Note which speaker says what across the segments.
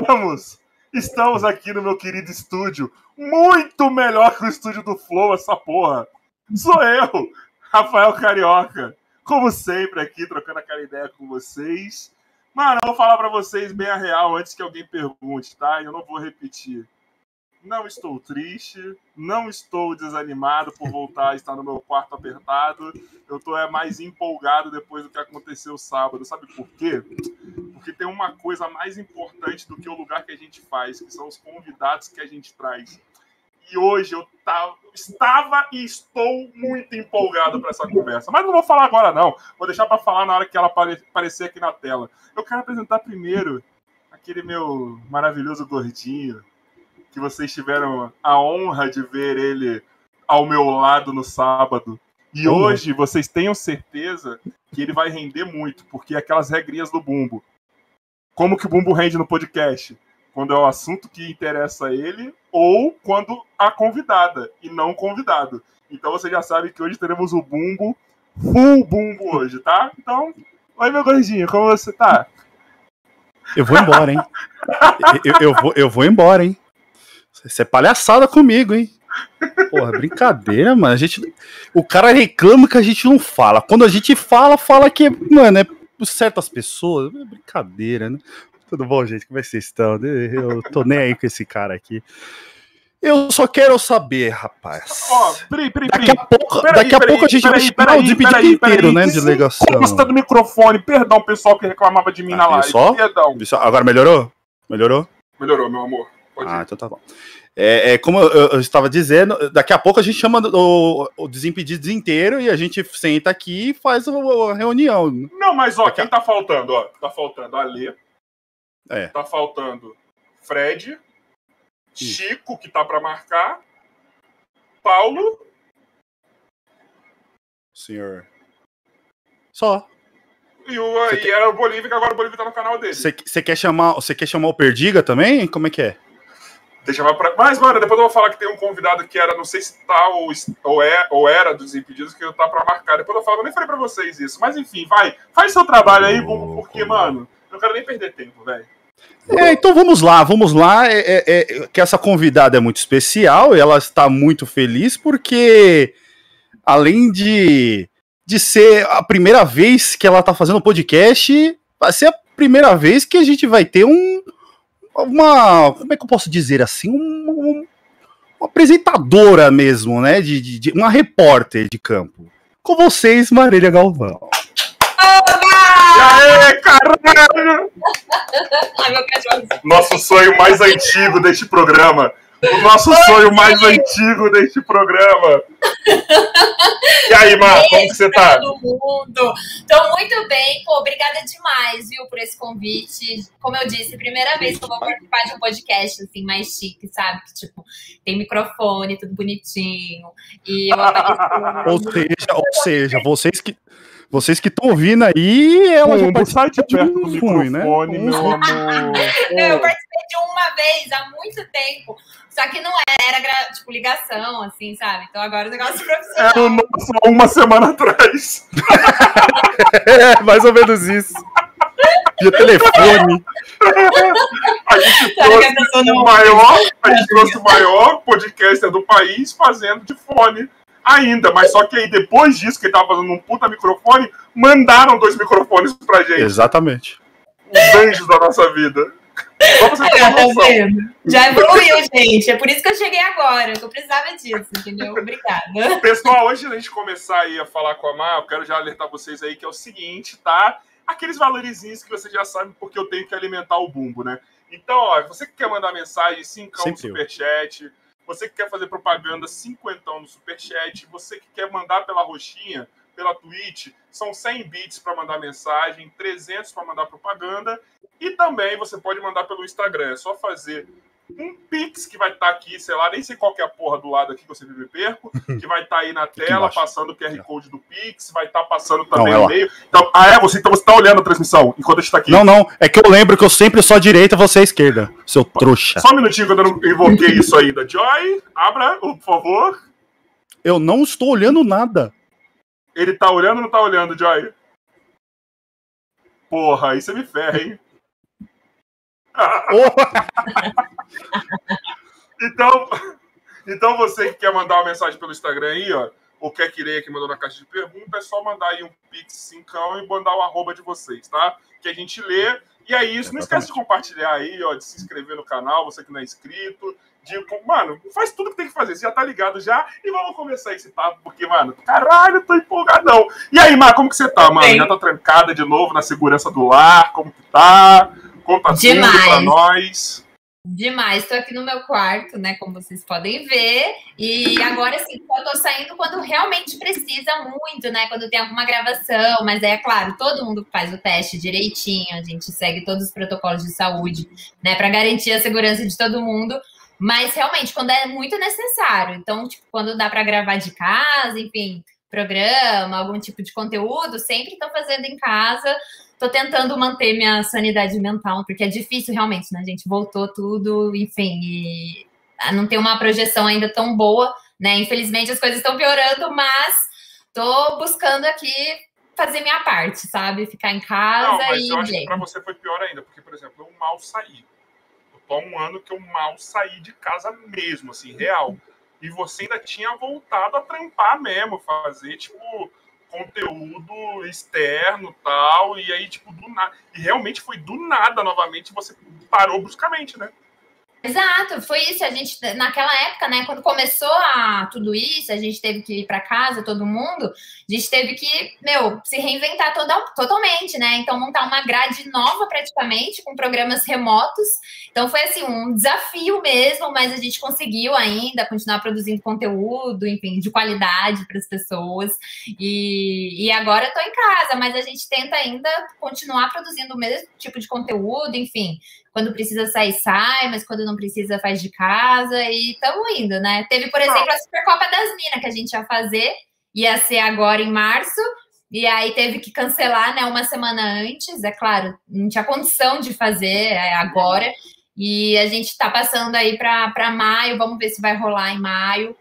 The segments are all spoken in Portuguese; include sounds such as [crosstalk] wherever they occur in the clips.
Speaker 1: Voltamos! Estamos aqui no meu querido estúdio. Muito melhor que o estúdio do Flow, essa porra. Sou eu, Rafael Carioca. Como sempre, aqui trocando aquela ideia com vocês. Mano, eu vou falar para vocês bem a real antes que alguém pergunte, tá? Eu não vou repetir. Não estou triste, não estou desanimado por voltar a estar no meu quarto apertado. Eu estou é, mais empolgado depois do que aconteceu sábado. Sabe por quê? Porque tem uma coisa mais importante do que o lugar que a gente faz, que são os convidados que a gente traz. E hoje eu tava, estava e estou muito empolgado para essa conversa. Mas não vou falar agora, não. Vou deixar para falar na hora que ela aparecer aqui na tela. Eu quero apresentar primeiro aquele meu maravilhoso gordinho que vocês tiveram a honra de ver ele ao meu lado no sábado. E uhum. hoje vocês tenham certeza que ele vai render muito, porque aquelas regrinhas do Bumbo. Como que o Bumbo rende no podcast? Quando é o assunto que interessa a ele ou quando a convidada e não o convidado. Então você já sabe que hoje teremos o Bumbo, full Bumbo hoje, tá? Então, oi meu gordinho, como você tá?
Speaker 2: Eu vou embora, hein? [laughs] eu, eu, vou, eu vou embora, hein? Isso é palhaçada comigo, hein? Porra, brincadeira, mano. A gente, o cara reclama que a gente não fala. Quando a gente fala, fala que, mano, é certas pessoas. É brincadeira, né? Tudo bom, gente? Como é que vocês estão? Eu tô nem aí com esse cara aqui. Eu só quero saber, rapaz. Ó, peraí, peraí, peraí. Daqui a pouco, peraí, daqui a, pouco a gente vai chamar o despedido inteiro, né, de delegação.
Speaker 1: Custa do microfone. Perdão, pessoal que reclamava de mim ah, na live. Só? Perdão.
Speaker 2: Agora melhorou? Melhorou?
Speaker 1: Melhorou, meu amor.
Speaker 2: Pode ah, ir. então tá bom. É, é como eu, eu, estava dizendo, daqui a pouco a gente chama o, o Desimpedidos inteiro e a gente senta aqui e faz a, a reunião.
Speaker 1: Não, mas ó, daqui quem a... tá faltando? Ó, tá faltando a Lê. É. Tá faltando Fred. Chico, que tá para marcar. Paulo.
Speaker 2: Senhor. Só.
Speaker 1: E, o, e quer... era o Bolívia, que agora o Bolívia tá no canal dele.
Speaker 2: Você quer chamar, você quer chamar o Perdiga também? Como é que é?
Speaker 1: Deixa pra... Mas, mano, depois eu vou falar que tem um convidado que era, não sei se tá ou, ou, é, ou era dos Impedidos, que tá pra marcar. Depois eu falo, eu nem falei pra vocês isso. Mas enfim, vai. Faz seu trabalho aí, Bumbo, porque, mano, eu não quero nem perder tempo, velho.
Speaker 2: É, então vamos lá, vamos lá. É, é, é, que essa convidada é muito especial e ela está muito feliz porque, além de, de ser a primeira vez que ela está fazendo podcast, vai ser a primeira vez que a gente vai ter um, uma. Como é que eu posso dizer assim? Um, uma apresentadora mesmo, né? De, de, de, uma repórter de campo. Com vocês, Marília Galvão.
Speaker 1: E aí, caralho! [laughs] Nosso sonho mais antigo deste programa. O nosso Oi, sonho mais antigo deste programa. E aí, Mar, como que você tá? Todo
Speaker 3: mundo. Tô muito bem, pô, obrigada demais, viu, por esse convite. Como eu disse, primeira vez que eu vou participar de um podcast, assim, mais chique, sabe? Que, tipo, tem microfone, tudo bonitinho. E eu [laughs]
Speaker 2: ou seja, ou seja, vocês que vocês que estão ouvindo aí, ela
Speaker 1: já participou de perto do microfone, né? meu [laughs] amor.
Speaker 3: eu participei de uma vez, há muito tempo. Só que não era, era tipo ligação, assim, sabe? Então agora o negócio profissional. Era
Speaker 1: nosso uma semana atrás. [laughs]
Speaker 2: é, mais ou menos isso. Via telefone.
Speaker 1: A gente trouxe o maior, a gente trouxe o maior podcaster do país fazendo de fone ainda. Mas só que aí, depois disso, que ele tava fazendo um puta microfone, mandaram dois microfones pra gente.
Speaker 2: Exatamente.
Speaker 1: Os anjos da nossa vida.
Speaker 3: Já [laughs] evoluiu, gente. É por isso que eu cheguei agora. Eu precisava disso, entendeu? Obrigada. [laughs]
Speaker 1: Pessoal, antes da gente começar aí a falar com a Mar, eu quero já alertar vocês aí que é o seguinte, tá? Aqueles valorizinhos que vocês já sabem porque eu tenho que alimentar o bumbo, né? Então, ó, você que quer mandar mensagem, 5 no superchat, você que quer fazer propaganda, 50 no superchat, você que quer mandar pela roxinha, pela Twitch, são 100 bits para mandar mensagem, 300 para mandar propaganda, e também você pode mandar pelo Instagram. É só fazer um Pix que vai estar tá aqui, sei lá, nem sei qual é a porra do lado aqui que eu sempre me perco, [laughs] que vai estar tá aí na tela, passando o QR Code do Pix, vai estar tá passando também não, é o e-mail. Então, ah, é? Você, então você está olhando a transmissão enquanto a gente está aqui.
Speaker 2: Não, não, é que eu lembro que eu sempre sou a direita, você é a esquerda, seu trouxa.
Speaker 1: Só um minutinho que eu não invoquei isso ainda. Joy, abra, por favor.
Speaker 2: Eu não estou olhando nada.
Speaker 1: Ele tá olhando ou não tá olhando, Joy? Porra, aí você me ferra, hein? [laughs] então, então, você que quer mandar uma mensagem pelo Instagram aí, ó, ou quer querer que mandou na caixa de pergunta, é só mandar aí um pix cincão e mandar o arroba de vocês, tá? Que a gente lê. E é isso. Não esquece de compartilhar aí, ó, de se inscrever no canal, você que não é inscrito. De, mano, faz tudo que tem que fazer. Você já tá ligado já. E vamos começar esse papo, porque, mano, caralho, tô empolgadão. E aí, Mar, como que você tá, mano? Já tá trancada de novo na segurança do lar? Como que tá? Conta
Speaker 3: Demais.
Speaker 1: tudo pra nós.
Speaker 3: Demais, estou aqui no meu quarto, né? Como vocês podem ver. E agora sim, eu tô saindo quando realmente precisa muito, né? Quando tem alguma gravação, mas é claro, todo mundo faz o teste direitinho, a gente segue todos os protocolos de saúde, né? Para garantir a segurança de todo mundo. Mas realmente, quando é muito necessário. Então, tipo, quando dá para gravar de casa, enfim, programa, algum tipo de conteúdo, sempre estou fazendo em casa tô tentando manter minha sanidade mental, porque é difícil realmente, né? A gente voltou tudo, enfim, e não tem uma projeção ainda tão boa, né? Infelizmente as coisas estão piorando, mas tô buscando aqui fazer minha parte, sabe? Ficar em casa não, mas
Speaker 1: e. Eu acho que pra você foi pior ainda, porque, por exemplo, eu mal saí. Tô há um ano que eu mal saí de casa mesmo, assim, real. E você ainda tinha voltado a trampar mesmo, fazer, tipo, conteúdo externo tal, e aí, tipo, do nada. E realmente foi do nada novamente, você parou bruscamente, né?
Speaker 3: Exato, foi isso. A gente, naquela época, né, quando começou a tudo isso, a gente teve que ir para casa, todo mundo, a gente teve que, meu, se reinventar toda, totalmente, né? Então, montar uma grade nova praticamente, com programas remotos. Então, foi assim, um desafio mesmo, mas a gente conseguiu ainda continuar produzindo conteúdo, enfim, de qualidade para as pessoas. E, e agora tô em casa, mas a gente tenta ainda continuar produzindo o mesmo tipo de conteúdo, enfim quando precisa sair, sai, mas quando não precisa, faz de casa e estamos indo, né? Teve, por exemplo, a Supercopa das Minas que a gente ia fazer, ia ser agora em março, e aí teve que cancelar, né, uma semana antes, é claro, não tinha condição de fazer é, agora, e a gente está passando aí para maio, vamos ver se vai rolar em maio,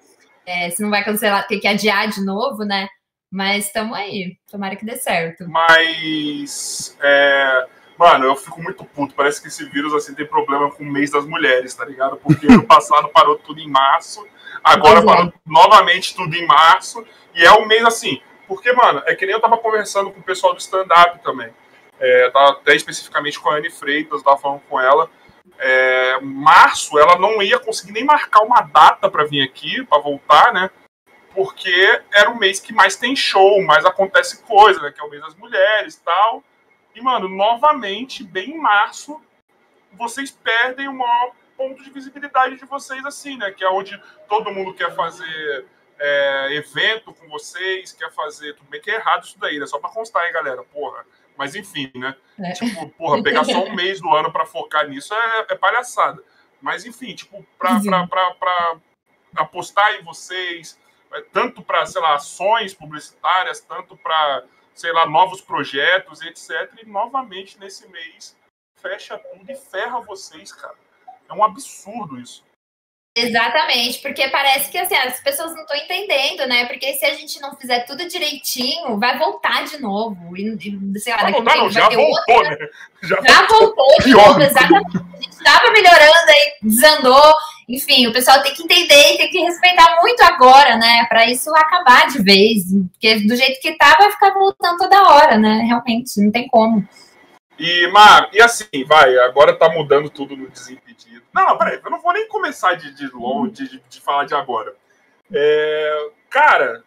Speaker 3: é, se não vai cancelar, ter que adiar de novo, né? Mas estamos aí, tomara que dê certo.
Speaker 1: Mas é, Mano, eu fico muito puto. Parece que esse vírus assim tem problema com o mês das mulheres, tá ligado? Porque no [laughs] passado parou tudo em março, agora parou novamente tudo em março. E é um mês assim. Porque, mano, é que nem eu tava conversando com o pessoal do stand-up também. É, tava até especificamente com a Anne Freitas, tava falando com ela. É, março, ela não ia conseguir nem marcar uma data para vir aqui, para voltar, né? Porque era o mês que mais tem show, mais acontece coisa, né? Que é o mês das mulheres e tal. E, mano, novamente, bem em março, vocês perdem o maior ponto de visibilidade de vocês, assim, né? Que é onde todo mundo quer fazer é, evento com vocês, quer fazer. Tudo bem que é errado isso daí, né? Só pra constar, hein, galera? Porra. Mas enfim, né? É. Tipo, porra, pegar só um mês do ano para focar nisso é, é, palhaçada. Mas enfim, tipo, pra, pra, pra, pra apostar em vocês, é, tanto para, sei lá, ações publicitárias, tanto para sei lá, novos projetos, etc. E novamente nesse mês fecha tudo e ferra vocês, cara. É um absurdo isso.
Speaker 3: Exatamente, porque parece que assim, as pessoas não estão entendendo, né? Porque se a gente não fizer tudo direitinho, vai voltar de novo. E, sei lá,
Speaker 1: não, não, não já voltou, outra... né? [laughs]
Speaker 3: Já, já voltou, de novo, exatamente. A gente estava melhorando, aí desandou. Enfim, o pessoal tem que entender e tem que respeitar muito agora, né? Para isso acabar de vez. Porque do jeito que tá, vai ficar voltando toda hora, né? Realmente, não tem como.
Speaker 1: E, Mar, e assim, vai, agora tá mudando tudo no Desimpedido. Não, não, peraí, eu não vou nem começar de, de longe, de, de falar de agora. É, cara,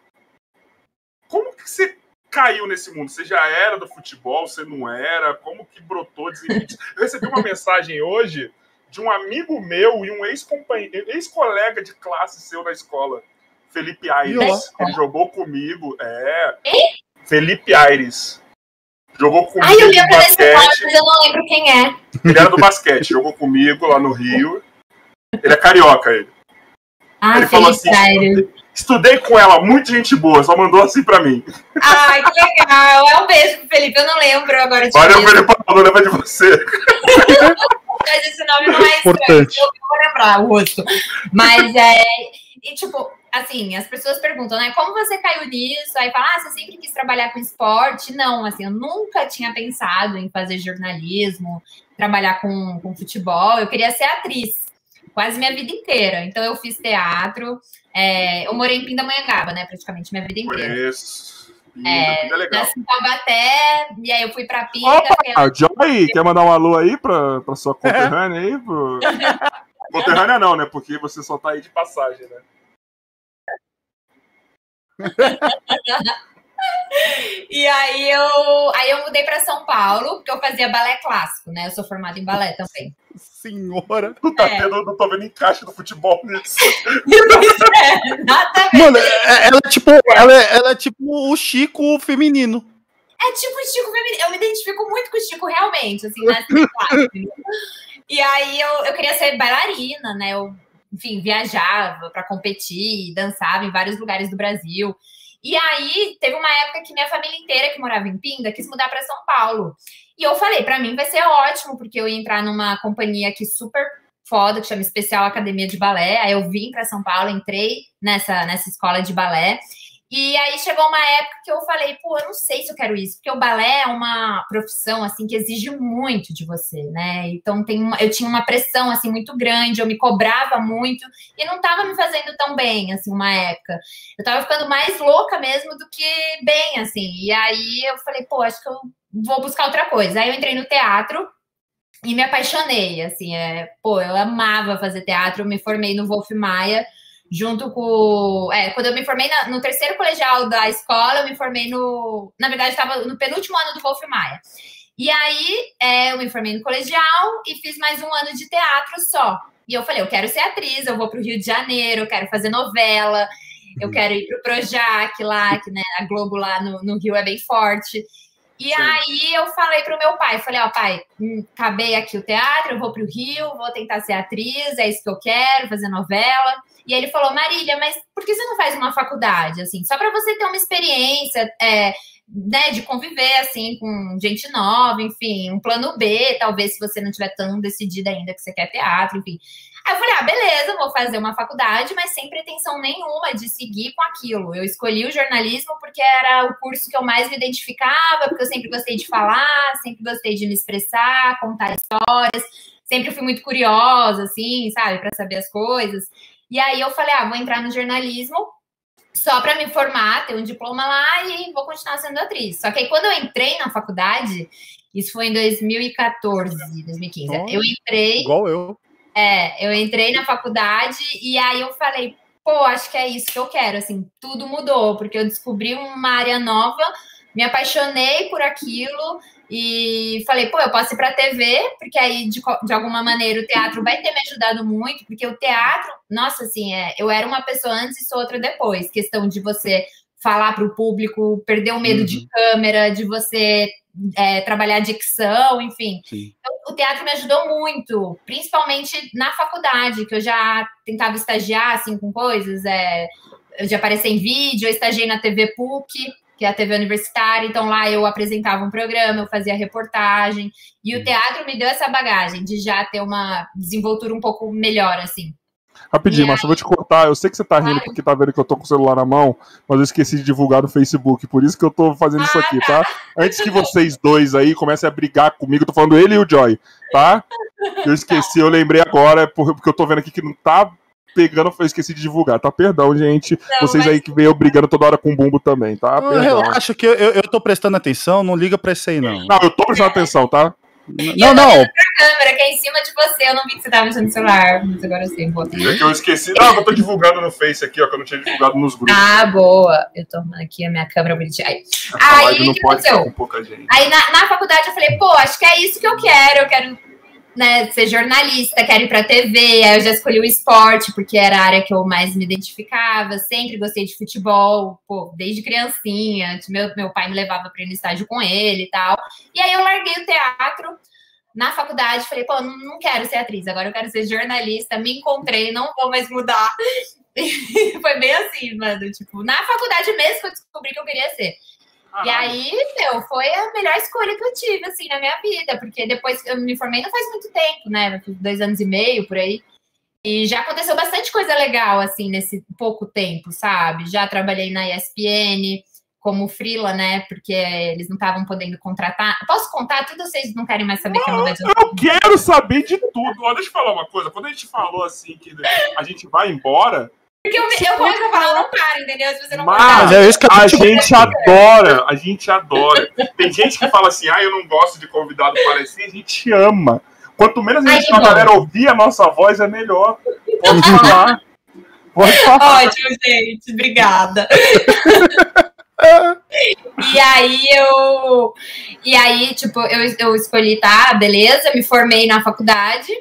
Speaker 1: como que você caiu nesse mundo? Você já era do futebol, você não era? Como que brotou Desimpedido? Eu recebi uma mensagem hoje de um amigo meu e um ex-companheiro, ex-colega de classe seu na escola, Felipe Aires. Ele jogou comigo, é. Felipe Aires. Jogou comigo. Ai,
Speaker 3: eu lembro desse mas eu não lembro quem é.
Speaker 1: Ele era do basquete, jogou comigo lá no Rio. Ele é carioca, ele.
Speaker 3: Ah, ele falou assim:
Speaker 1: estudei, estudei com ela, muita gente boa, só mandou assim pra mim.
Speaker 3: Ai, que legal. É um beijo pro Felipe, eu não lembro agora
Speaker 1: de Valeu, Felipe, não lembra de você. [laughs]
Speaker 3: Mas esse nome não é
Speaker 2: Importante.
Speaker 3: estranho, eu vou lembrar o rosto. Mas é. E, tipo, assim, as pessoas perguntam, né? Como você caiu nisso? Aí fala, ah, você sempre quis trabalhar com esporte? Não, assim, eu nunca tinha pensado em fazer jornalismo, trabalhar com, com futebol. Eu queria ser atriz, quase minha vida inteira. Então, eu fiz teatro. É, eu morei em Pindamonhangaba, né? Praticamente minha vida inteira.
Speaker 1: Isso.
Speaker 3: É,
Speaker 1: é legal.
Speaker 3: nasci em Taubaté, e aí eu fui pra Pinda.
Speaker 1: Opa,
Speaker 3: que é-
Speaker 1: Joy, quer mandar um alô aí pra, pra sua [laughs] conterrânea aí? Pro... conterrânea não, né? Porque você só tá aí de passagem, né? [laughs]
Speaker 3: E aí eu, aí eu mudei para São Paulo, porque eu fazia balé clássico, né? Eu sou formada em balé também.
Speaker 2: Senhora.
Speaker 1: Não tá
Speaker 3: É.
Speaker 1: tendo, não tô vendo encaixe do futebol nisso.
Speaker 3: é.
Speaker 2: Mano, é- ela é tipo, ela é, ela é tipo o Chico feminino.
Speaker 3: É tipo o Chico feminino. Eu me identifico muito com o Chico, realmente, assim, nessa classe. E aí eu, eu queria ser bailarina, né? Eu, enfim, viajava para competir, dançava em vários lugares do Brasil. E aí teve uma época que minha família inteira que morava em Pinda quis mudar para São Paulo. E eu falei, para mim vai ser ótimo, porque eu ia entrar numa companhia aqui super foda, que chama Especial Academia de Balé. Aí eu vim para São Paulo, entrei nessa, nessa escola de balé. E aí chegou uma época que eu falei, pô, eu não sei se eu quero isso, porque o balé é uma profissão assim que exige muito de você, né? Então tem uma, eu tinha uma pressão assim muito grande, eu me cobrava muito e não tava me fazendo tão bem assim uma época. Eu tava ficando mais louca mesmo do que bem assim. E aí eu falei, pô, acho que eu vou buscar outra coisa. Aí eu entrei no teatro e me apaixonei, assim, é, pô, eu amava fazer teatro, eu me formei no Wolf Maia junto com. É, quando eu me formei na- no terceiro colegial da escola, eu me formei no. Na verdade, estava no penúltimo ano do Wolf Maia. E aí, é, eu me formei no colegial e fiz mais um ano de teatro só. E eu falei, eu quero ser atriz, eu vou para o Rio de Janeiro, eu quero fazer novela, eu quero ir para o Projac lá, que né, a Globo lá no, no Rio é bem forte. E
Speaker 1: Sim.
Speaker 3: aí eu falei pro meu pai, falei, ó, pai, hum, acabei aqui o teatro, eu vou pro Rio, vou tentar ser atriz, é isso que eu quero, fazer novela. E ele falou, Marília, mas por que você não faz uma faculdade, assim, só para você ter uma experiência, é, né, de conviver, assim, com gente nova, enfim, um plano B, talvez se você não tiver tão decidida ainda que você quer teatro, enfim. Aí eu falei, ah, beleza, vou fazer uma faculdade, mas sem pretensão nenhuma de seguir com aquilo. Eu escolhi o jornalismo porque era o curso que eu mais me identificava, porque eu sempre gostei de falar, sempre gostei de me expressar, contar histórias, sempre fui muito curiosa, assim, sabe, para saber as coisas. E aí eu falei, ah, vou entrar no jornalismo só para me formar, ter um diploma lá e vou continuar sendo atriz. Só que aí quando eu entrei na faculdade, isso foi em 2014, 2015,
Speaker 2: Olha.
Speaker 3: eu entrei
Speaker 2: Igual eu.
Speaker 3: é, eu entrei na faculdade e aí eu falei, pô, acho que é isso que eu quero, assim, tudo mudou, porque eu descobri uma área nova, me apaixonei por aquilo e falei, pô, eu posso ir pra TV, porque aí de, de alguma maneira o teatro vai ter me ajudado muito, porque o teatro, nossa, assim, é, eu era uma pessoa antes e sou outra depois, questão de você falar para o público, perder o medo de câmera, de você é, trabalhar dicção, enfim.
Speaker 2: Sim.
Speaker 3: o teatro me ajudou muito, principalmente na faculdade, que eu já tentava estagiar assim com coisas, é, eu já apareci em vídeo, eu estagiei na TV PUC, que é a TV universitária, então lá eu apresentava um programa, eu fazia reportagem, e o teatro me deu essa bagagem de já ter uma desenvoltura um pouco melhor, assim.
Speaker 1: Rapidinho, Márcio, eu vou te cortar. Eu sei que você tá rindo
Speaker 3: Claro.
Speaker 1: porque tá vendo que eu tô com o celular na mão, mas eu esqueci de divulgar no Facebook, por isso que eu tô fazendo isso
Speaker 3: Ah,
Speaker 1: aqui, tá? Antes que vocês dois aí comecem a brigar comigo, eu tô falando ele e o Joy, tá? Eu esqueci, eu lembrei agora, por- porque eu tô vendo aqui que não tá pegando, eu esqueci de divulgar, tá? Perdão, gente.
Speaker 3: Não,
Speaker 1: Vocês
Speaker 3: mas-
Speaker 1: aí que veio brigando toda hora com o bumbo também, tá? Perdão.
Speaker 2: relaxa que eu, eu, eu tô prestando atenção, não liga pra isso aí, não.
Speaker 1: Não, eu tô prestando atenção, tá?
Speaker 2: Não, não.
Speaker 3: câmera que é em cima de você, eu não vi que você tava mexendo no celular, mas agora eu sei, boa.
Speaker 1: É que eu esqueci. Não, eu tô divulgando no Face aqui, ó, que eu não tinha divulgado nos grupos.
Speaker 3: Ah, boa. Eu tô arrumando aqui a minha câmera bonitinha. Aí,
Speaker 1: Essa
Speaker 3: aí, que
Speaker 1: pode
Speaker 3: aconteceu?
Speaker 1: ficar com pouca gente.
Speaker 3: Aí na, na faculdade eu falei, pô, acho que é isso que eu quero. Eu quero né, ser jornalista, quero ir pra TV. Aí eu já escolhi o esporte, porque era a área que eu mais me identificava. Sempre gostei de futebol, pô, desde criancinha. Meu, meu pai me levava pra ir no estádio com ele e tal. E aí eu larguei o teatro. Na faculdade, falei, pô, não, não quero ser atriz, agora eu quero ser jornalista. Me encontrei, não vou mais mudar. [laughs] Foi bem assim, mano. Tipo, na faculdade mesmo que eu descobri que eu queria ser. E aí, meu, foi a melhor escolha que eu tive, assim, na minha vida, porque depois que eu me formei não faz muito tempo, né? Dois anos e meio por aí. E já aconteceu bastante coisa legal, assim, nesse pouco tempo, sabe? Já trabalhei na ESPN como frila, né? Porque eles não estavam podendo contratar. Posso contar tudo ou vocês não querem mais saber que é mudar de
Speaker 1: Eu quero saber de tudo. Ó, deixa eu falar uma coisa. Quando a gente falou assim que a gente vai embora.
Speaker 3: Porque eu, eu começo a falar, não para, entendeu? Se você não
Speaker 1: Mas é isso que a, a gente adora, a gente adora. Tem gente que fala assim, ah, eu não gosto de convidado parecer, a gente ama. Quanto menos a, gente, a galera ouvir a nossa voz, é melhor. Pode [laughs] falar.
Speaker 3: Pode falar. Ótimo, gente. Obrigada. [laughs] e aí eu. E aí, tipo, eu, eu escolhi, tá, beleza, me formei na faculdade.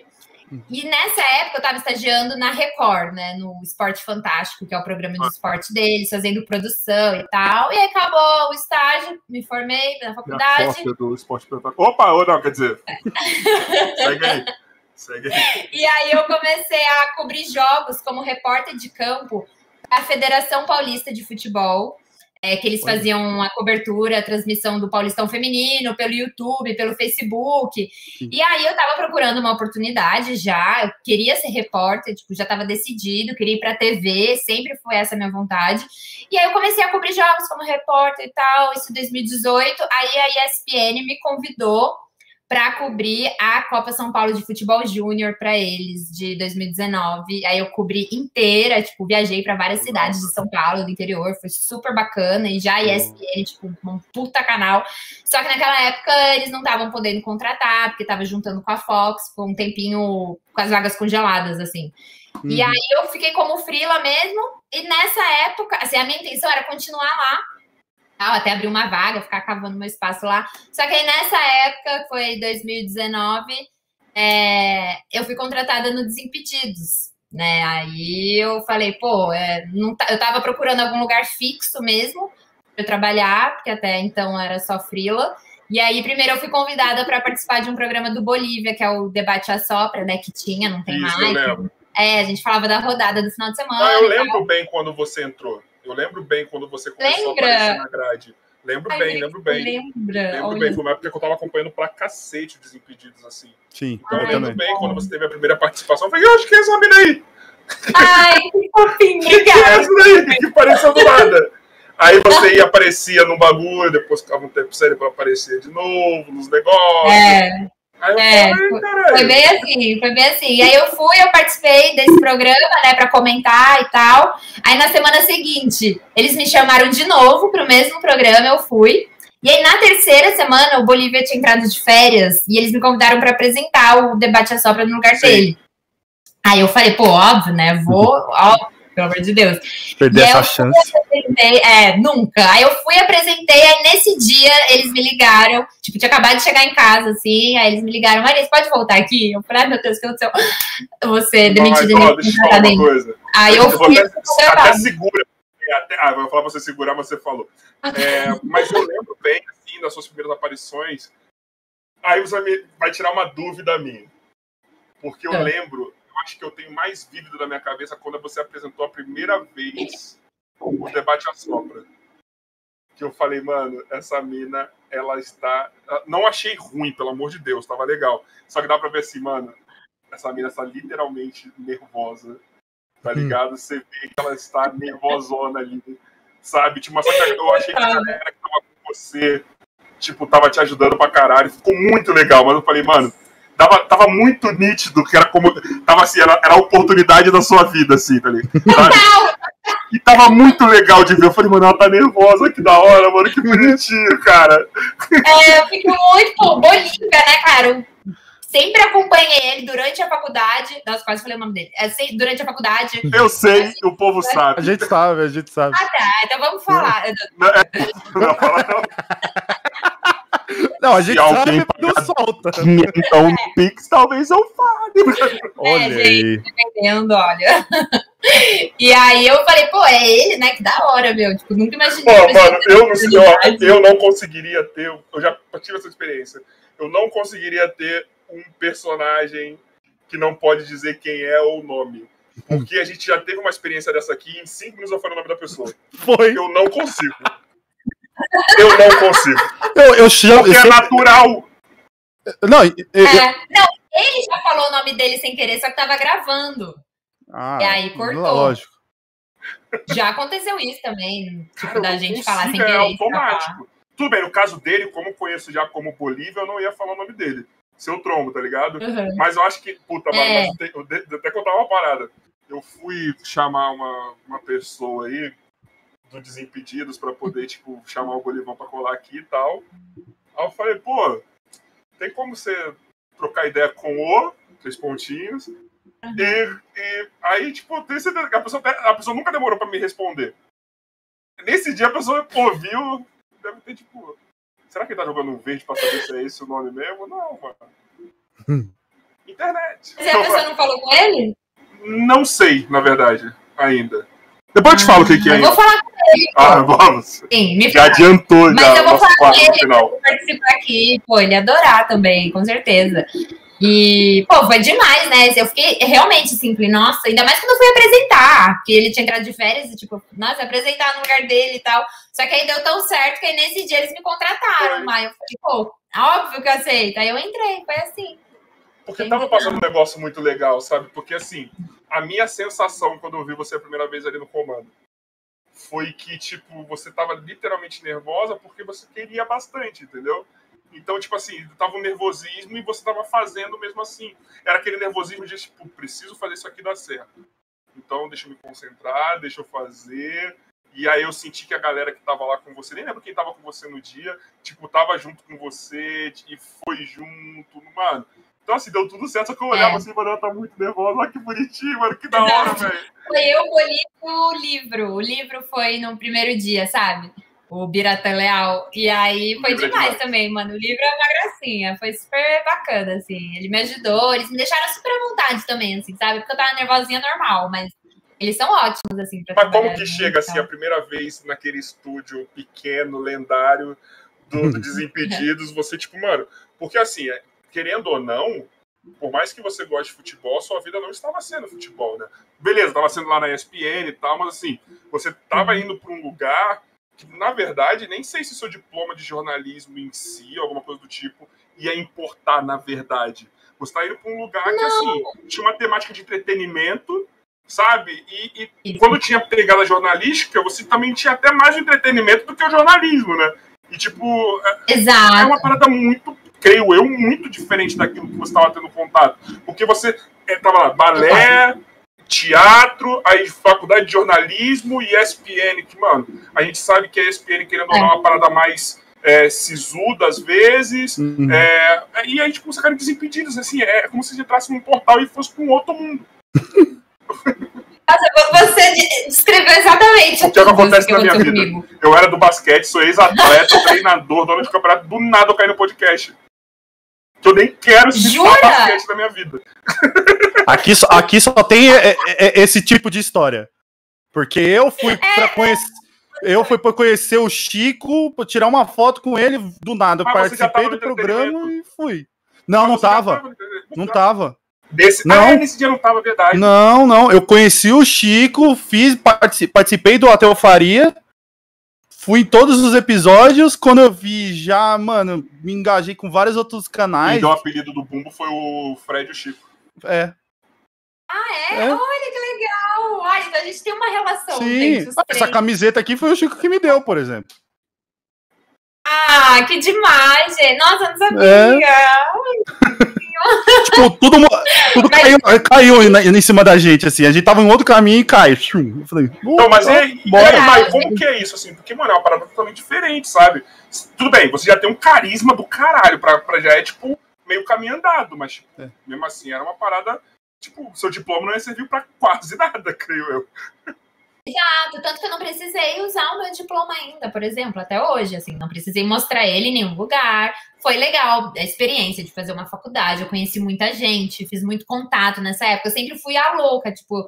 Speaker 3: E nessa época eu tava estagiando na Record, né? No Esporte Fantástico, que é o programa de esporte deles, fazendo produção e tal. E aí acabou o estágio, me formei na faculdade.
Speaker 1: A do Esporte Fantástico. Opa, ou não, quer dizer. [laughs] Segue aí. Segue aí.
Speaker 3: E aí eu comecei a cobrir jogos como repórter de campo da Federação Paulista de Futebol é, que eles faziam a cobertura, a transmissão do Paulistão Feminino pelo YouTube, pelo Facebook. Sim. E aí eu tava procurando uma oportunidade já, eu queria ser repórter, tipo, já tava decidido, queria ir pra TV, sempre foi essa a minha vontade. E aí eu comecei a cobrir jogos como repórter e tal, isso em 2018. Aí a ESPN me convidou para cobrir a Copa São Paulo de Futebol Júnior para eles de 2019. Aí eu cobri inteira, tipo, viajei para várias cidades de São Paulo, do interior, foi super bacana e já a ESPN, tipo, um puta canal. Só que naquela época eles não estavam podendo contratar, porque tava juntando com a Fox, com um tempinho com as vagas congeladas assim. Uhum. E aí eu fiquei como frila mesmo, e nessa época, assim, a minha intenção era continuar lá, tal, até abrir uma vaga, ficar cavando meu espaço lá. Só que aí nessa época, foi 2019, é, eu fui contratada no Desimpedidos. Né? Aí eu falei, pô, é, não, eu tava procurando algum lugar fixo mesmo para trabalhar, porque até então era só frila. E aí, primeiro, eu fui convidada para participar de um programa do Bolívia, que é o Debate a Sopra, né? Que tinha, não tem Isso, mais. É, a gente falava da rodada do final de semana.
Speaker 1: Ah, eu lembro bem quando você entrou. Eu lembro bem quando você começou Lembra? a aparecer na grade. Lembro Ai, bem, lembro bem.
Speaker 3: Lembra.
Speaker 1: Lembro Olha. bem, foi uma época que eu tava acompanhando pra cacete os Desimpedidos, assim.
Speaker 2: Sim,
Speaker 1: então eu lembro bem quando você teve a primeira participação. Eu falei, eu acho que é essa mina aí.
Speaker 3: Ai, [laughs] que fofinho, obrigada.
Speaker 1: Que é essa daí, que pareceu do nada. Aí você ia, aparecia no bagulho, depois ficava um tempo sério pra aparecer de novo, nos negócios.
Speaker 3: É. É, foi bem assim, foi bem assim. E aí eu fui, eu participei desse programa, né, para comentar e tal. Aí na semana seguinte, eles me chamaram de novo para o mesmo programa, eu fui. E aí na terceira semana, o Bolívia tinha entrado de férias e eles me convidaram para apresentar o debate a sopra no lugar Sim. dele. Aí eu falei, pô, óbvio, né? Vou, [laughs] óbvio pelo amor de Deus.
Speaker 2: Perder essa chance.
Speaker 3: É, nunca. Aí eu fui, apresentei, aí nesse dia eles me ligaram, tipo, tinha acabado de chegar em casa, assim, aí eles me ligaram, Maria, você pode voltar aqui? Eu falei, ai meu Deus, o que aconteceu? Você demitida
Speaker 1: eu falar uma coisa.
Speaker 3: Aí eu, eu fui.
Speaker 1: Até, até segura. Até, ah, vou falar pra você segurar, mas você falou. É, mas eu lembro bem, assim, das suas primeiras aparições. Aí você vai tirar uma dúvida minha. Porque eu é. lembro acho que eu tenho mais vívido na minha cabeça quando você apresentou a primeira vez o debate à sopra. Que eu falei, mano, essa mina, ela está. Não achei ruim, pelo amor de Deus, tava legal. Só que dá pra ver assim, mano, essa mina está literalmente nervosa. Tá hum. ligado? Você vê que ela está nervosona ali, sabe? Tipo, mas só que eu achei que a galera que tava com você, tipo, tava te ajudando pra caralho. Ficou muito legal, mas eu falei, mano, tava, tava muito nítido que era como. Tava assim, era, era a oportunidade da sua vida, assim, tá ligado? [laughs] E tava muito legal de ver. Eu falei, mano, ela tá nervosa, que da hora, mano, que bonitinho, cara.
Speaker 3: É, eu fico muito, Bolívia, né, cara? sempre acompanhei ele durante a faculdade. Nossa, quase falei o nome dele. É, durante a faculdade.
Speaker 1: Eu sei, o povo sabe.
Speaker 2: A gente sabe, a gente sabe.
Speaker 3: Ah, tá. Então vamos falar. Não,
Speaker 1: é, não, fala não.
Speaker 2: Não, a gente Se alguém não solta.
Speaker 1: Então, no Pix, talvez eu fale.
Speaker 2: Olha é, aí.
Speaker 3: Gente, entendendo, olha. E aí eu falei, pô, é ele, né? Que da hora, meu. Tipo, nunca imaginei.
Speaker 1: Pô, mano, eu não, eu, eu não conseguiria ter. Eu já tive essa experiência. Eu não conseguiria ter um personagem que não pode dizer quem é ou o nome. Porque a gente já teve uma experiência dessa aqui em cinco minutos eu falei o nome da pessoa.
Speaker 2: Foi.
Speaker 1: Eu não consigo. Eu não consigo.
Speaker 2: Eu, eu chamo.
Speaker 1: Porque é natural.
Speaker 2: Não, eu,
Speaker 3: é, não, ele já falou o nome dele sem querer, só que tava gravando.
Speaker 2: Ah,
Speaker 3: E aí cortou.
Speaker 2: Lógico.
Speaker 3: Já aconteceu isso também, tipo,
Speaker 1: Cara,
Speaker 3: da gente falar sem
Speaker 1: consigo
Speaker 3: querer.
Speaker 1: É automático. Tudo bem, no caso dele, como eu conheço já como Bolívia, eu não ia falar o nome dele. Seu trombo, tá ligado?
Speaker 3: Uhum.
Speaker 1: Mas eu acho que, puta, mano,
Speaker 3: É.
Speaker 1: mas eu te- eu até contar uma parada. Eu fui chamar uma, uma pessoa aí do Desimpedidos pra poder, tipo, chamar o Bolivão pra colar aqui e tal. Aí eu falei, pô, tem como você trocar ideia com o, três pontinhos, e, e aí, tipo, tem certeza que a pessoa, a pessoa nunca demorou pra me responder. Nesse dia a pessoa ouviu, deve ter, tipo, será que ele tá jogando um verde pra saber se é esse o nome mesmo? Não, mano. Internet.
Speaker 3: Mas a pessoa não falou com ele?
Speaker 1: Não sei, na verdade, ainda. Depois eu te falo o que, que é
Speaker 3: Eu vou falar com
Speaker 1: Ah, [laughs] vamos.
Speaker 3: ele, me
Speaker 1: Já
Speaker 3: fala.
Speaker 1: adiantou
Speaker 3: Mas
Speaker 1: já
Speaker 3: eu
Speaker 1: o
Speaker 3: vou falar com ele.
Speaker 1: final.
Speaker 3: participar aqui, pô, ele adorar também, com certeza. E, pô, foi demais, né? Eu fiquei realmente assim, falei, nossa, ainda mais quando eu fui apresentar, porque ele tinha entrado de férias e, tipo, nossa, apresentar no lugar dele e tal. Só que aí deu tão certo que aí nesse dia eles me contrataram, mas eu falei, pô, óbvio que eu aceito. Aí eu entrei, foi assim.
Speaker 1: Porque tava passando um negócio muito legal, sabe? Porque assim, a minha sensação quando eu vi você a primeira vez ali no comando foi que, tipo, você tava literalmente nervosa porque você queria bastante, entendeu? Então, tipo assim, tava um nervosismo e você tava fazendo mesmo assim. Era aquele nervosismo de, tipo, preciso fazer isso aqui dar certo. Então, deixa eu me concentrar, deixa eu fazer. E aí eu senti que a galera que tava lá com você, nem lembro quem tava com você no dia, tipo, tava junto com você e foi junto, mano. Então, assim, deu tudo certo, só que eu olhava
Speaker 3: É.
Speaker 1: assim, mano, ela tá muito nervosa, olha que bonitinho, mano, que da hora, velho.
Speaker 3: Foi eu, o livro. O livro foi no primeiro dia, sabe? O Birata Leal. E aí foi
Speaker 1: é
Speaker 3: demais
Speaker 1: demais.
Speaker 3: também, mano. O livro é uma gracinha. Foi super bacana, assim. Ele me ajudou, eles me deixaram super à vontade também, assim, sabe? Porque eu tava nervosinha normal, mas eles são ótimos, assim, pra
Speaker 1: Mas como que chega, assim, a primeira vez naquele estúdio pequeno, lendário, do, do [laughs] Desimpedidos, você, tipo, mano, porque assim, é, querendo ou não, por mais que você goste de futebol, sua vida não estava sendo futebol, né? Beleza, estava sendo lá na ESPN e tal, mas assim, você estava indo para um lugar na verdade, nem sei se seu diploma de jornalismo em si, alguma coisa do tipo, ia importar, na verdade. Você está indo para um lugar que, assim, tinha uma temática de entretenimento, sabe? E, e quando tinha pegada jornalística, você também tinha até mais entretenimento do que o jornalismo, né? E, tipo, é
Speaker 3: Exato.
Speaker 1: uma parada muito, creio eu, muito diferente daquilo que você estava tendo contato. Porque você estava lá, balé, teatro, aí faculdade de jornalismo e ESPN, que, mano, a gente sabe que a ESPN, querendo ou não, é uma parada mais é, sisuda às vezes.
Speaker 2: Uhum.
Speaker 1: É, e aí, tipo, você cara desimpedidos, assim, é como se você entrasse num portal e fosse para um outro mundo.
Speaker 3: Nossa, você de- descreveu exatamente
Speaker 1: O que é acontece
Speaker 3: que
Speaker 1: na minha
Speaker 3: aconteceu
Speaker 1: vida?
Speaker 3: comigo.
Speaker 1: Eu era do basquete, sou ex-atleta, [laughs] treinador, dono de campeonato, do nada eu caí no podcast. Que eu nem quero citar basquete na minha vida. [laughs]
Speaker 2: Aqui, só, aqui só tem é, é, é, esse tipo de história. Porque eu fui pra conhecer. Eu fui pra conhecer o Chico, pra tirar uma foto com ele do nada. Eu
Speaker 1: Mas
Speaker 2: participei
Speaker 1: tava
Speaker 2: do programa e fui. Não, não
Speaker 1: já
Speaker 2: tava. Não tava.
Speaker 1: Desse...
Speaker 2: Não.
Speaker 1: Ah, nesse dia não tava, verdade.
Speaker 2: Não, não. Eu conheci o Chico, fiz, partici- participei do Hotel Faria. Fui em todos os episódios. Quando eu vi já, mano, me engajei com vários outros canais.
Speaker 1: deu o apelido do Bumbo foi o Fred e o Chico.
Speaker 2: É.
Speaker 3: Ah, é?
Speaker 2: É.
Speaker 3: Olha que legal. Olha, então a gente tem uma relação.
Speaker 2: Sim.
Speaker 3: gente,
Speaker 2: Essa camiseta aqui foi o Chico que me deu, por exemplo.
Speaker 3: Ah, que demais, gente. Nossa, eu não sabia.
Speaker 2: É. Tipo, tudo, tudo
Speaker 3: Mas-
Speaker 2: caiu, caiu na- em cima da gente, assim. A gente tava em outro caminho e cai. Eu falei,
Speaker 1: Então, mas
Speaker 2: "Opa,
Speaker 1: e aí,
Speaker 2: bora."
Speaker 1: e Mai, como que é isso, assim? Porque, mano, é uma parada totalmente diferente, sabe? Tudo bem, você já tem um carisma do caralho, pra, pra já é, tipo, meio caminho andado, mas, tipo,
Speaker 2: É.
Speaker 1: mesmo assim, era uma parada, tipo, seu diploma não ia servir pra quase [laughs] nada, creio eu.
Speaker 3: Exato, tanto que eu não precisei usar o meu diploma ainda, por exemplo, até hoje, assim, não precisei mostrar ele em nenhum lugar. Foi legal a experiência de fazer uma faculdade, eu conheci muita gente, fiz muito contato nessa época. Eu sempre fui a louca, tipo, eu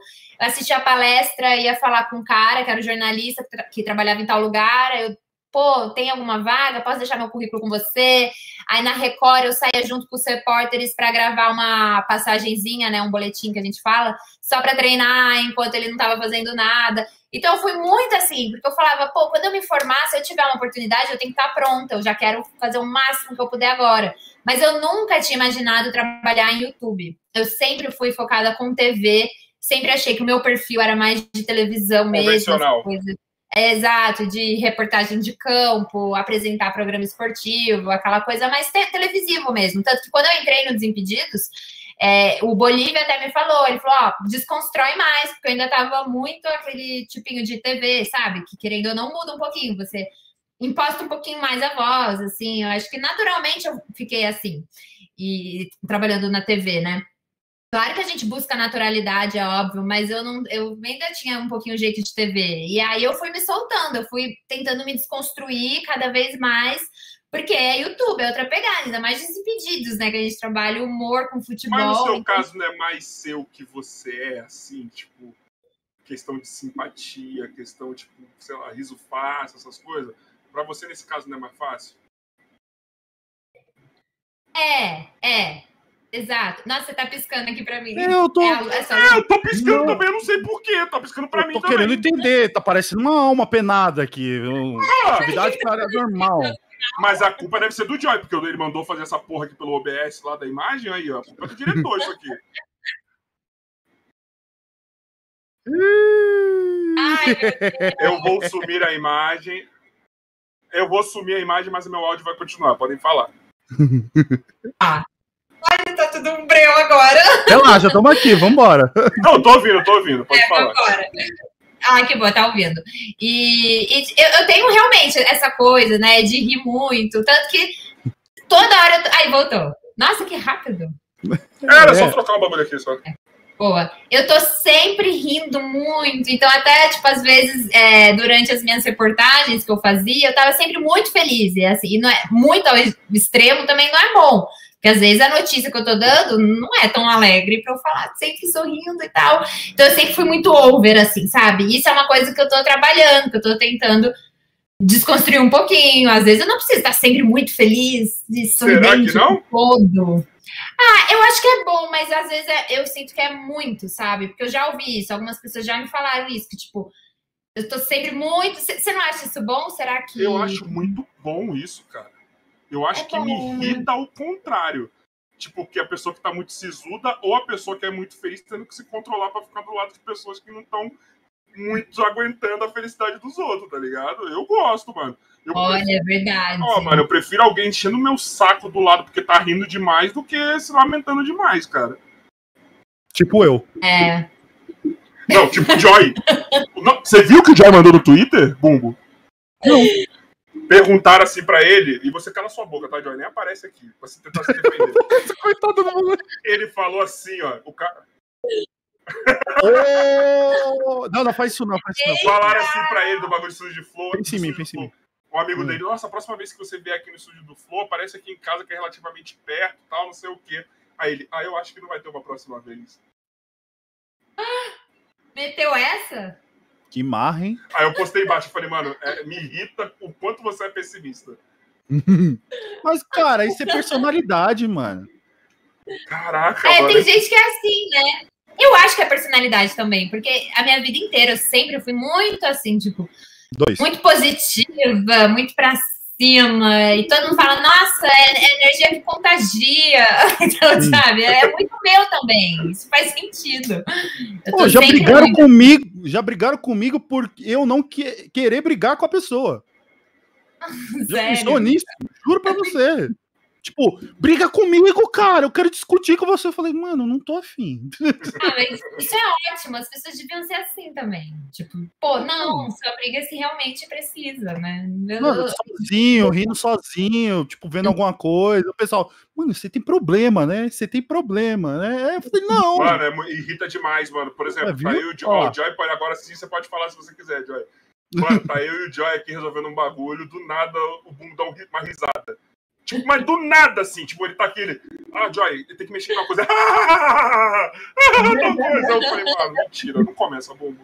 Speaker 3: assistia a palestra, ia falar com um cara que era um jornalista que, tra- que trabalhava em tal lugar, eu, pô, tem alguma vaga? Posso deixar meu currículo com você? Aí na Record eu saía junto com os repórteres para gravar uma passagenzinha, né, um boletim que a gente fala, só para treinar enquanto ele não estava fazendo nada. Então eu fui muito assim, porque eu falava, pô, quando eu me formar, se eu tiver uma oportunidade, eu tenho que estar pronta, eu já quero fazer o máximo que eu puder agora. Mas eu nunca tinha imaginado trabalhar em YouTube. Eu sempre fui focada com TV, sempre achei que o meu perfil era mais de televisão mesmo.
Speaker 1: Convencional.
Speaker 3: Coisa. É, exato, de reportagem de campo, apresentar programa esportivo, aquela coisa mais te televisivo mesmo. Tanto que quando eu entrei no Desimpedidos, é, o Bolívia até me falou, ele falou, ó, desconstrói mais, porque eu ainda tava muito aquele tipinho de TV, sabe? Que querendo ou não muda um pouquinho, você imposta um pouquinho mais a voz, assim, eu acho que naturalmente eu fiquei assim, e trabalhando na TV, né? Claro que a gente busca naturalidade, é óbvio, mas eu não, eu ainda tinha um pouquinho jeito de TV. E aí eu fui me soltando, eu fui tentando me desconstruir cada vez mais, porque é YouTube, é outra pegada, ainda mais desimpedidos, né? Que a gente trabalha humor com futebol.
Speaker 1: Mas no seu
Speaker 3: então...
Speaker 1: caso não é mais seu que você é, assim, tipo, questão de simpatia, questão, tipo, sei lá, riso fácil, essas coisas. Pra você, nesse caso, não é mais fácil?
Speaker 3: É, é. Exato. Nossa, você tá piscando aqui pra mim.
Speaker 2: Eu tô.
Speaker 3: É, é só...
Speaker 1: É, eu tô piscando
Speaker 2: Não.
Speaker 1: também, eu não sei porquê. Tá piscando pra
Speaker 2: Eu
Speaker 1: mim
Speaker 2: tô
Speaker 1: também.
Speaker 2: querendo entender, tá parecendo uma alma penada aqui.
Speaker 1: Ah,
Speaker 2: Atividade paranormal.
Speaker 1: mas a culpa deve ser do Joy, porque ele mandou fazer essa porra aqui pelo OBS lá da imagem. Aí, ó. A culpa é do diretor, isso aqui.
Speaker 3: Ai.
Speaker 1: Eu vou sumir a imagem. Eu vou sumir a imagem, mas o meu áudio vai continuar. Podem falar.
Speaker 3: Ai, tá tudo um breu agora. [laughs]
Speaker 2: Relaxa, tamo aqui, vambora. [laughs]
Speaker 1: Não, tô ouvindo, tô ouvindo. Pode
Speaker 3: É,
Speaker 1: falar.
Speaker 3: agora. Ah, que bom, tá ouvindo. E, e eu, eu tenho realmente essa coisa, né, de rir muito. Tanto que toda hora. Ai, voltou. Nossa, que rápido.
Speaker 1: Era
Speaker 2: É.
Speaker 1: só trocar um bagulho aqui, só.
Speaker 3: Boa. Eu tô sempre rindo muito. Então, até, tipo, às vezes, é, durante as minhas reportagens que eu fazia, eu tava sempre muito feliz. E assim, e não é muito ao extremo também não é bom. Porque às vezes a notícia que eu tô dando não é tão alegre pra eu falar sempre sorrindo e tal. Então eu sempre fui muito over, assim, sabe? Isso é uma coisa que eu tô trabalhando, que eu tô tentando desconstruir um pouquinho. Às vezes eu não preciso estar sempre muito feliz e sorridente o todo. Ah, eu acho que é bom, mas às vezes é- eu sinto que é muito, sabe? Porque eu já ouvi isso, algumas pessoas já me falaram isso, que tipo, eu tô sempre muito. Você não acha isso bom? Será que.
Speaker 1: Eu acho muito bom isso, cara. Eu acho
Speaker 3: É
Speaker 1: que me
Speaker 3: bom, né?
Speaker 1: irrita o contrário. Tipo, que a pessoa que tá muito sisuda ou a pessoa que é muito feliz tendo que se controlar pra ficar do lado de pessoas que não estão muito aguentando a felicidade dos outros, tá ligado? Eu gosto, mano. Eu
Speaker 3: Olha, é verdade.
Speaker 1: Ó, mano, eu prefiro alguém enchendo meu saco do lado porque tá rindo demais do que se lamentando demais, cara.
Speaker 2: Tipo eu.
Speaker 3: É.
Speaker 1: Não, tipo o Joy. [laughs] Não, você viu o que o Joy mandou no Twitter, Bumbo? [laughs]
Speaker 2: Não.
Speaker 1: Perguntaram assim pra ele, e você cala sua boca, tá, Joy? Nem aparece aqui, pra você tentar se defender. [laughs]
Speaker 2: Coitado do maluco.
Speaker 1: ele falou assim, ó. O cara...
Speaker 2: Não, não faz isso não, faz isso não.
Speaker 1: Falaram assim pra ele do bagulho do estúdio de Flow.
Speaker 2: Pensa em mim,
Speaker 1: estúdio
Speaker 2: pensa em mim.
Speaker 1: Um amigo
Speaker 2: Hum.
Speaker 1: dele, nossa, a próxima vez que você vier aqui no estúdio do Flow, aparece aqui em casa que é relativamente perto tal, não sei o quê. Aí ele, ah, eu acho que não vai ter uma próxima vez. [gasps]
Speaker 3: Meteu essa?
Speaker 2: Que marra, hein?
Speaker 1: Aí eu postei embaixo e falei, mano, é, me irrita o quanto você é pessimista. [laughs]
Speaker 2: Mas, cara, isso é personalidade, mano.
Speaker 1: Caraca,
Speaker 3: É,
Speaker 1: mano.
Speaker 3: tem gente que é assim, né? Eu acho que é personalidade também, porque a minha vida inteira eu sempre fui muito assim, tipo,
Speaker 2: Dois.
Speaker 3: muito positiva, muito pra cima, e todo mundo fala, nossa, é, é energia que contagia. [laughs] Então, sabe, é muito meu também. Isso faz sentido.
Speaker 2: Pô, já brigaram
Speaker 3: muito-
Speaker 2: comigo, já brigaram comigo por eu não que- querer brigar com a pessoa. [laughs] Já
Speaker 3: Sério?
Speaker 2: pensou nisso? Juro pra você. Tipo, briga comigo, cara. Eu quero discutir com você. Eu falei, mano, não tô afim. [laughs]
Speaker 3: Ah, mas isso é ótimo, as pessoas deviam ser assim também. Tipo, pô, não, só briga se realmente precisa, né? Eu-
Speaker 2: Mano, sozinho, rindo sozinho, tipo, vendo alguma coisa. O pessoal, mano, você tem problema, né? Você tem problema, né? Eu falei, não.
Speaker 1: Mano, é, irrita demais, mano. Por exemplo,
Speaker 2: É,
Speaker 1: tá eu e o Joy.
Speaker 2: Ó.
Speaker 1: o Joy pode agora sim, você pode falar se você quiser, Joy. Mano, tá eu e o Joy aqui resolvendo um bagulho, do nada o Boom dá um uma risada. Tipo, mas do nada, assim, tipo, ele tá aqui, ele. Ah, Joy, ele tem que mexer em uma coisa. [laughs] Tal coisa. Eu falei, mano, mentira, não começa, Bumbo.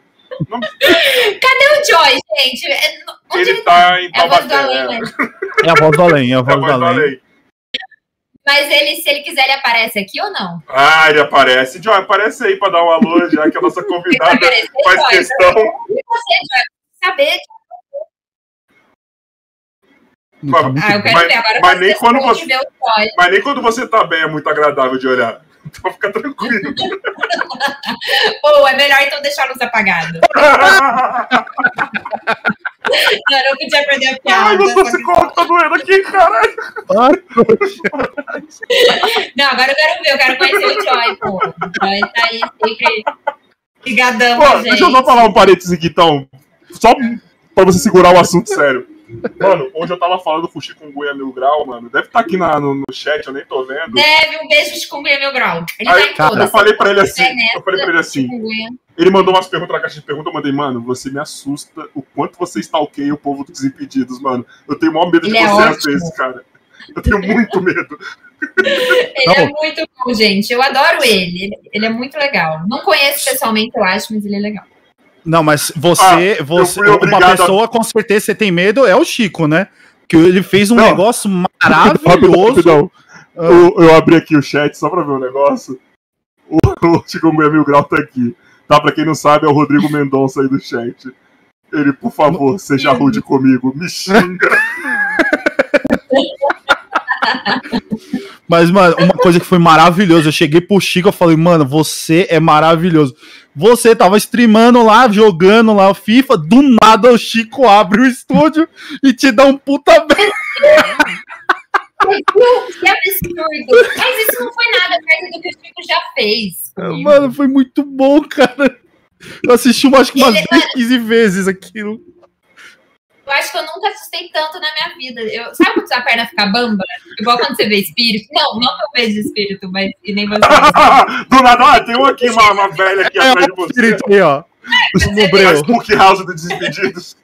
Speaker 1: Não- [laughs]
Speaker 3: o Joy, gente. é- Onde
Speaker 1: ele tá em
Speaker 3: É a voz do
Speaker 1: Taubaté.
Speaker 3: além,
Speaker 1: É,
Speaker 3: né?
Speaker 2: É a voz do além, é a
Speaker 1: é a
Speaker 2: voz
Speaker 1: voz
Speaker 2: do
Speaker 1: do
Speaker 2: além.
Speaker 1: além.
Speaker 3: Mas ele, se ele quiser, ele aparece aqui ou não?
Speaker 1: Ah, ele aparece. Joy, aparece aí pra dar um alô, já que a nossa [laughs] convidada
Speaker 3: aparecer,
Speaker 1: faz
Speaker 3: Joy?
Speaker 1: questão.
Speaker 3: E você, Joy? Saber.
Speaker 2: Tá muito
Speaker 3: Ah, eu quero
Speaker 1: Mas-
Speaker 3: ver. Agora
Speaker 1: mas
Speaker 3: eu
Speaker 1: nem quando você-
Speaker 3: ver o Joy.
Speaker 1: Mas nem quando você tá bem é muito agradável de olhar. [laughs] Então fica tranquilo. [laughs]
Speaker 3: Ou é melhor então deixar a luz apagada. Não, [laughs] eu não podia perder a piada.
Speaker 1: Ai, meu torcicolo tá doendo aqui, caralho.
Speaker 3: Não, agora eu quero ver, eu quero conhecer o Joy, pô. O Joy tá aí sempre ligadão
Speaker 1: Pô,
Speaker 3: gente.
Speaker 1: deixa eu só falar um parênteses aqui, então. Só pra você segurar o assunto sério. Mano, hoje eu tava falando com o Chikungunya Mil Grau, mano. Deve estar aqui na- no, no chat, eu nem tô vendo.
Speaker 3: Deve, um beijo de Chikungunya Meu Grau. Ele
Speaker 1: Aí,
Speaker 3: tá em
Speaker 2: cara,
Speaker 3: todas.
Speaker 1: Eu falei pra ele assim,
Speaker 3: É nessa,
Speaker 1: eu falei pra ele assim, ele mandou umas perguntas na caixa de perguntas, eu mandei, mano, você me assusta o quanto você stalkeia o povo dos Desimpedidos, mano. Eu tenho o maior medo de
Speaker 3: Ele é
Speaker 1: você às
Speaker 3: ótimo.
Speaker 1: vezes, cara. Eu tenho muito medo.
Speaker 3: Ele é
Speaker 2: Não.
Speaker 3: muito bom, gente. Eu adoro ele. Ele- Ele é muito legal. Não conheço pessoalmente, eu acho, mas ele é legal.
Speaker 2: Não, mas você,
Speaker 1: Ah,
Speaker 2: você uma
Speaker 1: obrigado a-
Speaker 2: pessoa com certeza você tem medo é o Chico, né? Que ele fez um
Speaker 1: Não.
Speaker 2: negócio [laughs] maravilhoso.
Speaker 1: rapidão. Eu, eu abri aqui o chat só pra ver o negócio. O, o Chikungunya Mil Grau tá aqui. Tá, pra quem não sabe, é o Rodrigo Mendonça aí do chat. Ele, por favor, seja rude comigo. Me xinga. [laughs] [laughs]
Speaker 2: Mas, mano, uma coisa que foi maravilhosa, eu cheguei pro Chico e falei, mano, você é maravilhoso. Você tava streamando lá, jogando lá o FIFA, do nada o Chico abre o estúdio e te dá um puta [laughs] beijo.
Speaker 3: Que absurdo. Mas isso não foi nada perto do que o Chico já fez. comigo.
Speaker 2: Mano, foi muito bom, cara. Eu assisti acho que umas
Speaker 3: Ele-
Speaker 2: 10, 15 vezes aquilo.
Speaker 3: Eu acho que eu nunca assustei tanto na minha vida. Eu, sabe quando sua perna fica bamba? Igual quando você vê espírito. Não, não que eu vejo espírito, mas e nem você. [laughs]
Speaker 1: Do nada, ah, tem um aqui, uma, uma velha aqui atrás de você.
Speaker 2: espírito aí, ó. O.
Speaker 1: Spook House dos Desimpedidos.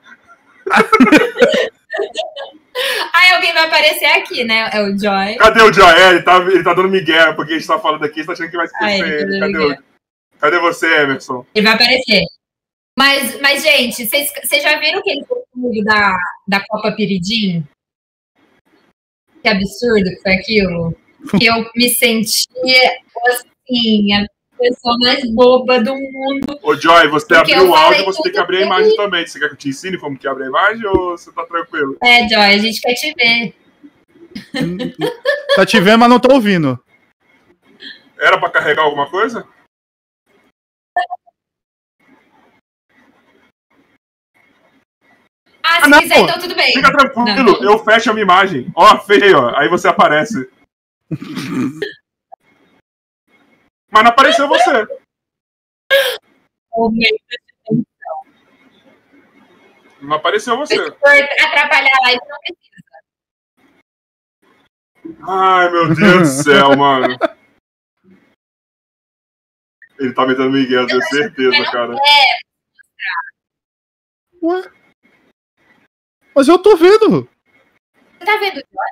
Speaker 3: Aí alguém vai aparecer aqui, né? É o Joy.
Speaker 1: Cadê o Joy? É, ele tá, ele tá dando migué, porque a gente tá falando aqui, você tá achando que vai esquecer
Speaker 3: ele
Speaker 1: ele.
Speaker 3: tá
Speaker 1: Cadê, o, cadê você, Emerson?
Speaker 3: Ele vai aparecer. Mas, mas gente, vocês vocês já viram aquele comigo da, da Copa Piridim? Que absurdo que foi aquilo. Que [laughs] eu me sentia, assim, a pessoa mais boba do mundo.
Speaker 1: Ô, Joy, você abriu o áudio, você tem que abrir a
Speaker 3: que-
Speaker 1: imagem também. Você quer que eu te ensine como que abre a imagem ou você tá tranquilo?
Speaker 3: É, Joy, a gente quer te ver.
Speaker 2: Tá te vendo, mas não tô ouvindo.
Speaker 1: Era pra carregar alguma coisa?
Speaker 3: Ah, se
Speaker 1: Ah, não,
Speaker 3: quiser,
Speaker 1: pô.
Speaker 3: então tudo bem.
Speaker 1: Fica tranquilo,
Speaker 3: Não.
Speaker 1: eu fecho a minha imagem. Ó, feio, ó. Aí você aparece. Mas não apareceu você. Não apareceu você.
Speaker 3: Se for atrapalhar a live, não precisa.
Speaker 1: Ai, meu Deus do céu, mano. Ele tá metendo Miguel, eu tenho certeza, cara.
Speaker 2: Ué? Mas eu tô vendo.
Speaker 3: Você tá vendo o Joy?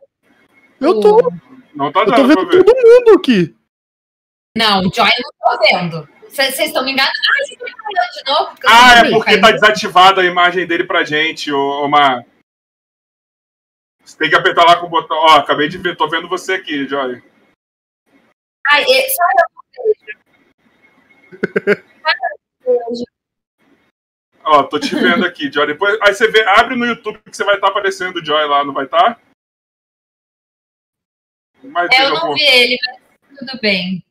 Speaker 2: Eu tô,
Speaker 1: Não tá
Speaker 2: eu tô
Speaker 1: dando
Speaker 2: vendo
Speaker 1: ver.
Speaker 2: todo mundo aqui.
Speaker 3: Não, o Joy eu não tô vendo. Vocês estão me enganando? Ah, vocês estão me enganando de novo?
Speaker 1: Ah, é
Speaker 3: vi,
Speaker 1: porque
Speaker 3: cara.
Speaker 1: tá desativada a imagem dele pra gente, ô, ô Mar. Você tem que apertar lá com o botão. Ó, acabei de ver, tô vendo você aqui, Joy.
Speaker 3: Ai, é- só eu não vejo. [laughs] Só eu não vejo.
Speaker 1: Ó, tô te vendo aqui, Joy. Depois, aí você vê, abre no YouTube que você vai estar aparecendo o Joy lá, não vai estar? Mas
Speaker 3: É,
Speaker 1: teve
Speaker 3: Eu não
Speaker 1: algum-
Speaker 3: vi ele, mas tudo bem.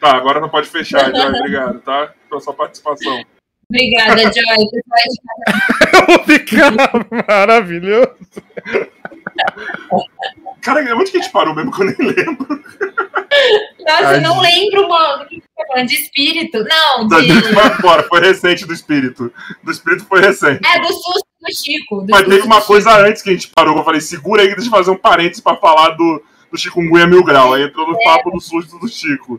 Speaker 1: Tá, agora não pode fechar, Joy. Obrigado, tá? Pela sua participação.
Speaker 3: Obrigada, Joy. [laughs] [laughs]
Speaker 2: Ficar maravilhoso. [laughs]
Speaker 1: Cara, onde que a gente parou mesmo que eu nem lembro?
Speaker 3: Nossa,
Speaker 2: Ai,
Speaker 3: eu não lembro, mano. O que você tá falando? De espírito? Não,
Speaker 1: Da
Speaker 3: de...
Speaker 1: vai embora, foi recente do espírito. Do espírito foi recente.
Speaker 3: É, do susto do Chico. do
Speaker 1: Mas teve uma
Speaker 3: Chico.
Speaker 1: coisa antes que a gente parou, que eu falei, segura aí que deixa eu fazer um parênteses pra falar do, do Chikungunya Mil Grau. Aí entrou no papo do susto do Chico.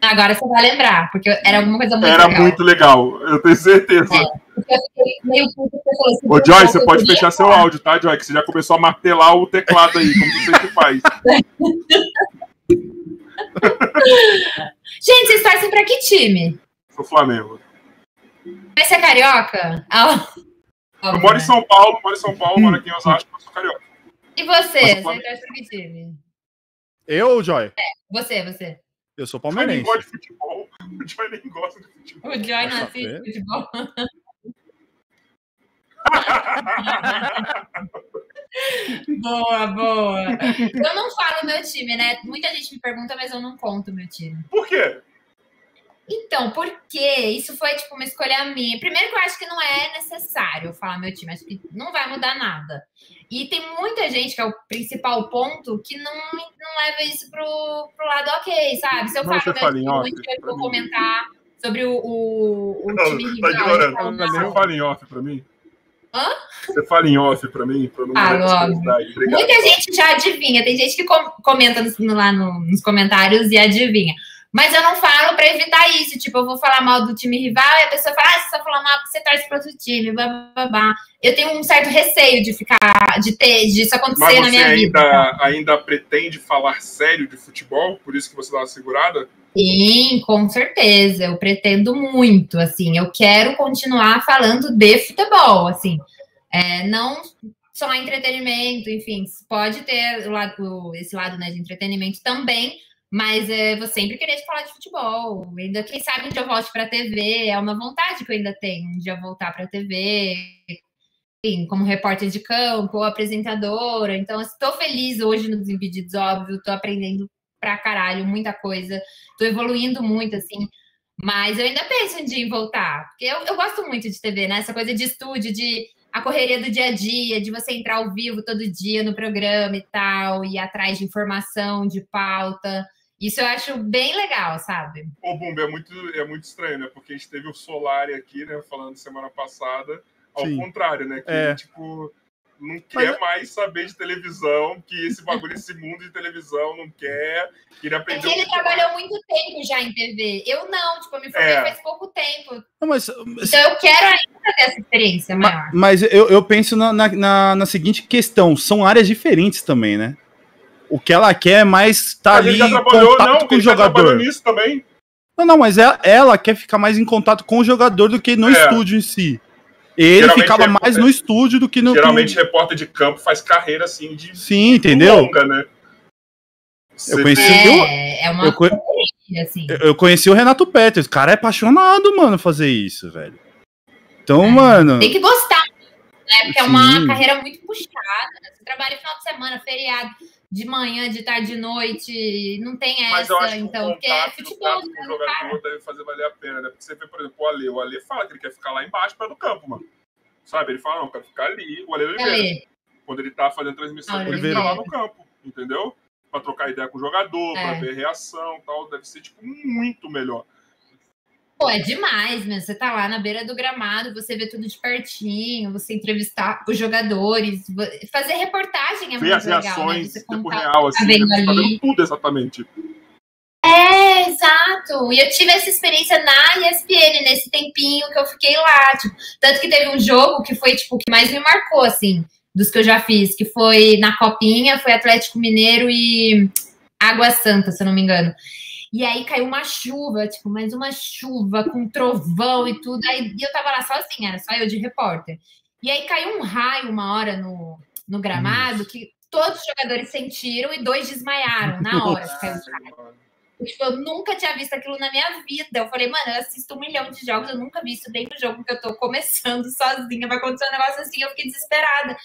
Speaker 3: Agora você vai lembrar, porque era alguma coisa muito
Speaker 1: Era
Speaker 3: legal.
Speaker 1: muito legal, eu tenho certeza.
Speaker 3: É. Assim,
Speaker 1: Ô, Joy, você pode fechar seu áudio, tá, Joy? Que você já começou a martelar o teclado aí, como você sempre faz. [laughs]
Speaker 3: Gente, vocês torcem pra que time?
Speaker 1: Sou Flamengo.
Speaker 3: Vai ser carioca? Ah,
Speaker 1: Eu moro em? São Paulo, moro em São Paulo, moro aqui em Osasco, eu sou carioca.
Speaker 3: E você?
Speaker 2: Mas
Speaker 3: Você torce pra que time?
Speaker 2: Eu, Joy?
Speaker 3: Você, você.
Speaker 2: Eu sou
Speaker 1: O Joy nem
Speaker 2: palmeirense.
Speaker 1: gosta de futebol. O [laughs] Joy nem gosta de futebol.
Speaker 3: O Joy não assiste futebol. [laughs] Boa, boa. Eu não falo meu time, né? Muita gente me pergunta, mas eu não conto meu time.
Speaker 1: Por quê?
Speaker 3: Então, porque isso foi tipo uma escolha minha. Primeiro que eu acho que não é necessário falar meu time, acho que não vai mudar nada. E tem muita gente, que é o principal ponto, que não, não leva isso pro, pro lado ok, sabe? Se eu
Speaker 1: Não,
Speaker 3: falo meu
Speaker 1: off,
Speaker 3: time, eu
Speaker 1: pra
Speaker 3: vou comentar sobre o, o, o
Speaker 1: Não,
Speaker 3: time
Speaker 1: tá
Speaker 3: rival.
Speaker 1: ignorando.
Speaker 3: então,
Speaker 1: Você
Speaker 3: não.
Speaker 1: fala em off pra mim?
Speaker 3: Hã?
Speaker 1: Você fala em off pra mim? Eu não
Speaker 3: Ah. Muita gente já adivinha, tem gente que com- comenta no- lá no- nos comentários e adivinha. Mas eu não falo pra evitar isso. Tipo, eu vou falar mal do time rival e a pessoa fala, ah, você só fala mal porque você torce pro outro time, blá, blá, blá. Eu tenho um certo receio de ficar, de ter, de isso acontecer
Speaker 1: Mas
Speaker 3: na
Speaker 1: você
Speaker 3: minha vida.
Speaker 1: ainda, ainda pretende falar sério de futebol? Por isso que você dá uma segurada?
Speaker 3: Sim, com certeza. Eu pretendo muito, assim. Eu quero continuar falando de futebol, assim. É, não só entretenimento, enfim. Pode ter o lado, esse lado né, de entretenimento também, mas é, vou sempre querer falar de futebol. Ainda, quem sabe um dia eu volte para a TV. É uma vontade que eu ainda tenho, um dia voltar para a TV. Enfim, como repórter de campo ou apresentadora. Então, estou feliz hoje nos Impedidos, óbvio. Estou aprendendo pra caralho, muita coisa. Tô evoluindo muito, assim. Mas eu ainda penso um dia em voltar. Porque eu, eu gosto muito de TV, né? Essa coisa de estúdio, de a correria do dia a dia, de você entrar ao vivo todo dia no programa e tal, e ir atrás de informação, de pauta. Isso eu acho bem legal, sabe?
Speaker 1: Ô, Bumba, é muito, é muito estranho, né? Porque a gente teve o Solari aqui, né? Falando semana passada. Ao
Speaker 2: Sim.
Speaker 1: contrário, né? Que,
Speaker 2: É.
Speaker 1: tipo, não quer
Speaker 2: Mas-
Speaker 1: mais saber de televisão, que esse bagulho, esse mundo de televisão não quer. Queria
Speaker 3: É
Speaker 1: aprender.
Speaker 3: que ele trabalhou muito tempo já em TV. Eu não, tipo, eu me formei
Speaker 1: É.
Speaker 3: faz pouco tempo.
Speaker 2: Não, mas,
Speaker 3: Então eu quero ainda ter essa experiência maior.
Speaker 2: mas eu, eu penso na, na, na- na seguinte questão: são áreas diferentes também, né? O que ela quer é mais estar
Speaker 1: A
Speaker 2: ali em contato
Speaker 1: não,
Speaker 2: com o jogador.
Speaker 1: nisso também.
Speaker 2: Não, não, mas ela, ela quer ficar mais em contato com o jogador do que no
Speaker 1: É.
Speaker 2: estúdio em si. Ele
Speaker 1: Geralmente
Speaker 2: ficava mais no estúdio do que no.
Speaker 1: Geralmente, repórter de campo faz carreira assim de
Speaker 2: Sim, entendeu?
Speaker 1: longa, né? Você
Speaker 2: conheci-
Speaker 1: vê-
Speaker 3: É, é uma
Speaker 2: Eu, co-
Speaker 3: correria, assim.
Speaker 2: eu- eu conheci o Renato Peters. O cara é apaixonado, mano, fazer isso, velho. Então,
Speaker 3: É.
Speaker 2: mano.
Speaker 3: Tem que gostar, né? Porque é uma
Speaker 2: Sim.
Speaker 3: carreira muito puxada. né? Você trabalha final de semana, feriado, de manhã, de tarde, de noite. Não tem
Speaker 1: Mas eu
Speaker 3: essa,
Speaker 1: acho que
Speaker 3: então. Porque é futebol, né,
Speaker 1: o jogador deve fazer valer a pena, né? Porque você vê, por exemplo, o Ale. O Ale fala que ele quer ficar lá embaixo, perto do campo, mano. Sabe? Ele fala, não, eu quero ficar ali. O Ale Oliveira,
Speaker 3: Ale,
Speaker 1: quando ele tá fazendo transmissão,
Speaker 3: Ah,
Speaker 1: ele fica lá no campo, entendeu? Pra trocar ideia com o jogador, pra
Speaker 3: É.
Speaker 1: ver reação e tal. Deve ser, tipo, muito melhor.
Speaker 3: Pô, é demais, meu. Você tá lá na beira do gramado, você vê tudo de pertinho, você entrevistar os jogadores, fazer reportagem é
Speaker 1: ver
Speaker 3: muito
Speaker 1: as
Speaker 3: legal, né?
Speaker 1: reações
Speaker 3: Você
Speaker 1: em tempo real, assim,
Speaker 3: tá vendo
Speaker 1: né? Você tá vendo tudo exatamente.
Speaker 3: É, exato. E eu tive essa experiência na ESPN, nesse tempinho que eu fiquei lá. Tipo, tanto que teve um jogo que foi, tipo, o que mais me marcou, assim, dos que eu já fiz, que foi na Copinha, foi Atlético Mineiro e Água Santa, se eu não me engano. E aí caiu uma chuva, tipo, mais uma chuva com trovão e tudo. Aí e eu tava lá sozinha, era só eu de repórter. E aí caiu um raio uma hora no, no gramado que todos os jogadores sentiram e dois desmaiaram na hora que caiu o raio. Tipo, eu nunca tinha visto aquilo na minha vida. Eu falei, mano, eu assisto um milhão de jogos, eu nunca vi isso nem no jogo que eu tô começando [laughs] sozinha. Vai acontecer um negócio assim, eu fiquei desesperada.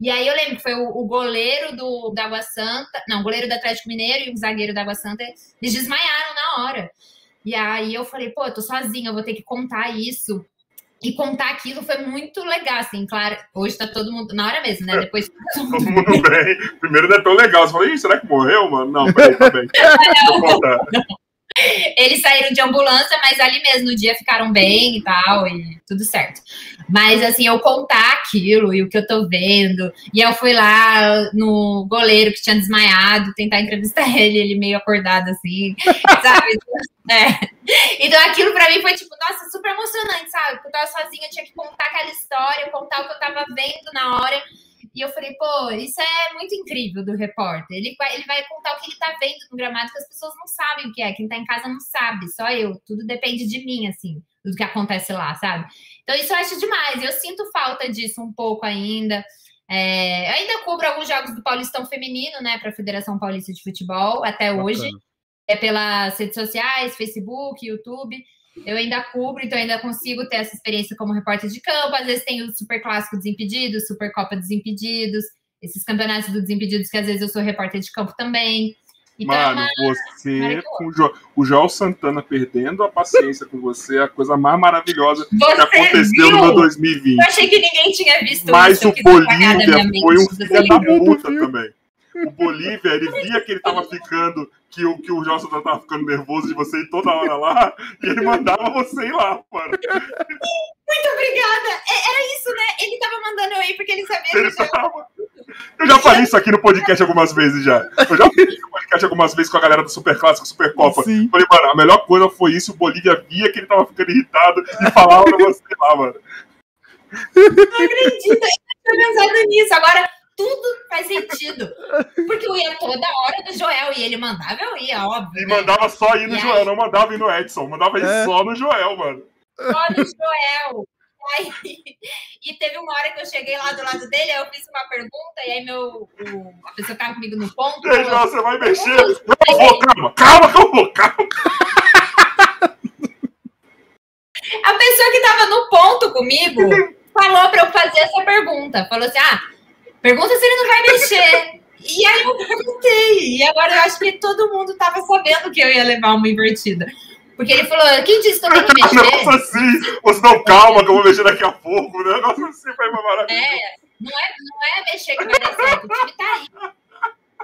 Speaker 3: E aí eu lembro que foi o, o goleiro do, da Água Santa, não, o goleiro do Atlético Mineiro e o zagueiro da Água Santa, eles desmaiaram na hora. E aí eu falei, pô, eu tô sozinha, eu vou ter que contar isso. E contar aquilo foi muito legal, assim, claro. Hoje tá todo mundo, na hora mesmo, né? Depois
Speaker 1: Todo mundo bem. Primeiro não é tão legal. Você fala, Ih, será que morreu, mano? Não, peraí, tá bem. [laughs] Eu contar.
Speaker 3: Eles saíram de ambulância, mas ali mesmo no dia ficaram bem e tal, e tudo certo. Mas assim, eu contar aquilo e o que eu tô vendo, e eu fui lá no goleiro que tinha desmaiado, tentar entrevistar [laughs] ele, ele meio acordado assim, sabe? [laughs] É. Então aquilo pra mim foi tipo, nossa, super emocionante, sabe? Porque eu tava sozinha, eu tinha que contar aquela história, contar o que eu tava vendo na hora. E eu falei, pô, isso é muito incrível do repórter. Ele vai, ele vai contar o que ele tá vendo no gramado, que as pessoas não sabem o que é. Quem tá em casa não sabe, só eu. Tudo depende de mim, assim, do que acontece lá, sabe? Então, isso eu acho demais. Eu sinto falta disso um pouco ainda. É, eu ainda cubro alguns jogos do Paulistão Feminino, né, para a Federação Paulista de Futebol, até hoje.
Speaker 2: Bacana.
Speaker 3: É pelas redes sociais, Facebook, YouTube. Eu ainda cubro, então ainda consigo ter essa experiência como repórter de campo. Às vezes tem o Super Clássico Desimpedidos, Super Copa Desimpedidos. esses campeonatos do Desimpedidos, que às vezes eu sou repórter de campo também. Então, é
Speaker 1: Mano,
Speaker 3: uma-
Speaker 1: você, com o, jo o Joel Santana perdendo a paciência com você, é a coisa mais maravilhosa que
Speaker 3: Você
Speaker 1: aconteceu no
Speaker 3: viu?
Speaker 1: meu 2020.
Speaker 3: Eu achei que ninguém tinha visto
Speaker 1: Mas
Speaker 3: isso.
Speaker 1: o
Speaker 3: apagar da
Speaker 1: Bolívia foi um filho da puta também. O Bolívia, ele via que ele tava ficando, que o, que o Santana tava ficando nervoso de você ir toda hora lá, [laughs] e ele mandava você ir lá, mano.
Speaker 3: Muito obrigada. É- Era isso, né? Ele tava mandando eu ir porque ele sabia que
Speaker 1: Ele
Speaker 3: eu já...
Speaker 1: tava... Eu já falei isso aqui no podcast algumas vezes já. Eu já falei no podcast algumas vezes com a galera do Super Clássico, Super Copa.
Speaker 2: Sim.
Speaker 1: Falei, mano, a melhor coisa foi isso, o Bolívia via que ele tava ficando irritado e falava pra você lá, mano.
Speaker 3: Não acredito. Eu tinha pensado nisso. Agora, tudo faz sentido. Porque eu ia toda hora do Joel e ele mandava eu ia, óbvio.
Speaker 1: E
Speaker 3: né?
Speaker 1: mandava só ir no
Speaker 3: E aí?
Speaker 1: Joel, não mandava ir no Edson, mandava ir
Speaker 2: É.
Speaker 1: só no Joel, mano.
Speaker 3: Só do Joel. Aí, e teve uma hora que eu cheguei lá do lado dele, aí eu fiz uma pergunta, e aí meu, o- a pessoa que tava comigo no ponto.
Speaker 1: Aí,
Speaker 3: falou,
Speaker 1: você vai mexer? Eu vou, calma, calma que eu vou, calma.
Speaker 3: A pessoa que tava no ponto comigo [laughs] falou pra eu fazer essa pergunta. Falou assim: ah, pergunta se ele não vai mexer. [laughs] E aí eu perguntei. E agora eu acho que todo mundo tava sabendo que eu ia levar uma invertida. Porque ele falou: quem disse que eu tenho que
Speaker 1: Um negócio
Speaker 3: mexer?
Speaker 1: assim, você não, calma que eu vou mexer daqui a pouco. Um negócio assim, foi uma maravilha.
Speaker 3: É, não é, não é mexer que vai dar certo. O time tá aí.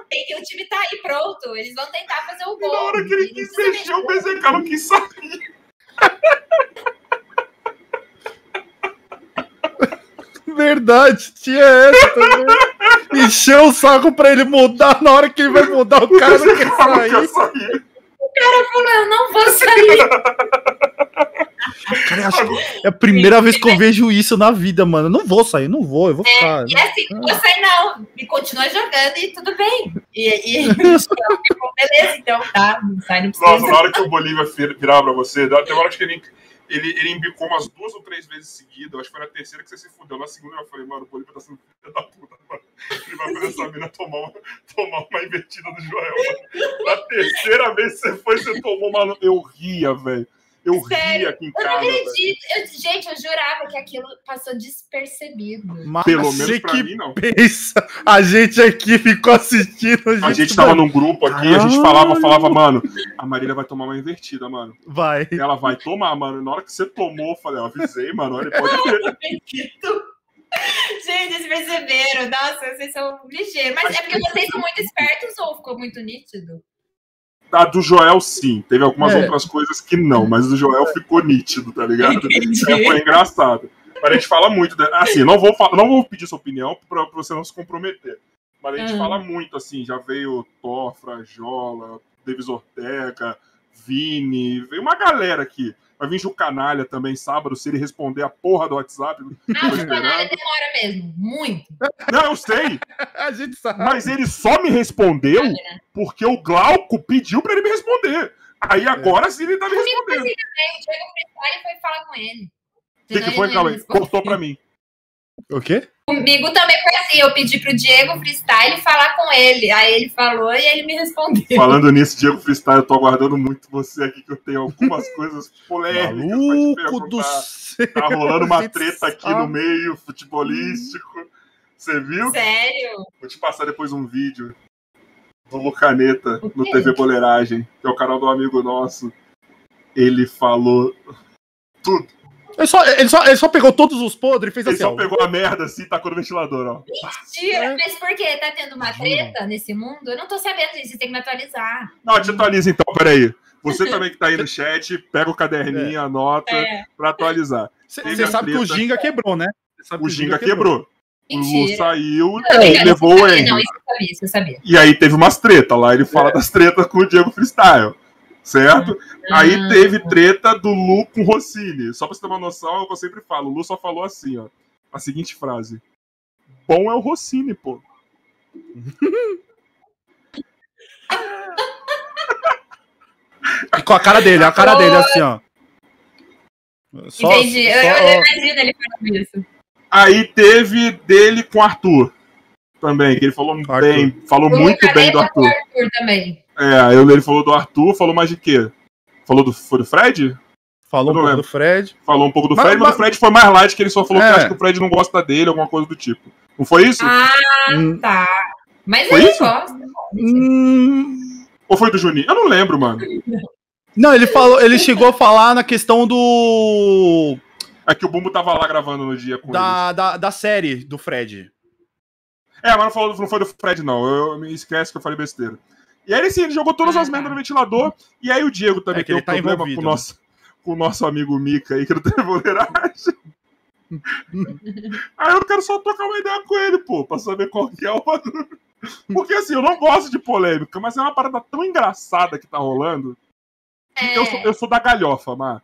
Speaker 3: Tem o time tá aí pronto. Eles vão tentar fazer o
Speaker 1: E
Speaker 3: gol.
Speaker 1: na hora que ele quis mexer, o BZK não quis sair. [laughs]
Speaker 2: Verdade, tinha essa também. Encheu o saco pra ele mudar na hora que ele vai mudar, o cara não quer
Speaker 1: BZK não quer
Speaker 2: sair.
Speaker 1: sair.
Speaker 3: O cara falou: eu não vou sair.
Speaker 2: Cara, é a primeira vez que eu vejo isso na vida, mano. Eu não vou sair, não vou, eu vou ficar.
Speaker 3: E assim, não vou sair não. E continua jogando e tudo bem. E, e [laughs] ficou, [laughs] beleza, então tá. Não sai, não precisa.
Speaker 1: Nossa, na hora que o Bolívia vir- virava pra você, tem uma hora que ele, ele, ele embicou umas duas ou três vezes seguidas. Acho que foi na terceira que você se fudeu. Na segunda eu falei, mano, o Bolívia tá sendo filho da puta, mano. Ele vai fazer essa mina tomar uma, tomar uma invertida do Joel. mano. Na terceira vez que você foi, você tomou, mano. Eu ria, velho. Eu
Speaker 3: Sério?
Speaker 1: ria aqui em
Speaker 3: Eu não
Speaker 1: casa,
Speaker 3: acredito. Eu- gente, eu jurava que aquilo passou despercebido.
Speaker 2: Mas
Speaker 1: Pelo
Speaker 2: você
Speaker 1: menos pra
Speaker 2: que
Speaker 1: mim, não.
Speaker 2: pensa, a gente aqui ficou assistindo.
Speaker 1: A gente tava num grupo aqui, a gente falava, falava, mano, a Marília vai tomar uma invertida, mano.
Speaker 2: Vai.
Speaker 1: Ela vai tomar, mano. Na hora que você tomou, eu falei, eu avisei, mano. Olha, pode
Speaker 3: acredito. Gente, vocês perceberam. Nossa, vocês são ligeiros. Mas é porque vocês são muito espertos ou ficou muito nítido?
Speaker 1: A do Joel, sim. Teve algumas
Speaker 2: É.
Speaker 1: outras coisas que não, mas do Joel ficou nítido, tá ligado? É, foi engraçado. Mas a gente fala muito. da- Assim, não vou, não vou pedir sua opinião pra, pra você não se comprometer. Mas a gente
Speaker 3: Uhum.
Speaker 1: fala muito, assim. Já veio Thor, Frajola, Davis Ortega, Vini. Veio uma galera aqui. Vai vir Ju Canalha também sábado, se ele responder a porra do WhatsApp.
Speaker 3: Ah, [laughs] o canalha demora mesmo. Muito.
Speaker 1: Não, eu sei. [laughs]
Speaker 2: A gente sabe.
Speaker 1: Mas ele só me respondeu porque o Glauco pediu pra ele me responder. Aí agora sim ele tá me respondendo.
Speaker 3: Aí o Diego foi falar com ele.
Speaker 1: O que, que foi, Calma aí? Cortou pra mim.
Speaker 2: O quê?
Speaker 3: Comigo também foi assim, eu pedi pro Diego Freestyle falar com ele. Aí ele falou e ele me respondeu.
Speaker 1: Falando nisso, Diego Freestyle, eu tô aguardando muito você aqui, que eu tenho algumas coisas polêmicas pra te
Speaker 2: Maluco do
Speaker 1: perguntar.
Speaker 2: céu.
Speaker 1: Tá rolando uma treta aqui
Speaker 2: sabe.
Speaker 1: no meio, futebolístico. Você viu?
Speaker 3: Sério?
Speaker 1: Vou te passar depois um vídeo do Lucaneta
Speaker 3: O
Speaker 1: no? TV Boleiragem, que é o canal do amigo nosso. Ele falou tudo.
Speaker 2: Ele só, ele, só, ele só pegou todos os podres e fez
Speaker 1: Ele
Speaker 2: assim,
Speaker 1: só
Speaker 2: ó.
Speaker 1: pegou a merda assim e tacou no ventilador, ó.
Speaker 3: Mentira.
Speaker 2: É.
Speaker 3: Mas por quê? Tá tendo uma treta nesse mundo? Eu não tô sabendo disso, você tem que me atualizar.
Speaker 1: Não, te atualiza então, peraí. Você também que tá aí no chat, pega o caderninho, anota
Speaker 3: É.
Speaker 1: pra atualizar.
Speaker 2: Você sabe que o
Speaker 1: treta.
Speaker 2: Ginga quebrou, né?
Speaker 1: O
Speaker 2: que
Speaker 1: Ginga quebrou. O Lu
Speaker 3: Mentira.
Speaker 1: saiu
Speaker 3: Eu também,
Speaker 1: e levou o Andy.
Speaker 3: Não, isso eu sabia, isso eu sabia.
Speaker 1: E aí teve umas tretas lá, ele fala das tretas com o Diego Freestyle. Certo? Aí
Speaker 3: Ah.
Speaker 1: teve treta do Lu com o Rossini. Só pra você ter uma noção, é o que eu sempre falo. O Lu só falou assim, ó. A seguinte frase. Bom é o Rossini, pô.
Speaker 2: E com a cara dele, a cara dele assim, ó. Só-
Speaker 3: Entendi. Eu,
Speaker 2: só-
Speaker 3: eu imagino ele falando isso.
Speaker 1: Aí teve dele com o Arthur. Também, que ele falou
Speaker 2: Arthur.
Speaker 1: bem, falou
Speaker 3: O
Speaker 1: muito bem do Arthur.
Speaker 3: Arthur também.
Speaker 1: É, aí ele falou do Arthur, falou mais de quê? Falou do, foi do Fred?
Speaker 2: Falou um pouco
Speaker 1: lembro.
Speaker 2: do Fred.
Speaker 1: Falou um pouco do
Speaker 2: Mas-
Speaker 1: Fred, mas,
Speaker 2: mas-
Speaker 1: o Fred foi mais light, que ele só falou
Speaker 2: É.
Speaker 1: que acha que o Fred não gosta dele, alguma coisa do tipo. Não foi isso?
Speaker 3: Ah,
Speaker 2: Hum,
Speaker 3: tá. Mas
Speaker 1: Foi
Speaker 3: ele
Speaker 1: isso?
Speaker 3: gosta.
Speaker 2: hum,
Speaker 1: Ou foi do Juninho? Eu não lembro, mano.
Speaker 2: Não, ele falou, ele chegou a falar na questão do
Speaker 1: É que o Bumbo tava lá gravando no dia com eles.
Speaker 2: da, da, da série do Fred.
Speaker 1: É, mas não, falou, não foi do Fred, não. Eu, eu me esquece que eu falei besteira. E aí ele sim, ele jogou todas
Speaker 3: Ah,
Speaker 1: as
Speaker 3: tá.
Speaker 1: merdas no ventilador. E aí o Diego também
Speaker 2: É que
Speaker 1: tem
Speaker 2: ele
Speaker 1: um
Speaker 2: tá
Speaker 1: problema
Speaker 2: envolvido,
Speaker 1: com o nosso, com o nosso amigo Mika aí, que não teve boleiragem. [laughs] aí eu quero só trocar uma ideia com ele, pô, pra saber qual que é o bagulho. Porque assim, eu não gosto de polêmica, mas é uma parada tão engraçada que tá rolando. que
Speaker 3: É.
Speaker 1: Eu, sou, eu sou da galhofa, Mar.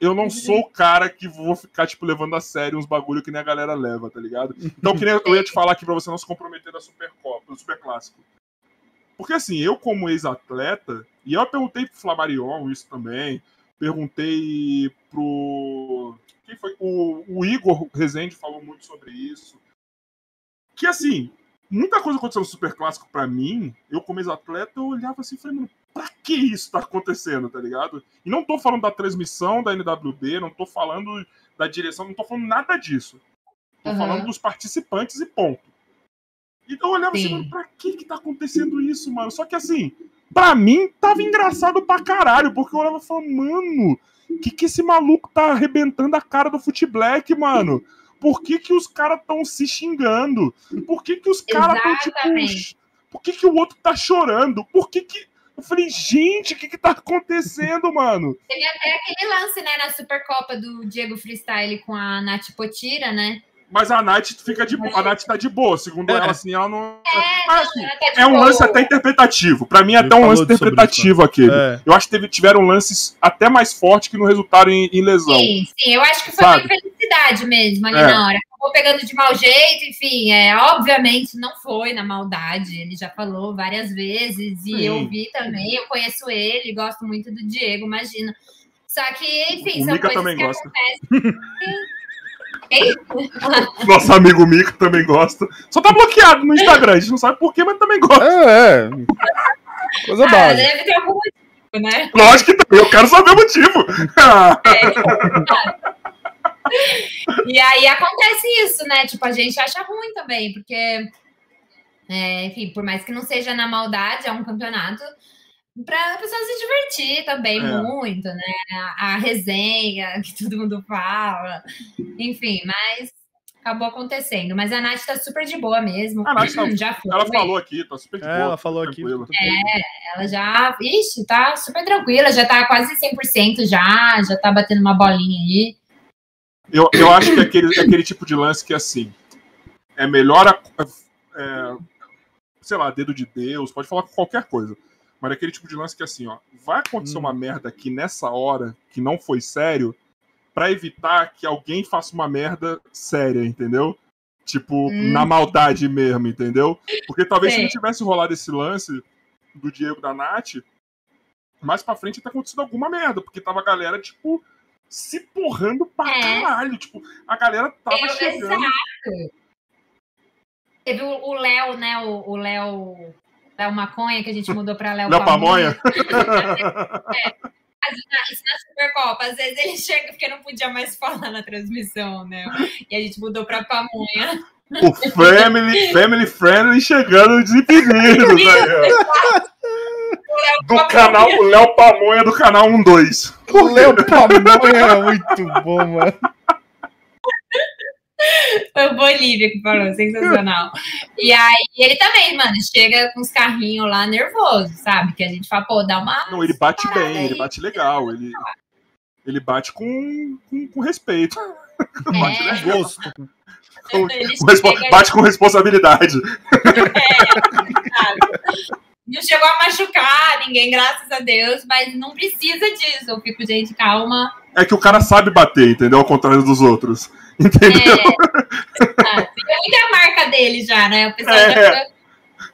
Speaker 1: Eu não sou o cara que vou ficar, tipo, levando a sério uns bagulho que nem a galera leva, tá ligado? Então, que nem eu ia te falar aqui pra você não se comprometer da Supercopa, do Super Clássico. Porque, assim, eu, como ex-atleta, e eu perguntei pro Flamarion isso também, perguntei pro. Quem foi? O, o Igor Rezende falou muito sobre isso. Que, assim, muita coisa aconteceu no Super Clássico pra mim, eu, como ex-atleta, eu olhava assim e falei, mano, pra que isso tá acontecendo, tá ligado? E não tô falando da transmissão da NWB, não tô falando da direção, não tô falando nada disso. Tô
Speaker 3: Aham.
Speaker 1: falando dos participantes e ponto. Então eu olhava assim,
Speaker 3: Sim.
Speaker 1: mano, pra que que tá acontecendo isso, mano? Só que assim, pra mim tava engraçado pra caralho, porque eu olhava e falava, mano, que que esse maluco tá arrebentando a cara do Foot Black, mano? Por que que os caras tão se xingando? Por que que os caras tão, tipo... Por que que o outro tá chorando? Por que que... Eu falei, gente, o que que tá acontecendo, mano?
Speaker 3: Teve até aquele lance, né, na Supercopa do Diego Freestyle com a Nath Potira, né?
Speaker 1: Mas a Nath fica de a Nath tá de boa, segundo
Speaker 2: É.
Speaker 1: ela, assim, ela não.
Speaker 3: É,
Speaker 1: Mas,
Speaker 3: não,
Speaker 1: assim,
Speaker 3: ela tá de
Speaker 1: é um
Speaker 3: boa.
Speaker 1: lance até interpretativo. Pra mim, é até um lance interpretativo aquele.
Speaker 2: É.
Speaker 1: Eu acho que teve- tiveram lances até mais fortes que não resultaram em, em lesão.
Speaker 3: Sim, sim, eu acho que foi
Speaker 1: Sabe?
Speaker 3: uma infelicidade mesmo ali
Speaker 1: É.
Speaker 3: na hora. Acabou pegando de mau jeito, enfim, é, obviamente não foi na maldade, ele já falou várias vezes, e
Speaker 1: Sim.
Speaker 3: eu vi também, eu conheço ele, gosto muito do Diego, imagina. Só que, enfim,
Speaker 1: O
Speaker 3: são
Speaker 1: Mika
Speaker 3: coisas
Speaker 1: também
Speaker 3: que
Speaker 1: gosta.
Speaker 3: acontecem. Ei, [laughs]
Speaker 1: Nosso amigo Mico também gosta. Só tá bloqueado no Instagram, a gente não sabe porquê, mas também gosta.
Speaker 2: É, é. Coisa
Speaker 3: ah,
Speaker 2: básica.
Speaker 3: deve ter algum motivo, né?
Speaker 1: Lógico que tem, eu quero saber o motivo. Ah,
Speaker 3: E aí acontece isso, né? Tipo, a gente acha ruim também, porque, é, enfim, por mais que não seja na maldade, é um campeonato para a pessoa se divertir também
Speaker 1: É.
Speaker 3: muito, né? A, a resenha que todo mundo fala, enfim, mas acabou acontecendo. Mas a Nath tá super de boa mesmo.
Speaker 1: A Nath tá-
Speaker 3: já foi.
Speaker 1: ela falou aqui, tá super de
Speaker 2: É,
Speaker 1: boa.
Speaker 2: ela falou aqui.
Speaker 1: tranquila.
Speaker 3: Ela já, ixi, tá super tranquila, já tá quase 100% já, já tá batendo uma bolinha aí.
Speaker 1: Eu, eu acho que é aquele, é aquele tipo de lance que, assim, é melhor, a- é, sei lá, dedo de Deus, pode falar com qualquer coisa, mas é aquele tipo de lance que, assim, ó, vai acontecer
Speaker 2: Hum.
Speaker 1: uma merda aqui nessa hora, que não foi sério, pra evitar que alguém faça uma merda séria, entendeu? Tipo,
Speaker 3: Hum.
Speaker 1: na maldade mesmo, entendeu? Porque talvez se
Speaker 3: Sei.
Speaker 1: não tivesse rolado esse lance do Diego da Nath, mais pra frente ia ter acontecido alguma merda, porque tava a galera, tipo, se porrando pra
Speaker 3: É.
Speaker 1: caralho. Tipo, a galera tava
Speaker 3: Eu-
Speaker 1: chegando.
Speaker 3: Exato. Teve o Léo, né? O Léo. Léo Maconha, que a gente mudou para Léo
Speaker 1: Léo Pamonha. [laughs]
Speaker 3: Isso na Supercopa. Às vezes ele chega porque não podia mais falar na transmissão, né? E a gente mudou para Pamonha.
Speaker 1: o family, family friendly chegando desimpedidos. [laughs] do canal, o Léo Pamonha do canal 12.
Speaker 2: O Léo Pamonha é muito bom, mano.
Speaker 3: Foi o Bolívia que falou, sensacional. E aí ele também, mano, chega com os carrinhos lá nervoso, sabe? Que a gente fala, pô, dá uma.
Speaker 1: Não, ele bate
Speaker 3: parada
Speaker 1: bem,
Speaker 3: aí.
Speaker 1: ele bate legal. Ele, ele bate com, com, com respeito. Bate
Speaker 3: É.
Speaker 2: Gosto.
Speaker 1: Com-
Speaker 3: Ele
Speaker 1: com bate com responsabilidade.
Speaker 3: Não chegou a machucar ninguém, graças a Deus, mas não precisa disso. Eu fico, gente, calma.
Speaker 1: É que o cara sabe bater, entendeu? Ao contrário dos outros. Entendeu?
Speaker 3: Ah, Fica muito a marca dele já, né? O pessoal
Speaker 1: É.
Speaker 3: já fica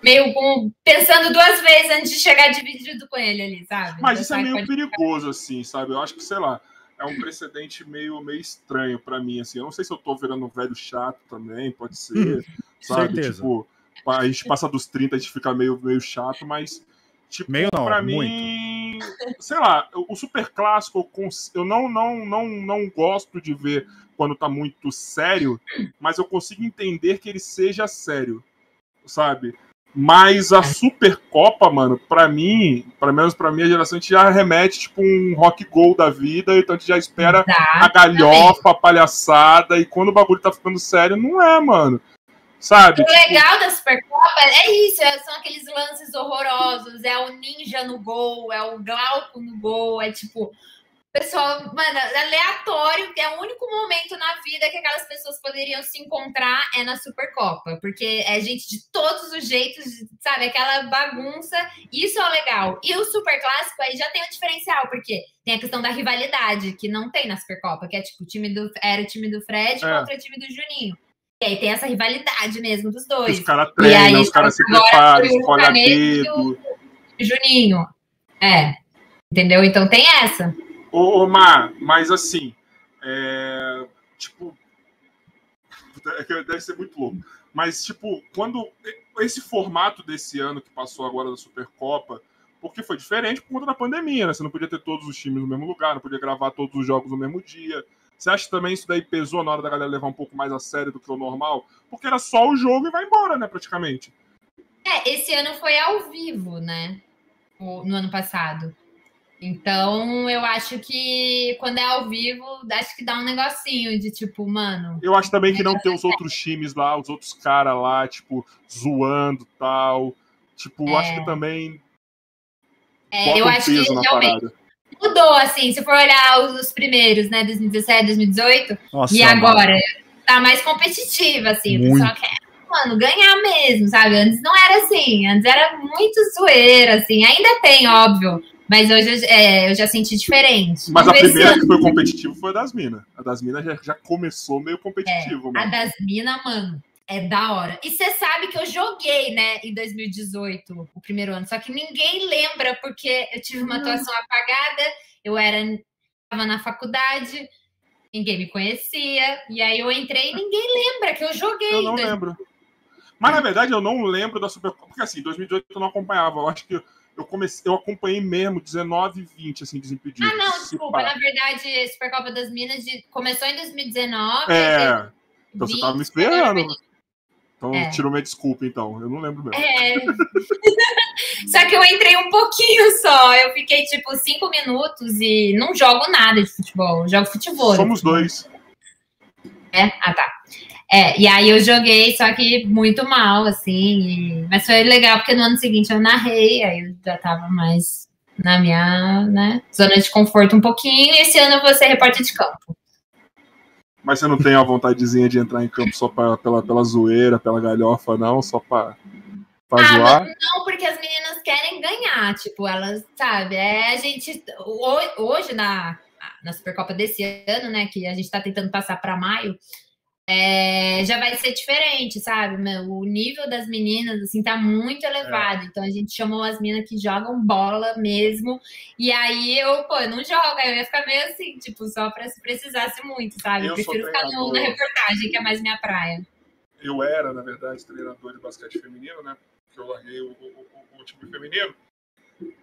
Speaker 3: meio com, pensando duas vezes antes de chegar dividido com ele ali, sabe?
Speaker 1: Mas isso é meio perigoso, assim, sabe? Eu acho que, sei lá, é um precedente meio, meio estranho pra mim, assim. Eu não sei se eu tô virando um velho chato também, pode ser, sabe?
Speaker 2: certeza.
Speaker 1: Tipo, a gente passa dos 30, a gente fica meio, meio chato, mas, tipo,
Speaker 2: Meio não,
Speaker 1: pra
Speaker 2: muito.
Speaker 1: mim, sei lá, o super clássico eu, cons- eu não, não, não, não gosto de ver quando tá muito sério, mas eu consigo entender que ele seja sério, sabe? Mas a Supercopa, mano, pra mim, pelo menos pra minha geração, a gente já remete tipo um rock gold da vida, então a gente já espera a
Speaker 3: Tá.
Speaker 1: galhofa, a palhaçada, e quando o bagulho tá ficando sério, não é, mano. Sabe?
Speaker 3: O
Speaker 1: Tipo,
Speaker 3: legal da Supercopa é isso, é- são aqueles lances horrorosos, é o ninja no gol, é o Glauco no gol, é tipo, pessoal, mano, é aleatório, é o único momento na vida que aquelas pessoas poderiam se encontrar é na Supercopa, porque é gente de todos os jeitos, sabe, aquela bagunça, isso é o legal. E o Super Clássico aí já tem o diferencial, porque tem a questão da rivalidade, que não tem na Supercopa, que é tipo, o time do, era o time do Fred
Speaker 1: É.
Speaker 3: contra o time do Juninho. E aí tem essa rivalidade mesmo dos
Speaker 1: os
Speaker 3: dois.
Speaker 1: caras
Speaker 3: E
Speaker 1: treinam, os caras se preparam, escolhem a dedo.
Speaker 3: Juninho. É. Entendeu? Então tem essa.
Speaker 1: Ô, Mar, mas assim, é, tipo, é deve ser muito louco. Mas, tipo, quando esse formato desse ano que passou agora da Supercopa, porque foi diferente por conta da pandemia, né? Você não podia ter todos os times no mesmo lugar, não podia gravar todos os jogos no mesmo dia. Você acha que também isso daí pesou na hora da galera levar um pouco mais a sério do que o normal? Porque era só o jogo e vai embora, né, praticamente.
Speaker 3: É, esse ano foi ao vivo, né? No ano passado. Então, eu acho que quando é ao vivo, acho que dá um negocinho de tipo, mano.
Speaker 1: Eu acho também que não ter os outros times lá, os outros caras lá, tipo, zoando e tal. Tipo, acho que também
Speaker 3: É, eu
Speaker 1: um
Speaker 3: acho que
Speaker 1: peso na
Speaker 3: realmente
Speaker 1: parada.
Speaker 3: mudou, assim. Se for olhar os, os primeiros, né? 2017, 2018,
Speaker 2: Nossa,
Speaker 3: e
Speaker 2: mano.
Speaker 3: agora tá mais competitiva, assim. O
Speaker 2: Muito.
Speaker 3: pessoal quer, mano, ganhar mesmo, sabe? Antes não era assim. Antes era muito zoeira, assim. Ainda tem, óbvio. Mas hoje eu, é, eu já senti diferente.
Speaker 1: Mas a
Speaker 3: Vamos
Speaker 1: primeira que foi competitiva foi a das minas. A das minas já, já começou meio competitivo,
Speaker 3: A
Speaker 1: mano.
Speaker 3: das minas, mano, é da hora. E você sabe que eu joguei, né, em 2018, o primeiro ano. Só que ninguém lembra, porque eu tive uma atuação apagada, eu era tava na faculdade, ninguém me conhecia. E aí eu entrei e ninguém lembra que eu joguei.
Speaker 1: Eu não
Speaker 3: dois-
Speaker 1: lembro. Mas na verdade eu não lembro da Supercopa. Porque assim, 2018 eu não acompanhava. Eu acho que eu comecei, eu acompanhei mesmo 19 e 20, assim, desimpedidos.
Speaker 3: Ah, não, desculpa. Na verdade, Supercopa das Minas de- começou em 2019.
Speaker 1: É. Então você tava me
Speaker 3: 20,
Speaker 1: esperando. Então
Speaker 3: É.
Speaker 1: tirou minha desculpa, então. Eu não lembro mesmo.
Speaker 3: É. [laughs] só que eu entrei um pouquinho só. Eu fiquei tipo cinco minutos e não jogo nada de futebol. Eu jogo futebol.
Speaker 1: Somos dois.
Speaker 3: É? Ah, tá. É, e aí eu joguei, só que muito mal, assim. e- Mas foi legal, porque no ano seguinte eu narrei, aí eu já tava mais na minha né, zona de conforto um pouquinho. E esse ano eu vou ser repórter de campo.
Speaker 1: Mas você não tem a vontadezinha de entrar em campo só pra, pela, pela zoeira, pela galhofa, não? Só pra, pra
Speaker 3: Ah,
Speaker 1: zoar?
Speaker 3: não, porque as meninas querem ganhar, tipo, elas, sabe, é a gente, ho- hoje na, na Supercopa desse ano, né, que a gente tá tentando passar para maio, é, já vai ser diferente, sabe, o nível das meninas, assim, tá muito elevado, então a gente chamou as meninas que jogam bola mesmo, e aí eu, pô, eu não jogo, aí eu ia ficar meio assim, tipo, só pra se precisasse muito, sabe, eu, prefiro ficar no- na reportagem, que é mais minha praia.
Speaker 1: eu era, na verdade, treinador de basquete feminino, né? Porque eu larguei o, o- o- o time feminino.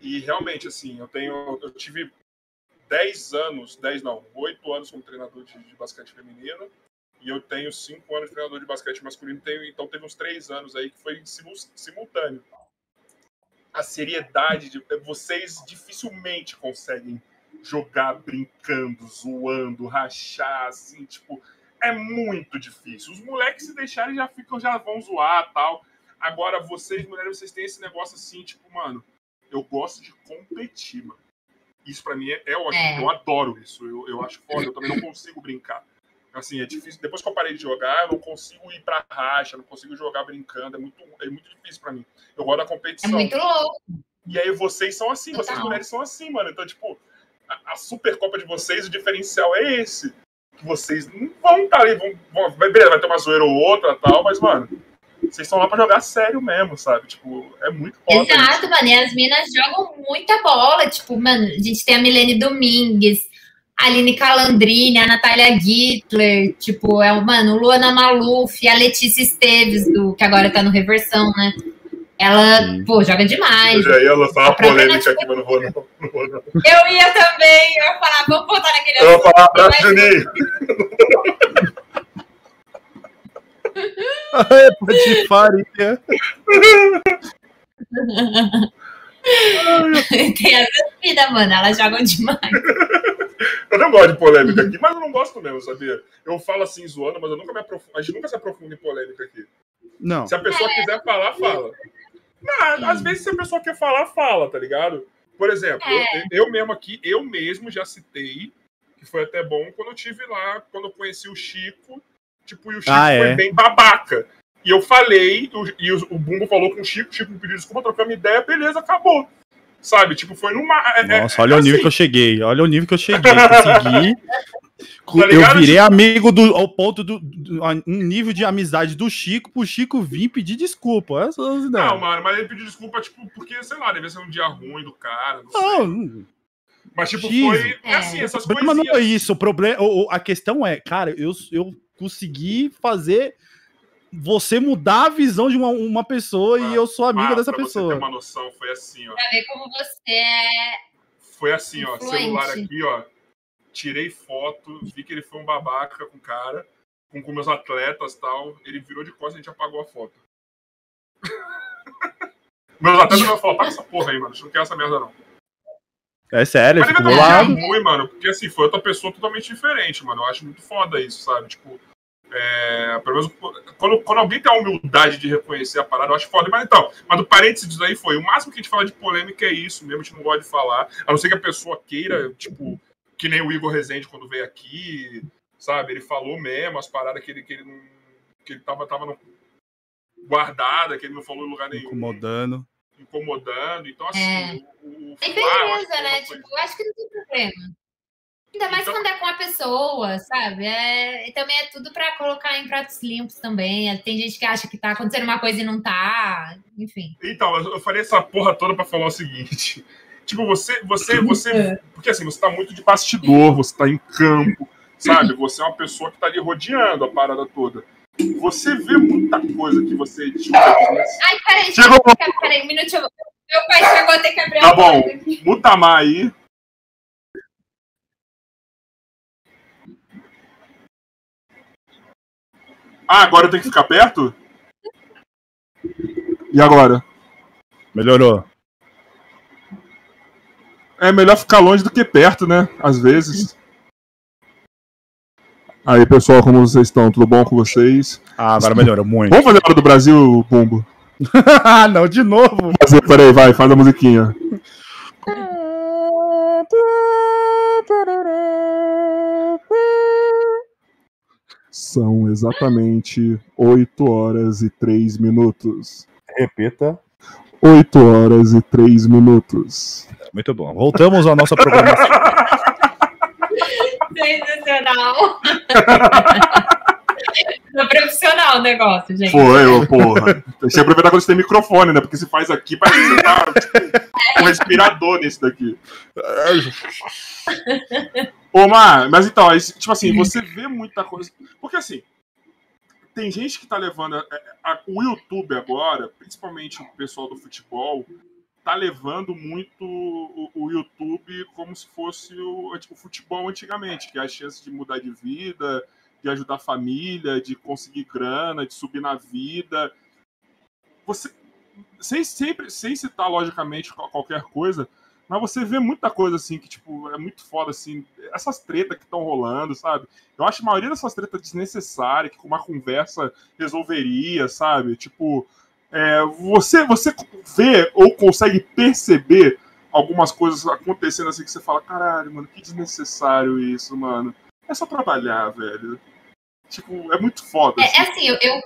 Speaker 1: E realmente, assim, eu tenho. Eu tive 10 anos, 10 não, 8 anos como treinador de, de basquete feminino. E eu tenho 5 anos de treinador de basquete masculino. Tenho, então teve uns 3 anos aí que foi simu- simultâneo. A seriedade de. Vocês dificilmente conseguem jogar brincando, zoando, rachar, assim, tipo é muito difícil. Os moleques se deixarem já ficam, já vão zoar tal. Agora, vocês, mulheres, vocês têm esse negócio assim, tipo, mano, eu gosto de competir, mano. Isso pra mim é, é ótimo.
Speaker 3: É.
Speaker 1: Eu adoro isso. Eu, eu acho foda. Eu também não consigo brincar. Assim, é difícil. Depois que eu parei de jogar, eu não consigo ir pra racha, não consigo jogar brincando. É muito, é muito difícil pra mim. Eu gosto da
Speaker 3: É
Speaker 1: competição.
Speaker 3: muito louco.
Speaker 1: E aí vocês são assim, vocês
Speaker 3: Total.
Speaker 1: mulheres são assim, mano. Então, tipo, a, a Supercopa de vocês, o diferencial é esse. Que vocês não vão estar ali, vão, vão, vai- beleza, vai ter uma zoeira ou outra tal, mas, mano, vocês estão lá pra jogar sério mesmo, sabe? Tipo, é muito foda.
Speaker 3: Exato, mano. E as minas jogam muita bola. Tipo, mano, a gente tem a Milene Domingues, Aline Calandrini, a Natália Gittler, tipo, é o, mano, Luana Maluf, a Letícia Esteves, do, que agora tá no Reversão, né? Ela,
Speaker 2: Sim.
Speaker 3: pô, joga demais.
Speaker 1: Eu já ia lançar uma polêmica aqui, mas não vou não. Não vou
Speaker 3: Eu ia também, eu ia falar, vamos voltar naquele
Speaker 1: Eu vou
Speaker 3: assunto.
Speaker 1: falar
Speaker 3: mas-
Speaker 1: Juninho. [laughs] [laughs]
Speaker 2: É, patifaria. [laughs]
Speaker 3: Tem as vidas, mano, elas jogam demais.
Speaker 1: Eu não gosto de polêmica aqui, mas eu não gosto mesmo, sabia? Eu falo assim zoando, mas eu nunca me aprofundo. A gente nunca se aprofunda em polêmica aqui.
Speaker 2: Não.
Speaker 1: Se a pessoa quiser falar, fala. Não, às vezes se a pessoa quer falar, fala, tá ligado? Por exemplo,
Speaker 3: É.
Speaker 1: eu, eu mesmo aqui, eu mesmo já citei, que foi até bom quando eu tive lá, quando eu conheci o Chico, tipo, e o Chico
Speaker 2: Ah,
Speaker 1: foi
Speaker 2: é?
Speaker 1: bem babaca. E eu falei, o- e o, o Bumbo falou com o Chico, o Chico me pediu desculpa, trocamos ideia, beleza, acabou. Sabe? Tipo, foi numa. é- é-
Speaker 2: Nossa, olha o nível
Speaker 1: assim,
Speaker 2: que eu cheguei. Olha o nível que eu cheguei. Consegui. [laughs]
Speaker 1: Tá
Speaker 2: eu virei amigo do, ao ponto do, do- um nível de amizade do Chico pro Chico vir pedir desculpa. As ideias.
Speaker 1: Não, mano, mas ele pediu desculpa, tipo, porque, sei lá, devia ser um dia ruim do cara, não sei.
Speaker 2: Não,
Speaker 1: Mas, tipo,
Speaker 2: Jesus.
Speaker 1: foi. É assim, essas
Speaker 2: o problema não é isso. O problema, o- o- a questão é, cara, eu, eu consegui fazer você mudar a visão de uma, uma pessoa e eu sou amiga
Speaker 1: Ah,
Speaker 2: dessa
Speaker 1: pra Você ter
Speaker 2: pessoa.
Speaker 1: uma noção, foi assim, ó.
Speaker 3: Pra ver como você é.
Speaker 1: Foi assim, ó.
Speaker 3: Influente.
Speaker 1: Celular aqui, ó. Tirei foto, vi que ele foi um babaca com o cara, com, com meus atletas e tal. Ele virou de costas e a gente apagou a foto. [laughs] meus atletas me falaram, paga essa porra aí, mano. A gente não quer essa merda, não.
Speaker 2: É sério,
Speaker 1: Mas
Speaker 2: ele bolado.
Speaker 1: ruim, mano, porque assim, foi outra pessoa totalmente diferente, mano. Eu acho muito foda isso, sabe? Tipo, é, pelo menos quando, quando alguém tem a humildade de reconhecer a parada, eu acho foda. Mas então, mas do parênteses disso aí foi, o máximo que a gente fala de polêmica é isso mesmo, a gente não gosta de falar, a não ser que a pessoa queira, tipo, que nem o Igor Rezende quando veio aqui, sabe? Ele falou mesmo as paradas que ele, que ele não. que ele tava, tava no, guardada, que ele não falou em lugar nenhum
Speaker 2: Incomodando.
Speaker 1: incomodando. Então, assim,
Speaker 3: É.
Speaker 1: o, o eu acho
Speaker 3: beleza,
Speaker 1: que é
Speaker 3: né? Tipo, eu acho que não tem problema. Ainda mais
Speaker 1: Então-
Speaker 3: quando é com a pessoa, sabe? É, e também é tudo pra colocar em pratos limpos também. É, Tem gente que acha que tá acontecendo uma coisa e não tá. Enfim.
Speaker 1: Então, eu eu falei essa porra toda pra falar o seguinte. [laughs] Tipo, você, você, você. Porque assim, você tá muito de bastidor, você tá em campo, sabe? [laughs] Você é uma pessoa que tá ali rodeando a parada toda. Você vê muita coisa que você desnecessária.
Speaker 3: Ai, peraí,
Speaker 1: Chegou.
Speaker 3: peraí, um minutinho. Meu pai chegou, tem que abrir
Speaker 1: Tá
Speaker 3: a
Speaker 1: bom. Mutamar aí. Ah, agora eu tenho que ficar perto? E agora?
Speaker 2: Melhorou.
Speaker 1: É melhor ficar longe do que perto, né? Às vezes. Aí, pessoal, como vocês estão? Tudo bom com vocês?
Speaker 2: Ah, agora melhorou muito.
Speaker 1: Vamos fazer a hora do Brasil, Bumbo?
Speaker 2: ah, não, de novo.
Speaker 1: Fazer, peraí, vai, faz a musiquinha. São exatamente 8 horas e 3 minutos.
Speaker 2: Repita.
Speaker 1: 8 horas e 3 minutos.
Speaker 2: Muito bom. Voltamos à nossa programação.
Speaker 3: Sensacional. É profissional o negócio, gente.
Speaker 1: Foi, ô, porra. Deixa eu aproveitar quando você tem microfone, né? Porque se faz aqui, parece que você tá tipo, um respirador nesse daqui. Ô, Mar, mas então, tipo assim, você vê muita coisa. Porque assim, tem gente que tá levando. a- a- o YouTube agora, principalmente o pessoal do futebol, tá levando muito o, o YouTube como se fosse o, tipo, o futebol antigamente, que é a chance de mudar de vida, de ajudar a família, de conseguir grana, de subir na vida. Você. Sem, sempre, sem citar, logicamente, qual- qualquer coisa, mas você vê muita coisa assim que, tipo, é muito foda, assim. Essas tretas que estão rolando, sabe? Eu acho a maioria dessas tretas desnecessárias, que com uma conversa resolveria, sabe? Tipo, é, você, você vê ou consegue perceber algumas coisas acontecendo assim que você fala, caralho, mano, que desnecessário isso, mano. É só trabalhar, velho. Tipo, é muito foda.
Speaker 3: É,
Speaker 1: assim.
Speaker 3: é assim, eu, eu,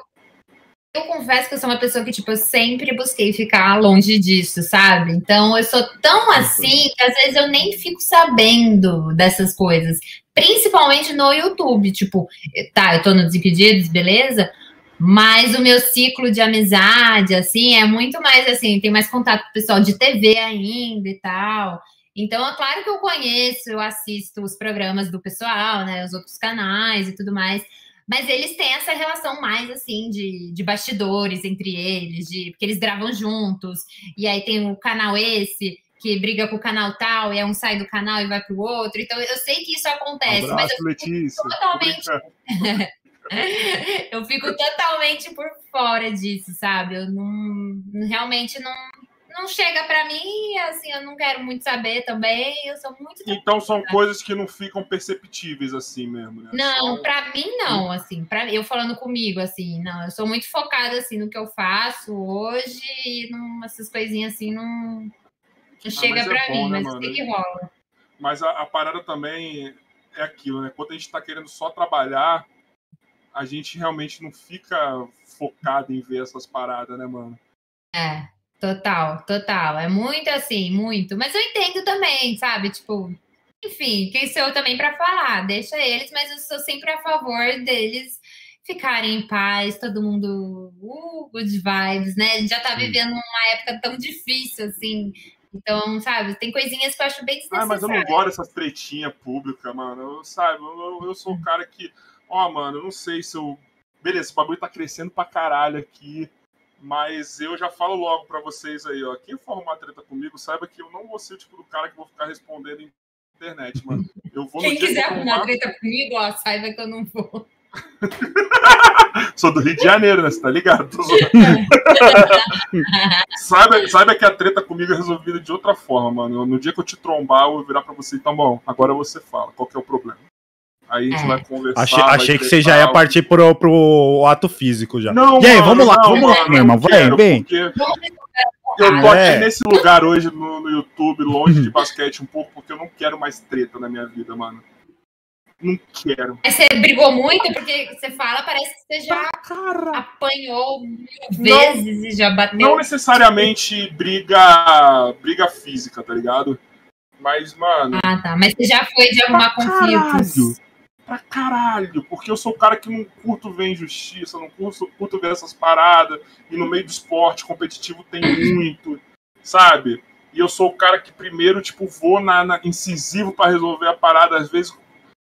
Speaker 3: eu confesso que eu sou uma pessoa que, tipo, eu sempre busquei ficar longe disso, sabe? Então, eu sou tão assim que às vezes eu nem fico sabendo dessas coisas. Principalmente no YouTube. Tipo, tá, eu tô no Desimpedidos, beleza? Mas o meu ciclo de amizade, assim, é muito mais assim, tem mais contato com o pessoal de TV ainda e tal. Então, é claro que eu conheço, eu assisto os programas do pessoal, né? Os outros canais e tudo mais. Mas eles têm essa relação mais assim de, de bastidores entre eles, de porque eles gravam juntos. E aí tem o canal esse que briga com o canal tal, e é um sai do canal e vai pro outro. Então eu sei que isso acontece,
Speaker 1: Abraço,
Speaker 3: mas eu
Speaker 1: Letícia.
Speaker 3: totalmente [laughs] eu fico totalmente por fora disso, sabe? Eu não realmente não não chega para mim, assim, eu não quero muito saber também. Eu sou muito
Speaker 1: Então são coisas que não ficam perceptíveis assim mesmo, né?
Speaker 3: Não, Só... para mim não, assim, para eu falando comigo assim, não, eu sou muito focada assim no que eu faço hoje e não, essas coisinhas assim não, não ah, chega para é mim, né, mas o que, que rola?
Speaker 1: Mas a, a parada também é aquilo, né? Quando a gente está querendo só trabalhar, a gente realmente não fica focado em ver essas paradas, né, mano?
Speaker 3: É, total, total. É muito assim, muito. Mas eu entendo também, sabe? Tipo, enfim, quem sou eu também para falar? Deixa eles, mas eu sou sempre a favor deles ficarem em paz, todo mundo, uh, good vibes, né? A gente já tá vivendo uma época tão difícil, assim. Então, sabe, tem coisinhas que eu acho bem desnecessárias.
Speaker 1: Ah, mas eu não gosto dessas tretinhas públicas, mano. Eu, sabe, eu, eu sou o cara que ó, mano, eu não sei se eu. Beleza, o bagulho tá crescendo pra caralho aqui. Mas eu já falo logo para vocês aí, ó. Quem for uma treta comigo, saiba que eu não vou ser o tipo do cara que vou ficar respondendo em internet, mano. Eu vou
Speaker 3: Quem quiser arrumar treta comigo, ó, saiba que eu não vou. [laughs]
Speaker 1: Sou do Rio de Janeiro, né? Você tá ligado? [laughs] saiba, saiba que a treta comigo é resolvida de outra forma, mano. No dia que eu te trombar, eu vou virar pra você, então, bom, agora você fala, qual que é o problema? Aí a gente é. vai conversar.
Speaker 2: Achei,
Speaker 1: achei
Speaker 2: que você já ia partir pro, pro ato físico já. Não, e aí, mano, vamos lá, não, vamos lá, meu irmão. Vai, bem.
Speaker 1: Eu tô aqui é. nesse lugar hoje no, no YouTube, longe de basquete um pouco, porque eu não quero mais treta na minha vida, mano. Não quero.
Speaker 3: Mas você brigou muito? Porque você fala, parece que você já Cara. apanhou mil vezes não, e já bateu.
Speaker 1: Não necessariamente briga, briga física, tá ligado? Mas, mano.
Speaker 3: Ah, tá. Mas você já foi de arrumar conflitos
Speaker 1: pra caralho, porque eu sou o cara que não curto ver injustiça, não curto, curto ver essas paradas, e no meio do esporte competitivo tem muito, sabe? E eu sou o cara que primeiro, tipo, vou na, na incisivo para resolver a parada, às vezes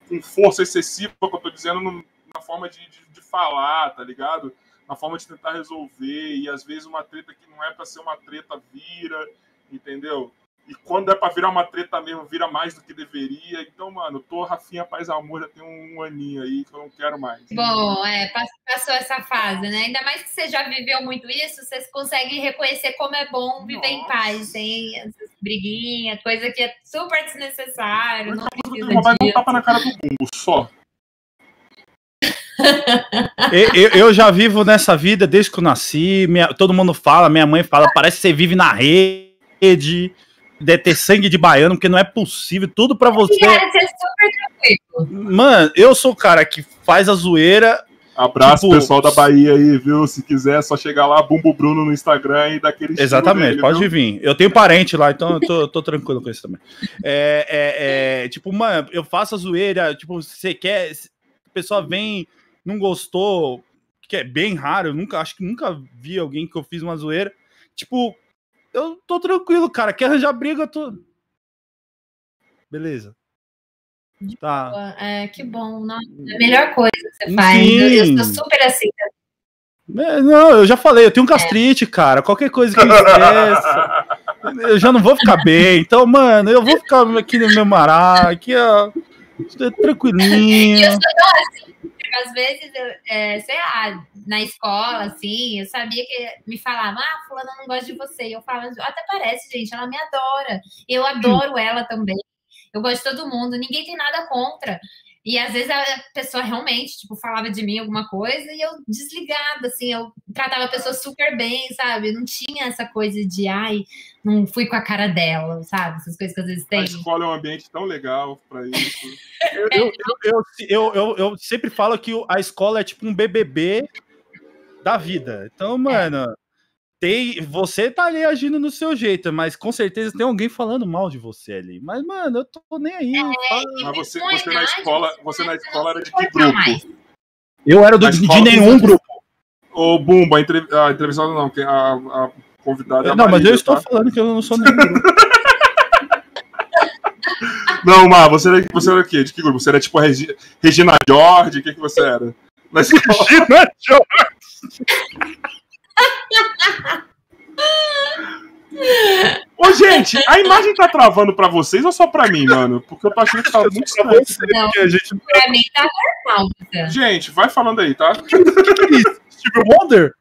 Speaker 1: com força excessiva, que eu tô dizendo, no, na forma de, de, de, falar, tá ligado? Na forma de tentar resolver, e às vezes uma treta que não é para ser uma treta vira, entendeu? E quando é pra virar uma treta mesmo, vira mais do que deveria. Então, mano, tô Rafinha Paz Amor já tem um aninho aí que eu não quero mais.
Speaker 3: Bom, é, passou essa fase, né? Ainda mais que você já viveu muito isso, você consegue reconhecer como é bom viver Nossa. em paz, sem essas briguinhas, coisa que é super desnecessário. Não precisa
Speaker 1: disso. um tapa na cara do bumbo, só. [laughs]
Speaker 2: eu, eu, já vivo nessa vida desde que eu nasci. Minha, todo mundo fala, minha mãe fala, parece que você vive na rede de ter sangue de baiano, porque não é possível, tudo para você. Cara, você é super tranquilo. Mano, eu sou o cara que faz a zoeira.
Speaker 1: Abraço tipo, pessoal da Bahia aí, viu? Se quiser, é só chegar lá, Bumbo Bruno no Instagram e daquele
Speaker 2: Exatamente, dele, pode viu? vir. Eu tenho parente lá, então eu tô, tô tranquilo com isso também. É, é, é, tipo, mano, eu faço a zoeira, tipo, você quer. A pessoa vem, não gostou, que é bem raro, eu nunca, acho que nunca vi alguém que eu fiz uma zoeira. Tipo, eu tô tranquilo, cara. Quer arranjar briga, eu tô. Beleza.
Speaker 3: Tá. É, que bom. Não, é a melhor coisa que você faz. Eu, eu tô super assim.
Speaker 2: É, não, eu já falei, eu tenho um é. gastrite, é. cara. Qualquer coisa que eu esqueça, eu já não vou ficar bem. Então, mano, eu vou ficar aqui no meu mará, aqui, ó, tranquilinho. Eu sou
Speaker 3: assim, às vezes, eu, é, sei lá, na escola, assim, eu sabia que me falavam, ah, fulana não gosta de você. E eu falava, até parece, gente, ela me adora. Eu adoro ela também. Eu gosto de todo mundo, ninguém tem nada contra. E às vezes a pessoa realmente, tipo, falava de mim alguma coisa e eu desligada, assim, eu tratava a pessoa super bem, sabe? Não tinha essa coisa de, ai, não fui com a cara dela, sabe? Essas coisas que às vezes tem. A
Speaker 1: escola é um ambiente tão legal para isso.
Speaker 2: eu, eu, eu, eu, eu, sempre falo que a escola é tipo um BBB da vida. Então, mano, tem, você tá ali agindo no seu jeito, mas com certeza tem alguém falando mal de você ali. Mas, mano, eu tô nem aí.
Speaker 1: É, mas você, você na escola, você na escola era de que grupo?
Speaker 2: Eu era do, de nenhum grupo.
Speaker 1: Ô, Bumba, a, entrev a entrevistada não, a, a convidada é
Speaker 2: Não, Maria, mas eu estou tá? falando que eu não sou nenhum grupo. [laughs]
Speaker 1: Não, Mar, você era, você era o quê? De que grupo? Você era tipo a Regi Regina George? O que, que você era? Na [laughs] escola? Regina George! Ô, gente, a imagem tá travando pra vocês ou só pra mim, mano? Porque eu tô achando que tá muito estranho.
Speaker 3: Não,
Speaker 2: Porque a gente
Speaker 3: pra mim tá normal.
Speaker 1: Gente, vai falando aí, tá?
Speaker 2: que isso? Steve Wonder?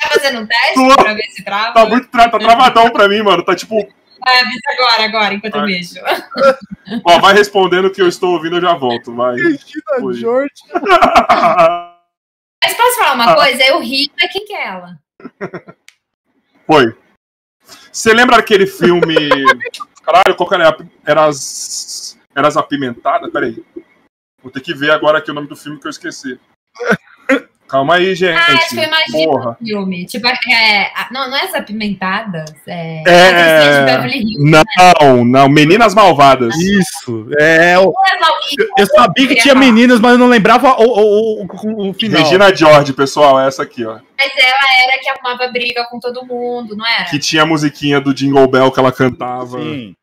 Speaker 3: Tá fazendo um teste
Speaker 1: Tô.
Speaker 3: pra ver se trava?
Speaker 1: Tá muito tra tá travadão pra mim, mano. Tá tipo,
Speaker 3: Vai, avisa agora, agora, enquanto eu
Speaker 1: Vai.
Speaker 3: mexo.
Speaker 1: ó, vai respondendo o que eu estou ouvindo, eu já volto, vai.
Speaker 2: Regina
Speaker 1: Foi.
Speaker 2: George. [laughs]
Speaker 3: Mas posso falar
Speaker 1: Ah.
Speaker 3: uma coisa? Eu ri, que é ela?
Speaker 1: Foi. Você lembra aquele filme. [laughs] Caralho, qual que era? Era as. Era as apimentadas? Peraí. Vou ter que ver agora aqui o nome do filme que eu esqueci. Calma aí, gente.
Speaker 3: Ah, acho que eu imagino
Speaker 1: Porra.
Speaker 3: o filme. Tipo, é, a- não, não é as apimentadas. É.
Speaker 1: É.
Speaker 3: a Cristina de Beverly Hills.
Speaker 1: Não, não. Meninas Malvadas.
Speaker 2: Isso. É, eu,
Speaker 3: Não é
Speaker 2: eu sabia que tinha meninas, mas eu não lembrava o, o, o, o final.
Speaker 1: Regina George, pessoal, é essa aqui, ó.
Speaker 3: Mas ela era que arrumava briga com todo mundo, não era?
Speaker 1: Que tinha a musiquinha do Jingle Bell que ela cantava.
Speaker 2: Sim.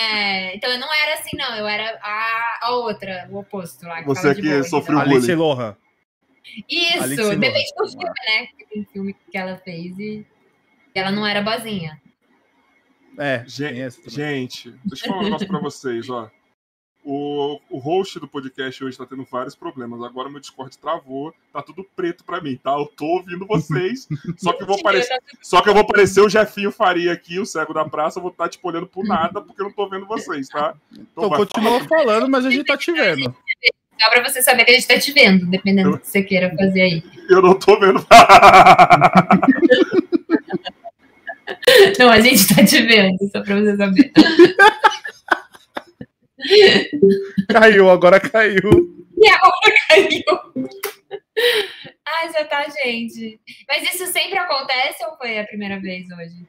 Speaker 3: É, então eu não era assim, não. Eu era a, a outra, o oposto lá. que
Speaker 1: Você que sofreu
Speaker 3: entendeu?
Speaker 2: Alice Lohan.
Speaker 3: Isso, depende do filme, né? Tem filme que ela fez e ela não era boazinha.
Speaker 2: É,
Speaker 1: Gen-
Speaker 2: tem essa também.
Speaker 1: Gente, deixa eu falar um negócio pra vocês, ó. O, o host do podcast hoje tá tendo vários problemas. Agora meu Discord travou, tá tudo preto pra mim, tá? Eu tô ouvindo vocês. [laughs] Só que eu vou parecer, só que eu vou parecer o Jefinho Faria aqui, o cego da praça, eu vou estar tipo olhando pro nada porque eu não tô vendo vocês, tá?
Speaker 2: Então
Speaker 1: vai,
Speaker 2: continua falando, mas a gente tá te vendo. [laughs]
Speaker 3: Só pra você saber que a gente tá te vendo, dependendo do que você queira fazer aí.
Speaker 1: Eu não tô vendo. [laughs]
Speaker 3: Não, a gente tá te vendo, só pra você saber. [laughs]
Speaker 2: Caiu, agora caiu. [laughs]
Speaker 3: E agora caiu. Ai, já tá, gente. Mas isso sempre acontece ou foi a primeira vez hoje?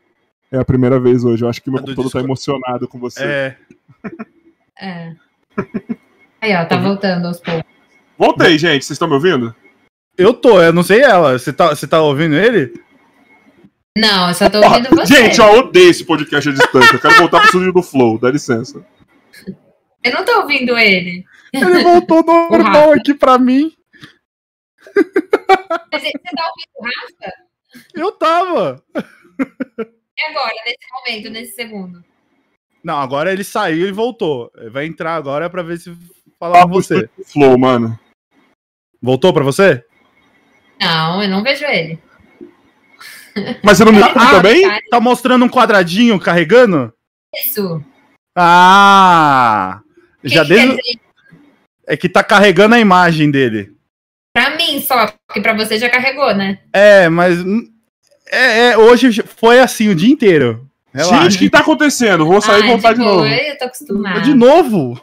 Speaker 1: É a primeira vez hoje. Eu acho que meu
Speaker 2: É do
Speaker 1: computador tá
Speaker 2: Discord.
Speaker 1: emocionado com você.
Speaker 2: É.
Speaker 3: É. Aí, ó, tá voltando aos poucos.
Speaker 1: Voltei, gente. Vocês estão me ouvindo?
Speaker 2: Eu tô, eu não sei ela. Você tá, você tá ouvindo ele?
Speaker 3: Não, eu só tô ouvindo você.
Speaker 1: Gente, ó, eu odeio esse podcast à distância. Eu quero voltar pro estúdio do Flow. Dá licença.
Speaker 3: Eu não tô ouvindo ele.
Speaker 2: Ele voltou [laughs] normal aqui pra mim.
Speaker 3: Mas você tá ouvindo o Rafa?
Speaker 2: Eu tava.
Speaker 3: E agora, nesse momento, nesse segundo?
Speaker 2: Não, agora ele saiu e voltou. Vai entrar agora pra ver se fala
Speaker 1: Fala
Speaker 2: com você.
Speaker 1: Flow, mano.
Speaker 2: Voltou pra você?
Speaker 3: Não, eu não vejo ele.
Speaker 1: Mas você não me
Speaker 2: Ah,
Speaker 1: também?
Speaker 3: Tá
Speaker 2: Tá mostrando um quadradinho carregando?
Speaker 3: isso.
Speaker 2: Ah!
Speaker 3: Que
Speaker 2: Já
Speaker 3: que
Speaker 2: desde... É que tá carregando a imagem dele.
Speaker 3: Pra mim só, porque pra você já carregou, né?
Speaker 2: É, mas. É, é, hoje foi assim o dia inteiro. Relaxa.
Speaker 1: Gente, o que tá acontecendo? Vou sair e
Speaker 3: Ai,
Speaker 1: voltar de, novo.
Speaker 3: Eu tô acostumada.
Speaker 2: De novo?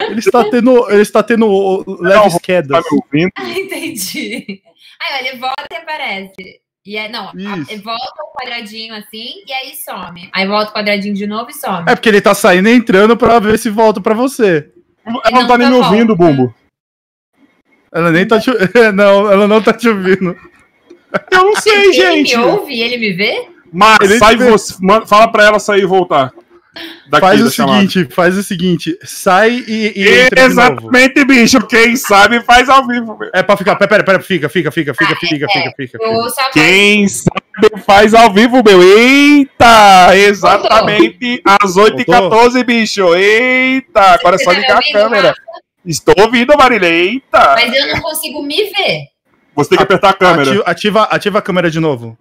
Speaker 2: Ele está tendo, ele está tendo o- leves
Speaker 1: Tá
Speaker 2: quedas.
Speaker 1: me ouvindo?
Speaker 3: Ah, [laughs] entendi. Aí, ele volta e aparece. E é, não,
Speaker 2: Isso.
Speaker 3: ele volta um quadradinho assim e aí some. Aí volta o quadradinho de novo e some.
Speaker 2: É porque ele tá saindo e entrando pra ver se volta pra você.
Speaker 1: Ela não tá
Speaker 3: não
Speaker 1: nem me
Speaker 3: tá
Speaker 1: ouvindo,
Speaker 3: bom.
Speaker 1: Bumbo.
Speaker 2: Ela nem tá te. [laughs] Não, ela não tá te ouvindo.
Speaker 1: Eu não sei,
Speaker 3: ele
Speaker 1: gente.
Speaker 3: me ouve? Ele me vê?
Speaker 1: Mas
Speaker 2: Ele-
Speaker 1: sai você. Fala pra ela sair e voltar. Daqui,
Speaker 2: faz o seguinte, faz o seguinte, sai e, e entra
Speaker 1: Exatamente, bicho, quem sabe faz ao vivo. Meu.
Speaker 2: É pra ficar, pera, pera, pera fica, fica, fica, fica, ah, fica, é, fica,
Speaker 3: é. fica, fica.
Speaker 1: Quem sabe faz ao vivo, meu. Eita, exatamente Voltou. às 8h14, bicho. Eita, agora é só
Speaker 3: tá
Speaker 1: ligar a câmera. Estou ouvindo, Marília, eita.
Speaker 3: Mas eu não consigo me ver.
Speaker 1: Você tem que apertar a câmera.
Speaker 2: Ativa, ativa a câmera de novo.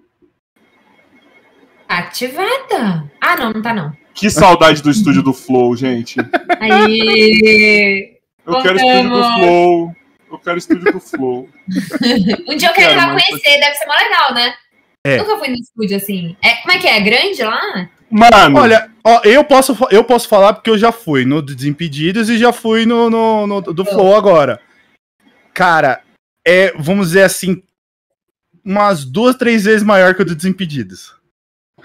Speaker 3: Ativada. Ah, não, não tá não.
Speaker 1: Que saudade do estúdio do Flow, gente.
Speaker 3: Aí.
Speaker 1: Eu quero estúdio do. Flow. Eu quero estúdio do Flow. [laughs]
Speaker 3: Um dia eu quero ir lá conhecer, deve ser mó legal, né?
Speaker 2: É.
Speaker 3: Nunca fui no estúdio assim. É, como é que é? É grande lá?
Speaker 1: Mano,
Speaker 2: Olha, ó, eu posso, eu posso falar porque eu já fui no Desimpedidos e já fui no, no, no- do Flow agora. Cara, é, vamos dizer assim, umas duas, três vezes maior que o do Desimpedidos.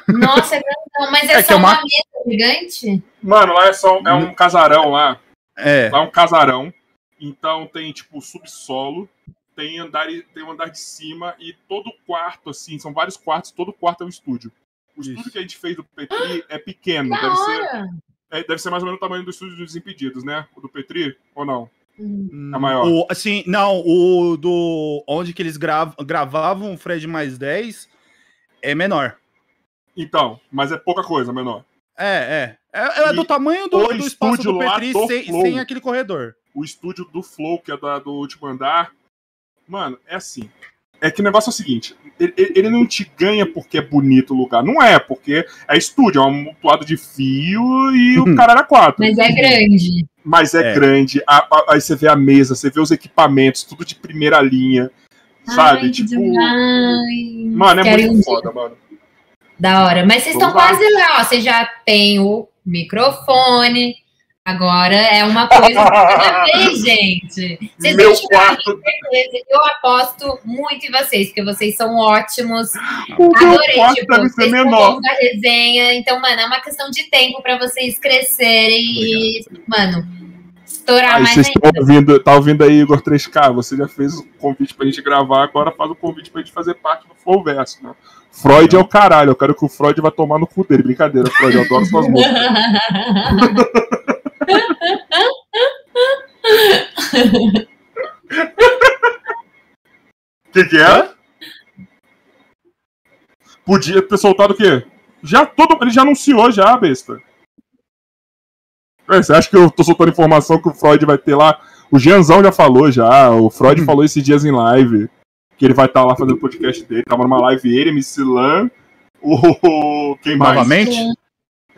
Speaker 3: Nossa, é grandão, mas é,
Speaker 2: É
Speaker 3: só
Speaker 2: é uma-
Speaker 3: uma mesa gigante?
Speaker 1: mano, lá é só é um casarão lá.
Speaker 2: É,
Speaker 1: Lá é um casarão. Então tem, tipo, subsolo, tem andar, tem um andar de cima e todo quarto, assim, são vários quartos, todo quarto é um estúdio. O
Speaker 2: Isso.
Speaker 1: estúdio que a gente fez do Petri é pequeno,
Speaker 3: Da
Speaker 1: deve ser, é, deve ser mais ou menos o tamanho do estúdio dos Desimpedidos, né? O do Petri, ou não?
Speaker 3: Hum.
Speaker 1: É maior.
Speaker 2: O, assim, não, o do. Onde que eles grav, gravavam o Fred mais 10 é menor.
Speaker 1: Então, mas é pouca coisa, menor.
Speaker 2: É, é. É, é do tamanho do,
Speaker 1: o
Speaker 2: do espaço
Speaker 1: estúdio
Speaker 2: do Petri
Speaker 1: do
Speaker 2: sem,
Speaker 1: Flow.
Speaker 2: sem aquele corredor.
Speaker 1: O estúdio do Flow, que é da- do último andar. Mano, é assim. É que o negócio é o seguinte: ele, ele- não te ganha porque é bonito o lugar. Não é, porque é estúdio, é um amontoado de fio e o
Speaker 2: Uhum.
Speaker 1: cara era quatro.
Speaker 3: Mas é grande.
Speaker 1: Mas é,
Speaker 2: É.
Speaker 1: grande. a- a- aí você vê a mesa, você vê os equipamentos, tudo de primeira linha. Sabe?
Speaker 3: Ai, que
Speaker 1: tipo.
Speaker 3: demais.
Speaker 1: Mano, é
Speaker 3: Quero
Speaker 1: muito
Speaker 3: dia.
Speaker 1: foda, mano.
Speaker 3: Da hora. Mas vocês estão quase lá, ó. Você já tem o microfone. Agora é uma coisa cada [laughs] vez, gente. Vocês
Speaker 1: Meu
Speaker 3: vão chegar,
Speaker 1: quarto.
Speaker 3: certeza. Eu aposto muito em vocês, porque vocês são ótimos.
Speaker 1: O meu
Speaker 3: Adorei,
Speaker 1: quarto
Speaker 3: tipo,
Speaker 1: deve ser
Speaker 3: vocês
Speaker 1: menor.
Speaker 3: da resenha. Então, mano, é uma questão de tempo pra vocês crescerem e, mano, estourar
Speaker 1: Aí
Speaker 3: mais
Speaker 1: vocês
Speaker 3: ainda.
Speaker 1: estão ouvindo, tá ouvindo aí, Igor 3K? Você já fez o convite pra gente gravar, agora faz o convite pra gente fazer parte do Flowverso, né? Freud é o caralho, eu quero que o Freud vai tomar no cu dele. Brincadeira, Freud, eu adoro suas músicas. O [laughs] que, que é? Podia ter soltado o quê? Já todo. Ele já anunciou já, besta. Ué, você acha que eu tô soltando informação que o Freud vai ter lá? O Gianzão já falou já. O Freud
Speaker 2: Hum.
Speaker 1: falou esses dias em live. Que ele vai estar lá fazendo o podcast dele. Tava numa live ele, MC Lan, o. Quem mais?
Speaker 2: Novamente?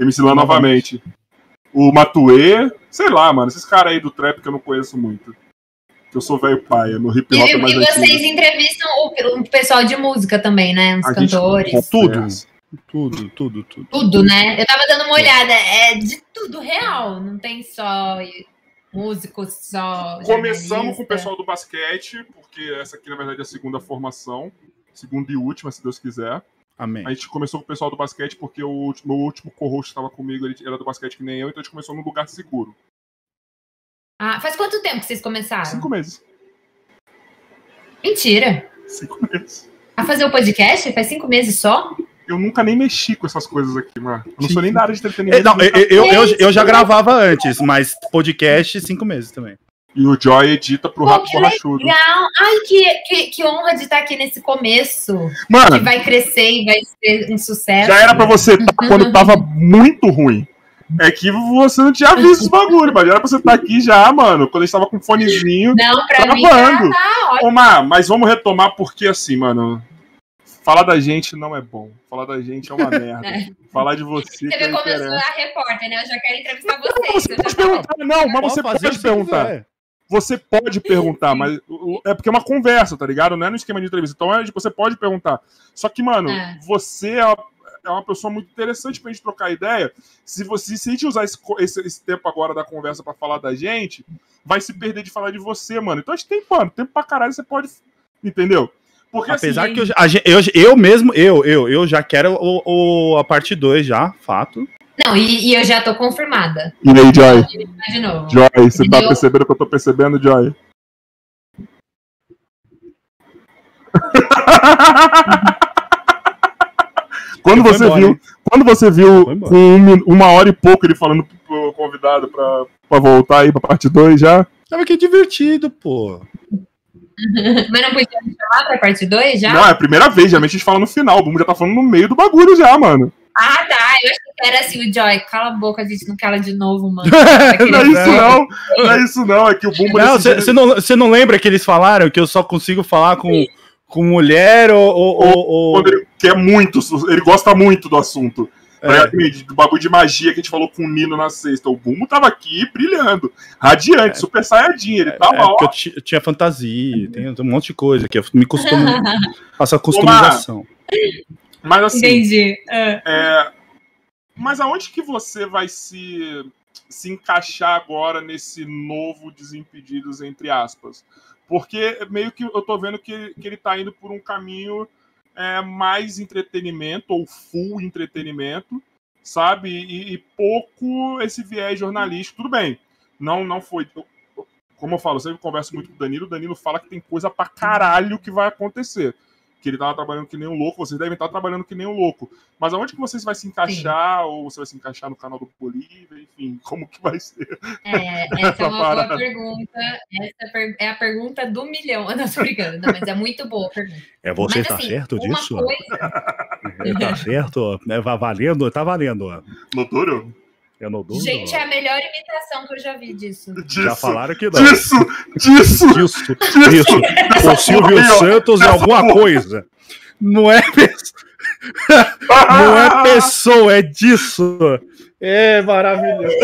Speaker 1: MC Lan novamente. O Matue. Sei lá, mano. Esses caras aí do trap que eu não conheço muito. Que eu sou velho paia. No hip
Speaker 3: E,
Speaker 1: hop é mais
Speaker 3: e vocês
Speaker 1: antigo.
Speaker 3: entrevistam o, o pessoal de música também, né? Os
Speaker 1: A gente
Speaker 3: cantores.
Speaker 2: Tudo.
Speaker 1: conversa.
Speaker 2: Tudo, tudo, tudo.
Speaker 3: Tudo, né? Eu tava dando uma olhada. É de tudo real. Não tem só músicos, só.
Speaker 1: Começamos com o pessoal do basquete, porque essa aqui, na verdade, é a segunda formação. Segunda e última, se Deus quiser.
Speaker 2: Amém.
Speaker 1: A gente começou com o pessoal do basquete porque o último, meu último co-host estava comigo, ele era do basquete que nem eu, então a gente começou num lugar seguro.
Speaker 3: Ah, faz quanto tempo que vocês começaram?
Speaker 1: Cinco meses.
Speaker 3: Mentira.
Speaker 1: Cinco meses.
Speaker 3: A fazer o podcast? Faz cinco meses só?
Speaker 1: Eu nunca nem mexi com essas coisas aqui, mano. Eu não sou nem da área de
Speaker 2: É,
Speaker 1: entretenimento.
Speaker 2: Não, eu, eu, eu,
Speaker 3: Gente,
Speaker 2: eu já gravava antes, mas podcast cinco meses também.
Speaker 1: E o Joy edita pro
Speaker 3: Pô,
Speaker 1: Rato
Speaker 3: que
Speaker 1: Borrachudo.
Speaker 3: Legal. Ai, que, que, que honra de estar aqui nesse começo. Que
Speaker 1: Mano,
Speaker 3: vai crescer e vai ser um sucesso.
Speaker 1: já era pra você estar [laughs] quando tava muito ruim. É que você não tinha visto os bagulho, mas já era pra você estar aqui já, mano. Quando a gente tava com fonezinho.
Speaker 3: Não, pra mim
Speaker 1: Gravando.
Speaker 3: tá, tá ótimo.
Speaker 1: Ô, Mar, mas vamos retomar porque assim, mano. Falar da gente não é bom. Falar da gente é uma [laughs] merda.
Speaker 3: É.
Speaker 1: Falar de você
Speaker 3: Você vê como eu sou a repórter, né? Eu já quero entrevistar
Speaker 1: Não,
Speaker 3: vocês.
Speaker 1: você pode perguntar, não, mas você pode perguntar. Você pode perguntar, mas é porque é uma conversa, tá ligado? Não é no esquema de entrevista. Então é, tipo, você pode perguntar. Só que, mano,
Speaker 3: É.
Speaker 1: você é uma, é uma pessoa muito interessante pra gente trocar ideia. Se você se a gente usar esse, esse- esse tempo agora da conversa pra falar da gente, vai se perder de falar de você, mano. Então a gente tem, mano, tempo pra caralho, você pode. Entendeu? Porque
Speaker 2: Apesar
Speaker 1: assim,
Speaker 2: que eu, eu, eu mesmo, eu, eu, eu já quero o, o- a parte 2 já, fato.
Speaker 3: Não, e, e eu já tô confirmada.
Speaker 1: E aí, Joy?
Speaker 3: De novo.
Speaker 1: Joy, você tá
Speaker 3: Entendeu?
Speaker 1: percebendo o que eu tô percebendo, Joy? [laughs] quando você viu, quando você viu com um uma hora e pouco ele falando pro convidado pra, pra voltar aí pra parte 2 já?
Speaker 2: Sabe que divertido, pô. [laughs]
Speaker 3: Mas não podia me chamar pra parte 2 já?
Speaker 1: Não, é a primeira vez, geralmente a gente fala no final, o Bumbum já tá falando no meio do bagulho já, mano.
Speaker 3: Ah, tá. Eu achei que era assim, o Joy. Cala a boca, a gente não cala de novo, mano. [laughs] [laughs]
Speaker 1: Não é isso não, não é isso não, é que o Bumbo
Speaker 2: Não,
Speaker 1: nesse dia-
Speaker 2: você não, cê não lembra que eles falaram que eu só consigo falar com, com mulher ou. ou, ou- ou-
Speaker 1: quando ele quer muito, ele gosta muito do assunto.
Speaker 2: É.
Speaker 1: Do bagulho de magia que a gente falou com o Nino na sexta. O Bumbo tava aqui brilhando, radiante, super saiyajin. Ele tava,
Speaker 2: É,
Speaker 1: ó.
Speaker 2: porque eu, ti- eu tinha fantasia, tem um monte de coisa que eu me costumo. [laughs] faço a customização.
Speaker 1: Mas assim,
Speaker 3: Entendi. Ah.
Speaker 1: é, mas aonde que você vai se, se encaixar agora nesse novo Desimpedidos, entre aspas? Porque meio que eu tô vendo que, que ele tá indo por um caminho é, mais entretenimento, ou full entretenimento, sabe? E, e pouco esse viés jornalístico. Tudo bem, não, não foi. Como eu falo, eu sempre converso muito com o Danilo. O Danilo fala que tem coisa pra caralho que vai acontecer. Que ele tava trabalhando que nem um louco, vocês devem estar trabalhando que nem um louco. Mas aonde que vocês vai se encaixar? Ou você vai se encaixar no canal do Bolívia? Enfim, como que vai ser?
Speaker 3: É, essa é [laughs]
Speaker 1: Essa
Speaker 3: uma boa
Speaker 1: parada.
Speaker 3: pergunta. Essa é a pergunta do milhão. Eu [laughs] não tô brincando, não, mas é muito boa a pergunta.
Speaker 2: É você
Speaker 3: Mas,
Speaker 2: tá
Speaker 3: assim,
Speaker 2: certo
Speaker 3: uma
Speaker 2: disso?
Speaker 3: Coisa,
Speaker 2: É, tá certo, é, va- valendo, tá valendo.
Speaker 1: No
Speaker 2: É.
Speaker 3: Gente, é a melhor imitação que eu já vi disso. [laughs]
Speaker 1: Disso.
Speaker 2: Já falaram que não.
Speaker 1: Disso! Disso!
Speaker 2: Disso, disso. O Silvio
Speaker 1: porra.
Speaker 2: Santos é alguma
Speaker 1: porra.
Speaker 2: coisa. Não é, [laughs] [laughs] não é pessoa, é disso. É maravilhoso.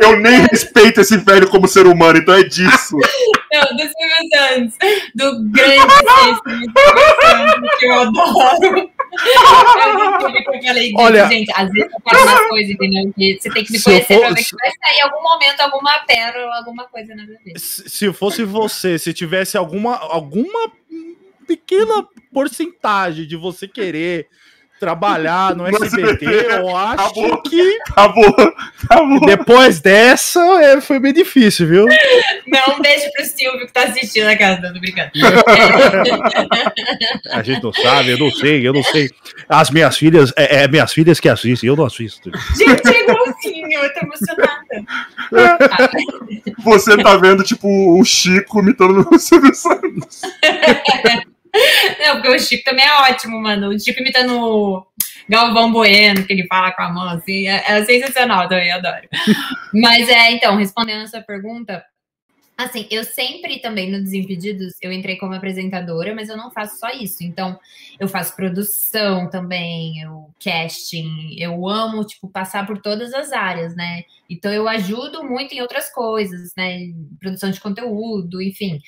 Speaker 1: Eu nem respeito esse velho como ser humano, então é disso.
Speaker 3: Não, do Silvio Santos. Do grande Santos, que eu adoro. Eu falei,
Speaker 2: Olha-
Speaker 3: gente, às vezes eu falo umas coisas, entendeu? Que você tem que me conhecer
Speaker 2: for-
Speaker 3: pra ver que vai sair em algum momento alguma pérola, alguma coisa na minha vida.
Speaker 2: Se se fosse você, se tivesse alguma, alguma pequena porcentagem de você querer trabalhar no SBT,
Speaker 1: SBT,
Speaker 2: eu acho
Speaker 1: acabou.
Speaker 2: que
Speaker 1: Acabou, acabou.
Speaker 2: depois dessa é, foi bem difícil, viu?
Speaker 3: Não, um beijo pro Silvio que tá assistindo a casa, tô brincando. [laughs]
Speaker 2: A gente não sabe, eu não sei, eu não sei. As minhas filhas, é, é minhas filhas que assistem, eu não assisto.
Speaker 3: Gente, é igualzinho, eu tô emocionada.
Speaker 1: Você tá vendo, tipo, o Chico imitando o Silvio Santos. [laughs]
Speaker 3: Não, porque o Chico também é ótimo, mano. O Chico imitando o Galvão Bueno, que ele fala com a mão, assim, é, é sensacional também, adoro. Mas é, então, respondendo a sua pergunta, assim, eu sempre também no Desimpedidos, eu entrei como apresentadora, mas eu não faço só isso. Então, eu faço produção também, eu casting, eu amo, tipo, passar por todas as áreas, né? Então, eu ajudo muito em outras coisas, né? Produção de conteúdo, enfim.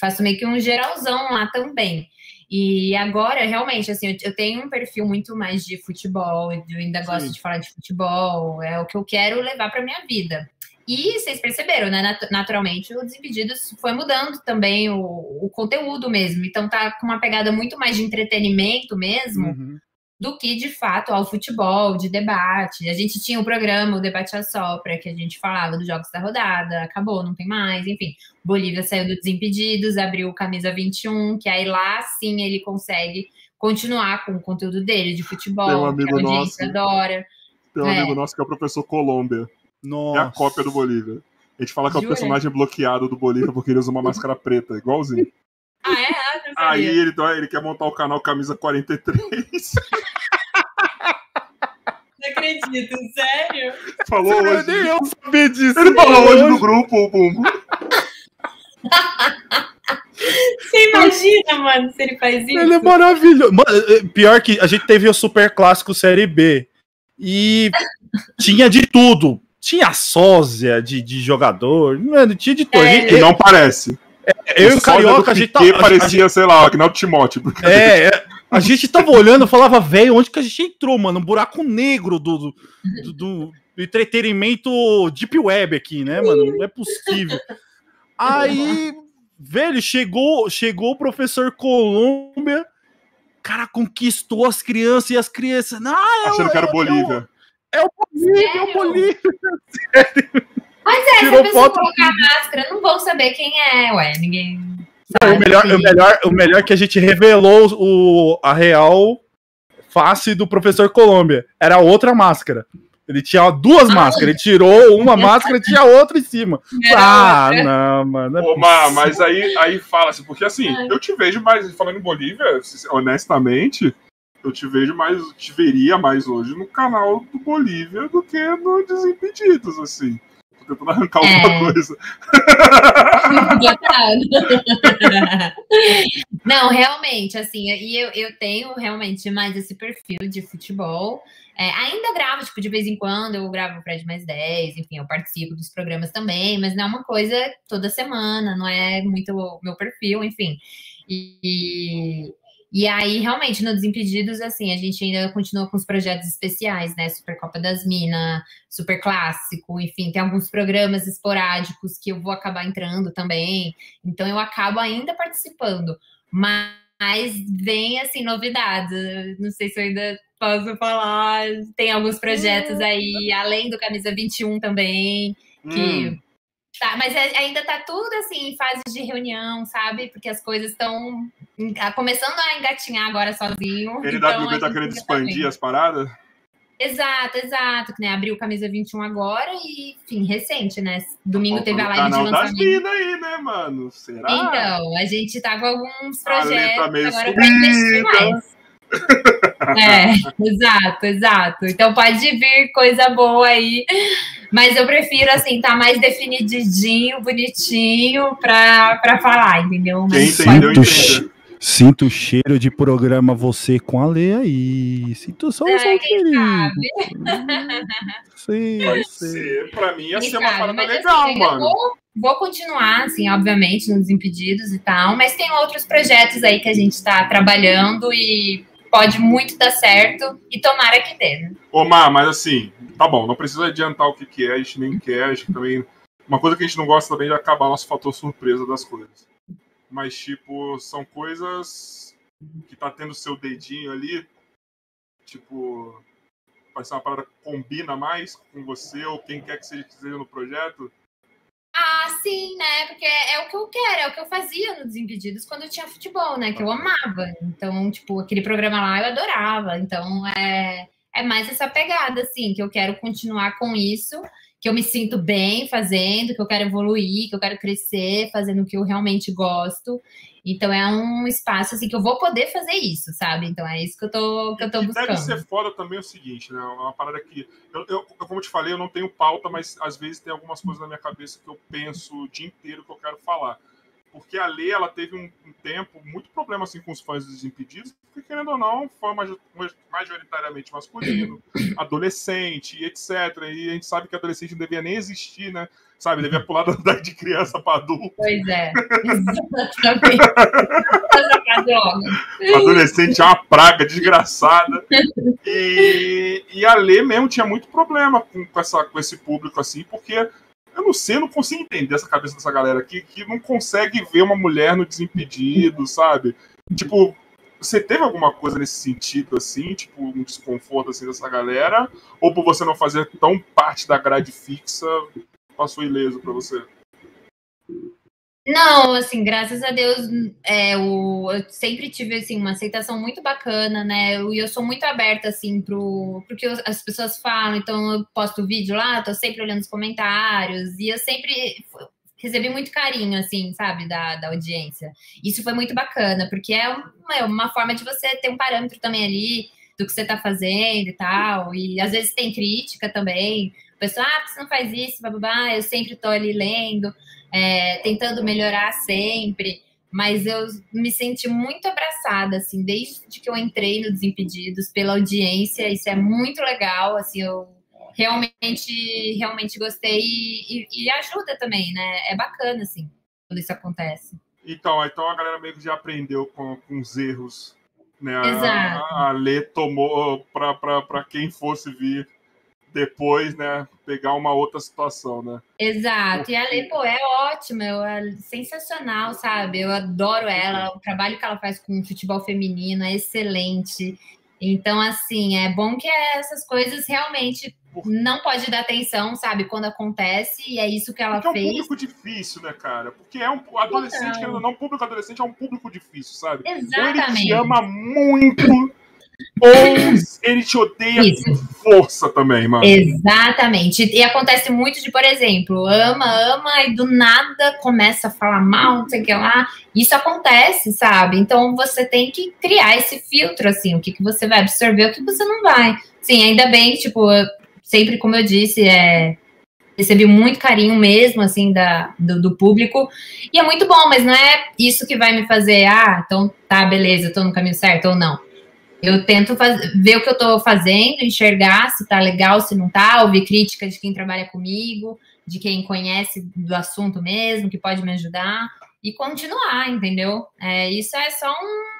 Speaker 3: Faço meio que um geralzão lá também. E agora, realmente, assim, eu, tenho um perfil muito mais de futebol, eu ainda gosto
Speaker 1: Sim.
Speaker 3: de falar de futebol, é o que eu quero levar para minha vida. E vocês perceberam, né? nat- Naturalmente, o Desimpedidos foi mudando também o, o conteúdo mesmo. Então tá com uma pegada muito mais de entretenimento mesmo
Speaker 2: Uhum.
Speaker 3: Do que de fato ao futebol, de debate. A gente tinha o programa, o Debate a Sopra, que a gente falava dos jogos da rodada, acabou, não tem mais, enfim. Bolívia saiu do Desimpedidos, abriu o Camisa 21, que aí lá sim ele consegue continuar com o conteúdo dele de futebol,
Speaker 1: Tem um amigo
Speaker 3: que a
Speaker 1: nosso.
Speaker 3: adora.
Speaker 1: Tem um
Speaker 3: É.
Speaker 1: amigo nosso que é o professor Colômbia.
Speaker 2: Nossa.
Speaker 1: É a cópia do Bolívia. A gente fala que é o
Speaker 3: Jura?
Speaker 1: personagem bloqueado do Bolívia porque ele usa uma [laughs] máscara preta, igualzinho.
Speaker 3: Ah, é? Ah,
Speaker 1: Aí ele, ele quer montar o canal Camisa 43. [laughs]
Speaker 3: Não acredito, sério?
Speaker 1: Falou
Speaker 2: Eu
Speaker 1: hoje.
Speaker 2: nem eu sabia disso.
Speaker 1: Ele falou hoje
Speaker 2: eu.
Speaker 1: no grupo, o Bumbo.
Speaker 3: Você imagina, mano, se ele faz isso?
Speaker 2: Ele é maravilhoso. Mano, é, pior que a gente teve o Super Clássico Série B. E tinha de tudo. Tinha sósia de, de jogador. Mano, tinha de tudo.
Speaker 3: É.
Speaker 1: E não parece.
Speaker 2: eu e o Carioca, a gente a-
Speaker 1: parecia, sei lá, o Agnaldo Timóteo.
Speaker 2: é, é, a gente tava olhando e falava, velho, onde que a gente entrou, mano? Um buraco negro do, do, do- do entretenimento Deep Web aqui, né, mano? Não é possível. Aí, velho, chegou, chegou o professor Colômbia. Cara, conquistou as crianças e as crianças. Ah, o-
Speaker 1: Achando que era
Speaker 2: é
Speaker 1: o Bolívia.
Speaker 2: É o Bolívia, é o
Speaker 3: Sério?
Speaker 2: Bolívia. [laughs]
Speaker 3: Mas é, se
Speaker 2: Tirou
Speaker 3: a pessoa
Speaker 2: foto-
Speaker 3: colocar máscara, não vão saber quem é, ué. Ninguém
Speaker 2: Não, o, melhor, o, melhor, o melhor é que a gente revelou o, a real face do professor Colômbia. Era outra máscara. Ele tinha duas máscaras. Ele tirou uma [laughs] máscara e tinha outra em cima. Ah, não, mano. é
Speaker 1: Ô, mas aí, aí fala-se, porque assim, eu te vejo mais, falando em Bolívia, honestamente, eu te vejo mais, te veria mais hoje no canal do Bolívia do que no Desimpedidos, assim. Tô tentando arrancar alguma
Speaker 3: É.
Speaker 1: coisa. [laughs]
Speaker 3: Não, realmente, assim, e eu, eu tenho realmente mais esse perfil de futebol. É, ainda gravo, tipo, de vez em quando eu gravo o Fred Mais 10, enfim, eu participo dos programas também, mas não é uma coisa toda semana, não é muito o meu perfil, enfim. E, e aí, realmente, no Desimpedidos, assim, a gente ainda continua com os projetos especiais, né? Supercopa das Minas, Super Clássico, enfim, tem alguns programas esporádicos que eu vou acabar entrando também. Então eu acabo ainda participando. Mas vem assim, novidades. Não sei se eu ainda posso falar. Tem alguns projetos aí, além do Camisa 21 também. Que
Speaker 1: Hum,
Speaker 3: Tá, mas é- ainda tá tudo assim em fase de reunião, sabe? Porque as coisas estão começando a engatinhar agora sozinho.
Speaker 1: ele
Speaker 3: então
Speaker 1: da
Speaker 3: a
Speaker 1: tá querendo
Speaker 3: tá
Speaker 1: expandir
Speaker 3: vendo.
Speaker 1: as paradas?
Speaker 3: Exato, exato. Que né, abriu camisa 21 agora e, enfim, recente, né? Domingo teve a live de
Speaker 1: canal das
Speaker 3: lançamento.
Speaker 1: minas aí, né, mano? Será?
Speaker 3: Então, a gente tá com alguns
Speaker 1: tá
Speaker 3: projetos agora para investir mais. [laughs] É, exato, exato. Então pode vir coisa boa aí. Mas eu prefiro, assim, tá mais definidinho, bonitinho pra, pra falar, entendeu?
Speaker 1: Quem entendeu, entendeu.
Speaker 2: Sinto o cheiro de programa você com a Lê aí. Sinto só o
Speaker 3: É,
Speaker 2: seu
Speaker 3: quem
Speaker 2: cheirinho. [laughs] Sim,
Speaker 1: Vai
Speaker 2: sim.
Speaker 1: ser, pra mim ia
Speaker 3: Quem
Speaker 1: ser uma
Speaker 3: sabe?
Speaker 1: parada
Speaker 3: Mas,
Speaker 1: legal,
Speaker 3: assim,
Speaker 1: mano.
Speaker 3: Vou, vou continuar, assim, obviamente, nos Impedidos e tal, mas tem outros projetos aí que a gente tá trabalhando e pode muito dar certo e tomara que dê, né?
Speaker 1: Ô, Mar, mas assim, tá bom, não precisa adiantar o que, que é, a gente nem quer, a gente também. Uma coisa que a gente não gosta também é de acabar nosso fator surpresa das coisas. Mas, tipo, são coisas que tá tendo seu dedinho ali, tipo, vai ser uma parada que combina mais com você ou quem quer que seja no projeto.
Speaker 3: Ah, sim, né? Porque é o que eu quero, é o que eu fazia no Desimpedidos quando eu tinha futebol, né? Que eu amava. Então, tipo, aquele programa lá eu adorava. Então, é, é mais essa pegada, assim, que eu quero continuar com isso, que eu me sinto bem fazendo, que eu quero evoluir, que eu quero crescer, fazendo o que eu realmente gosto. Então, é um espaço, assim, que eu vou poder fazer isso, sabe? Então, é isso que eu tô, que eu tô
Speaker 1: E deve
Speaker 3: buscando.
Speaker 1: ser foda também o seguinte, né? Uma parada que. Eu, eu- como eu te falei, eu não tenho pauta, mas às vezes tem algumas coisas na minha cabeça que eu penso o dia inteiro que eu quero falar. Porque a Lê, ela teve um, um tempo muito problema assim, com os fãs dos Impedidos, porque querendo ou não, fã majo- majoritariamente masculino, [clears throat] adolescente etc. E a gente sabe que adolescente não devia nem existir, né? Sabe, devia pular da idade de criança para adulto.
Speaker 3: Pois é, [laughs] exatamente.
Speaker 1: Adolescente é uma praga desgraçada. E, e a Lê mesmo tinha muito problema com, com, essa, com esse público, assim, porque eu não sei, eu não consigo entender essa cabeça dessa galera aqui que não consegue ver uma mulher no Desimpedido, sabe? Tipo, você teve alguma coisa nesse sentido, assim, tipo, um desconforto assim dessa galera? Ou por você não fazer tão parte da grade fixa, passou ileso pra você?
Speaker 3: Não, assim, graças a Deus, é, o, eu sempre tive assim, uma aceitação muito bacana, né? Eu- E eu, sou muito aberta assim pro, pro que os- as pessoas falam, então eu posto vídeo lá, tô sempre olhando os comentários, e eu sempre recebi muito carinho, assim, sabe, da, da audiência. Isso foi muito bacana, porque é uma, é uma forma de você ter um parâmetro também ali do que você tá fazendo e tal. E às vezes tem crítica também. O pessoal, ah, você não faz isso, bababá, eu sempre tô ali lendo é, tentando melhorar sempre, mas eu me senti muito abraçada, assim, desde que eu entrei no Desimpedidos, pela audiência, isso é muito legal, assim, eu realmente, realmente gostei e, e- e ajuda também, né? É bacana, assim, quando isso acontece.
Speaker 1: Então, então a galera meio que já aprendeu com, com os erros. Né? A-. A, Lê tomou pra quem fosse vir depois, né? Pegar uma outra situação, né?
Speaker 3: Exato, e a Lê, pô, é ótima, é sensacional, sabe? Eu adoro ela, o trabalho que ela faz com o futebol feminino é excelente. Então, assim, é bom que essas coisas realmente não pode dar atenção, sabe? Quando acontece, e é isso que ela
Speaker 1: Porque é um
Speaker 3: fez.
Speaker 1: público difícil, né, cara? Porque é um adolescente,
Speaker 3: Total.
Speaker 1: querendo ou não, público adolescente é um público difícil, sabe? Ou ele te
Speaker 3: Exatamente.
Speaker 1: ama muito, ou ele te odeia
Speaker 3: Isso.
Speaker 1: com força também, mano.
Speaker 3: Exatamente. E acontece muito de, por exemplo, ama, ama e do nada começa a falar mal, não sei o que lá. Isso acontece, sabe? Então você tem que criar esse filtro, assim, o que, que você vai absorver, o que você não vai. Sim, ainda bem, tipo, eu- sempre, como eu disse, é, recebi muito carinho mesmo, assim, da, do, do público. E é muito bom, mas não é isso que vai me fazer, ah, então tá, beleza, eu tô no caminho certo ou não. Eu tento faz- ver o que eu tô fazendo, enxergar se tá legal, se não tá, ouvir crítica de quem trabalha comigo, de quem conhece do assunto mesmo, que pode me ajudar, e continuar, entendeu? É, isso é só um-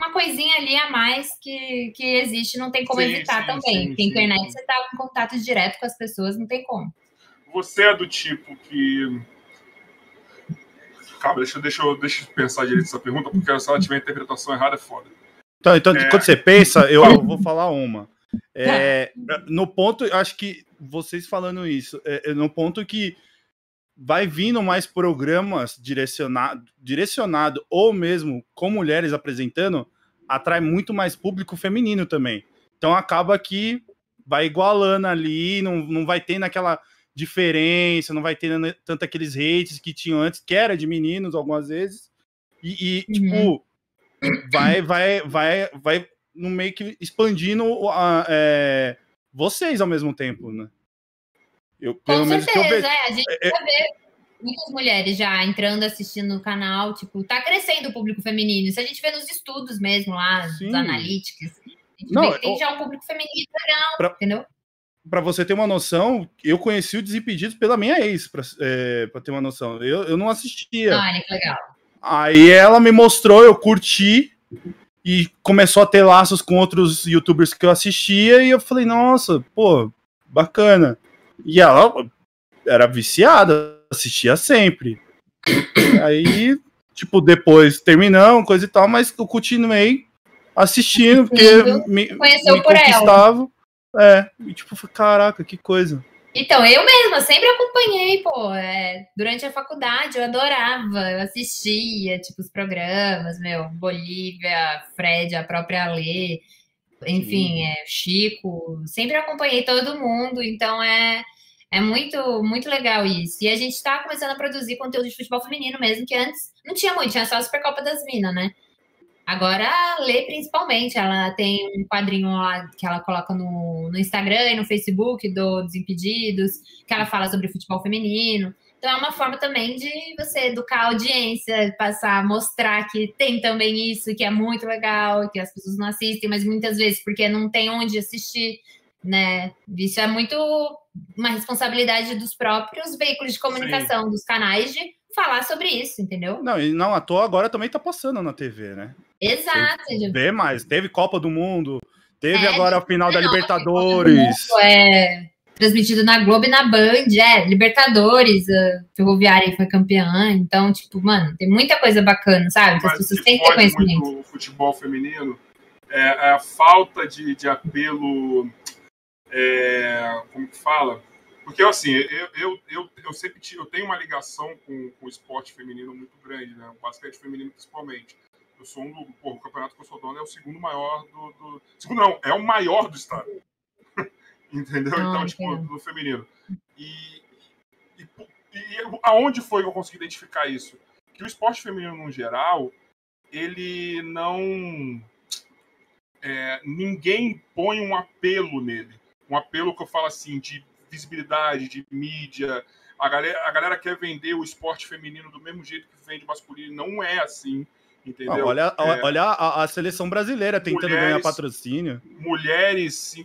Speaker 3: uma coisinha ali a mais que, que existe, não tem como
Speaker 1: Sim,
Speaker 3: evitar
Speaker 1: sim,
Speaker 3: também.
Speaker 1: sim,
Speaker 3: Porque internet você tá em contato direto com as pessoas, não tem como.
Speaker 1: Você é do tipo que. Calma, deixa, eu- deixa, deixa eu pensar direito essa pergunta, porque se ela tiver interpretação errada é foda.
Speaker 2: Então, então
Speaker 1: É.
Speaker 2: quando você pensa, eu, eu vou [laughs] falar uma. É, no ponto, eu acho que vocês falando isso, é, é no ponto que vai vindo mais programas direcionado, direcionado ou mesmo com mulheres apresentando, atrai muito mais público feminino também. Então acaba que vai igualando ali, não, não vai tendo aquela diferença, não vai tendo tanto aqueles hates que tinham antes, que era de meninos algumas vezes. E, e, tipo, vai, vai, vai, vai no meio que expandindo a, é, vocês ao mesmo tempo, né?
Speaker 3: Eu, Com certeza, é, a gente é, é, ver muitas mulheres já entrando, assistindo no canal, tipo, tá crescendo o público feminino. Se a gente vê nos estudos mesmo lá, Sim. dos analíticos, a gente Não, vê que tem já um público feminino legal, pra, entendeu?
Speaker 2: Pra você ter uma noção, eu conheci o Desimpedidos pela minha ex, pra, é, pra ter uma noção. Eu, eu não assistia.
Speaker 3: Ah, que legal.
Speaker 2: Aí ela me mostrou, eu curti, e começou a ter laços com outros youtubers que eu assistia, e eu falei, nossa, pô, bacana. E ela era viciada, assistia sempre. Aí, tipo, depois terminamos, coisa e tal, mas eu continuei assistindo, porque me,
Speaker 3: me conquistava.
Speaker 2: Ela. É, e tipo, caraca, que coisa.
Speaker 3: Então, eu mesma sempre acompanhei, pô. É, durante a faculdade eu adorava, eu assistia, tipo, os programas, meu, Bolívia, Fred, a própria Lê, enfim, é, Chico, sempre acompanhei todo mundo, então é, é muito, muito legal isso. E a gente está começando a produzir conteúdo de futebol feminino mesmo, que antes não tinha muito, tinha só a Supercopa das Minas, né? Agora, a Lê, principalmente, ela tem um quadrinho lá que ela coloca no, no Instagram e no Facebook do Desimpedidos, que ela fala sobre futebol feminino. Então, é uma forma também de você educar a audiência, passar, mostrar que tem também isso, que é muito legal, que as pessoas não assistem, mas muitas vezes porque não tem onde assistir, né? Isso é muito uma responsabilidade dos próprios veículos de comunicação, Sim. dos canais, de falar sobre isso, entendeu?
Speaker 2: Não, e não à toa agora também tá passando na TV, né?
Speaker 3: Exato.
Speaker 2: Vê mais, teve Copa do Mundo, teve é, agora a final da Libertadores.
Speaker 3: é transmitido na Globo e na Band, é, Libertadores, a Ferroviária foi campeã, então, tipo, mano, tem muita coisa bacana, sabe? Mas as pessoas têm que ter conhecimento.
Speaker 1: O futebol feminino é a falta de, de apelo, é, como que fala? Porque, assim, eu, eu, eu, eu sempre tive, eu tenho uma ligação com, com o esporte feminino muito grande, né? O basquete feminino principalmente. Eu sou um do. Pô, o campeonato que eu sou dono é o segundo maior do. do segundo não, é o maior do estado. [laughs] Entendeu? Ah, então, tipo, do feminino. E, e, e, aonde foi que eu consegui identificar isso? Que o esporte feminino, no geral, ele não. É, ninguém põe um apelo nele. Um apelo que eu falo assim, de visibilidade, de mídia. A galera, a galera quer vender o esporte feminino do mesmo jeito que vende masculino. Não é assim. Entendeu?
Speaker 2: olha é, olha a, a, seleção brasileira tentando mulheres, ganhar patrocínio.
Speaker 1: Mulheres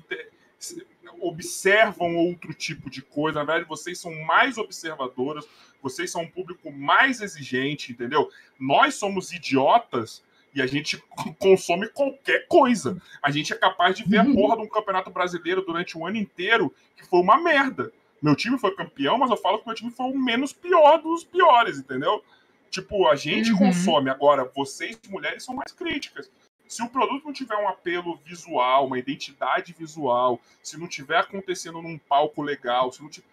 Speaker 1: observam outro tipo de coisa. Na verdade, vocês são mais observadoras, vocês são um público mais exigente, entendeu? Nós somos idiotas e a gente consome qualquer coisa. A gente é capaz de ver a porra de um campeonato brasileiro durante o ano inteiro que foi uma merda. Meu time foi campeão, mas eu falo que meu time foi o menos pior dos piores, entendeu? Tipo, a gente uhum. consome. Agora, vocês, mulheres, são mais críticas. Se o produto não tiver um apelo visual, uma identidade visual, se não tiver acontecendo num palco legal, se não tiver.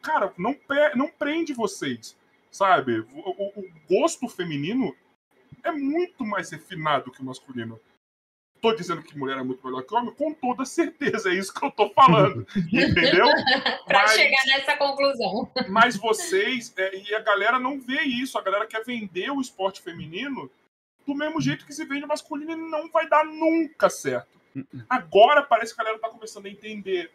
Speaker 1: Cara, não, não prende vocês, sabe? O, o, o gosto feminino é muito mais refinado que o masculino. Tô dizendo que mulher é muito melhor que homem, com toda certeza, é isso que eu tô falando. [laughs] entendeu? [laughs]
Speaker 3: para chegar nessa conclusão. [laughs]
Speaker 1: Mas vocês, é, e a galera não vê isso, a galera quer vender o esporte feminino do mesmo jeito que se vende o masculino e não vai dar nunca certo. Agora parece que a galera tá começando a entender.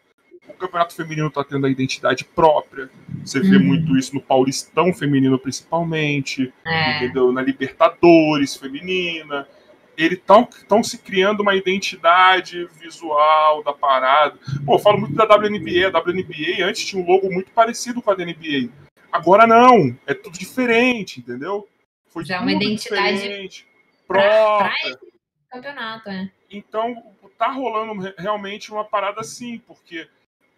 Speaker 1: O campeonato feminino tá tendo a identidade própria. Você vê uhum. muito isso no Paulistão feminino, principalmente. É. Entendeu? Na Libertadores feminina eles estão se criando uma identidade visual da parada. Pô, eu falo muito da WNBA. A WNBA antes tinha um logo muito parecido com a da NBA. Agora não, é tudo diferente, entendeu?
Speaker 3: Foi Já é uma identidade diferente, própria. campeonato, é.
Speaker 1: Então, tá rolando realmente uma parada assim, porque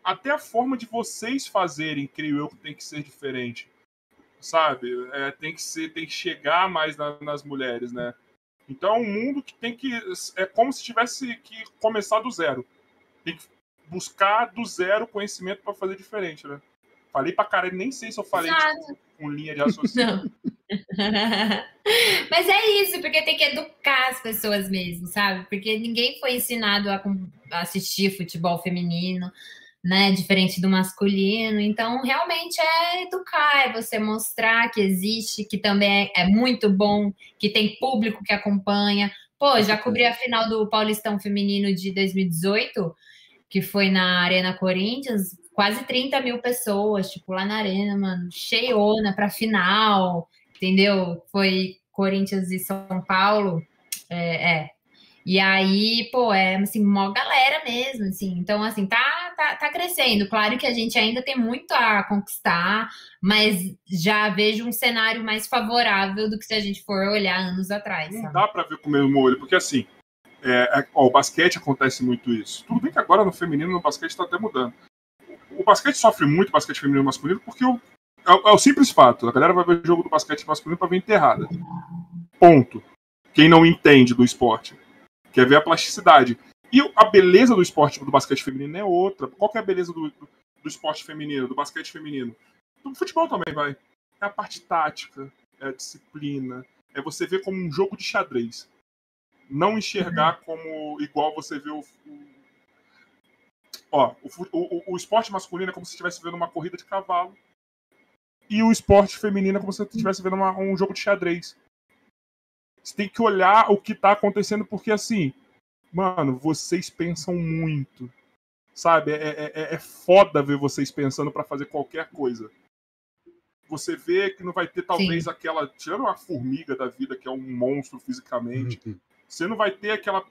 Speaker 1: até a forma de vocês fazerem, creio eu, tem que ser diferente. Sabe? É, tem que ser, tem que chegar mais na, nas mulheres, né? Então é um mundo que tem que. É como se tivesse que começar do zero. Tem que buscar do zero conhecimento para fazer diferente, né? Falei pra caralho, nem sei se eu falei tipo, com linha de raciocínio. [laughs]
Speaker 3: Mas é isso, porque tem que educar as pessoas mesmo, sabe? Porque ninguém foi ensinado a assistir futebol feminino né? Diferente do masculino. Então, realmente é educar, é você mostrar que existe, que também é, é muito bom, que tem público que acompanha. Pô, já cobri a final do Paulistão Feminino de 2018, que foi na Arena Corinthians, quase 30 mil pessoas, tipo, lá na Arena, mano, cheiona pra final, entendeu? Foi Corinthians e São Paulo. É, é, e aí, pô, é assim, mó galera mesmo, assim. Então, assim, tá, tá, tá crescendo. Claro que a gente ainda tem muito a conquistar, mas já vejo um cenário mais favorável do que se a gente for olhar anos atrás.
Speaker 1: Não
Speaker 3: sabe?
Speaker 1: dá pra ver com o mesmo olho, porque assim, é, é, ó, o basquete acontece muito isso. Tudo bem que agora no feminino, no basquete tá até mudando. O basquete sofre muito, basquete feminino e masculino, porque o, é, o- é o simples fato. A galera vai ver o jogo do basquete masculino pra ver enterrada. Ponto. Quem não entende do esporte quer ver a plasticidade. E a beleza do esporte do basquete feminino é outra. Qual que é a beleza do, do, do esporte feminino, do basquete feminino? Do futebol também vai. É a parte tática, é a disciplina, é você ver como um jogo de xadrez. Não enxergar como igual você vê o. o- Ó, o, o, o- esporte masculino é como se estivesse vendo uma corrida de cavalo. E o esporte feminino é como se estivesse vendo uma- um jogo de xadrez. Você tem que olhar o que tá acontecendo, porque assim, mano, vocês pensam muito. Sabe? É, é, é- é foda ver vocês pensando pra fazer qualquer coisa. Você vê que não vai ter, talvez, aquela. Tirando a formiga da vida, que é um monstro fisicamente, você não vai ter aquela,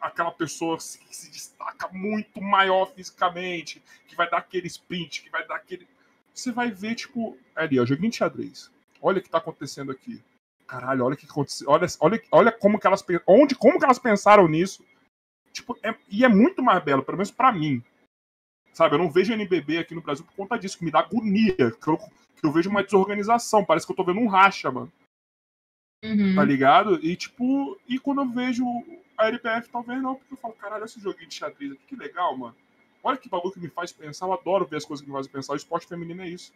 Speaker 1: aquela pessoa que se destaca muito maior fisicamente, que vai dar aquele sprint, que vai dar aquele. Você vai ver, tipo, ali, ó, joguinho de xadrez. Olha o que tá acontecendo aqui. Caralho, olha o que aconteceu. Olha, olha, olha como que elas onde, como que elas pensaram nisso. Tipo, é- e é muito mais belo, pelo menos pra mim. Sabe, eu não vejo NBB aqui no Brasil por conta disso, que me dá agonia. Que eu, que eu vejo uma desorganização. Parece que eu tô vendo um racha, mano
Speaker 3: Uhum.
Speaker 1: tá ligado? E tipo, e quando eu vejo a LPF, talvez não, porque eu falo, caralho, esse joguinho de xadrez aqui, que legal, mano. Olha que bagulho que me faz pensar, eu adoro ver as coisas que me fazem pensar. O esporte feminino é isso.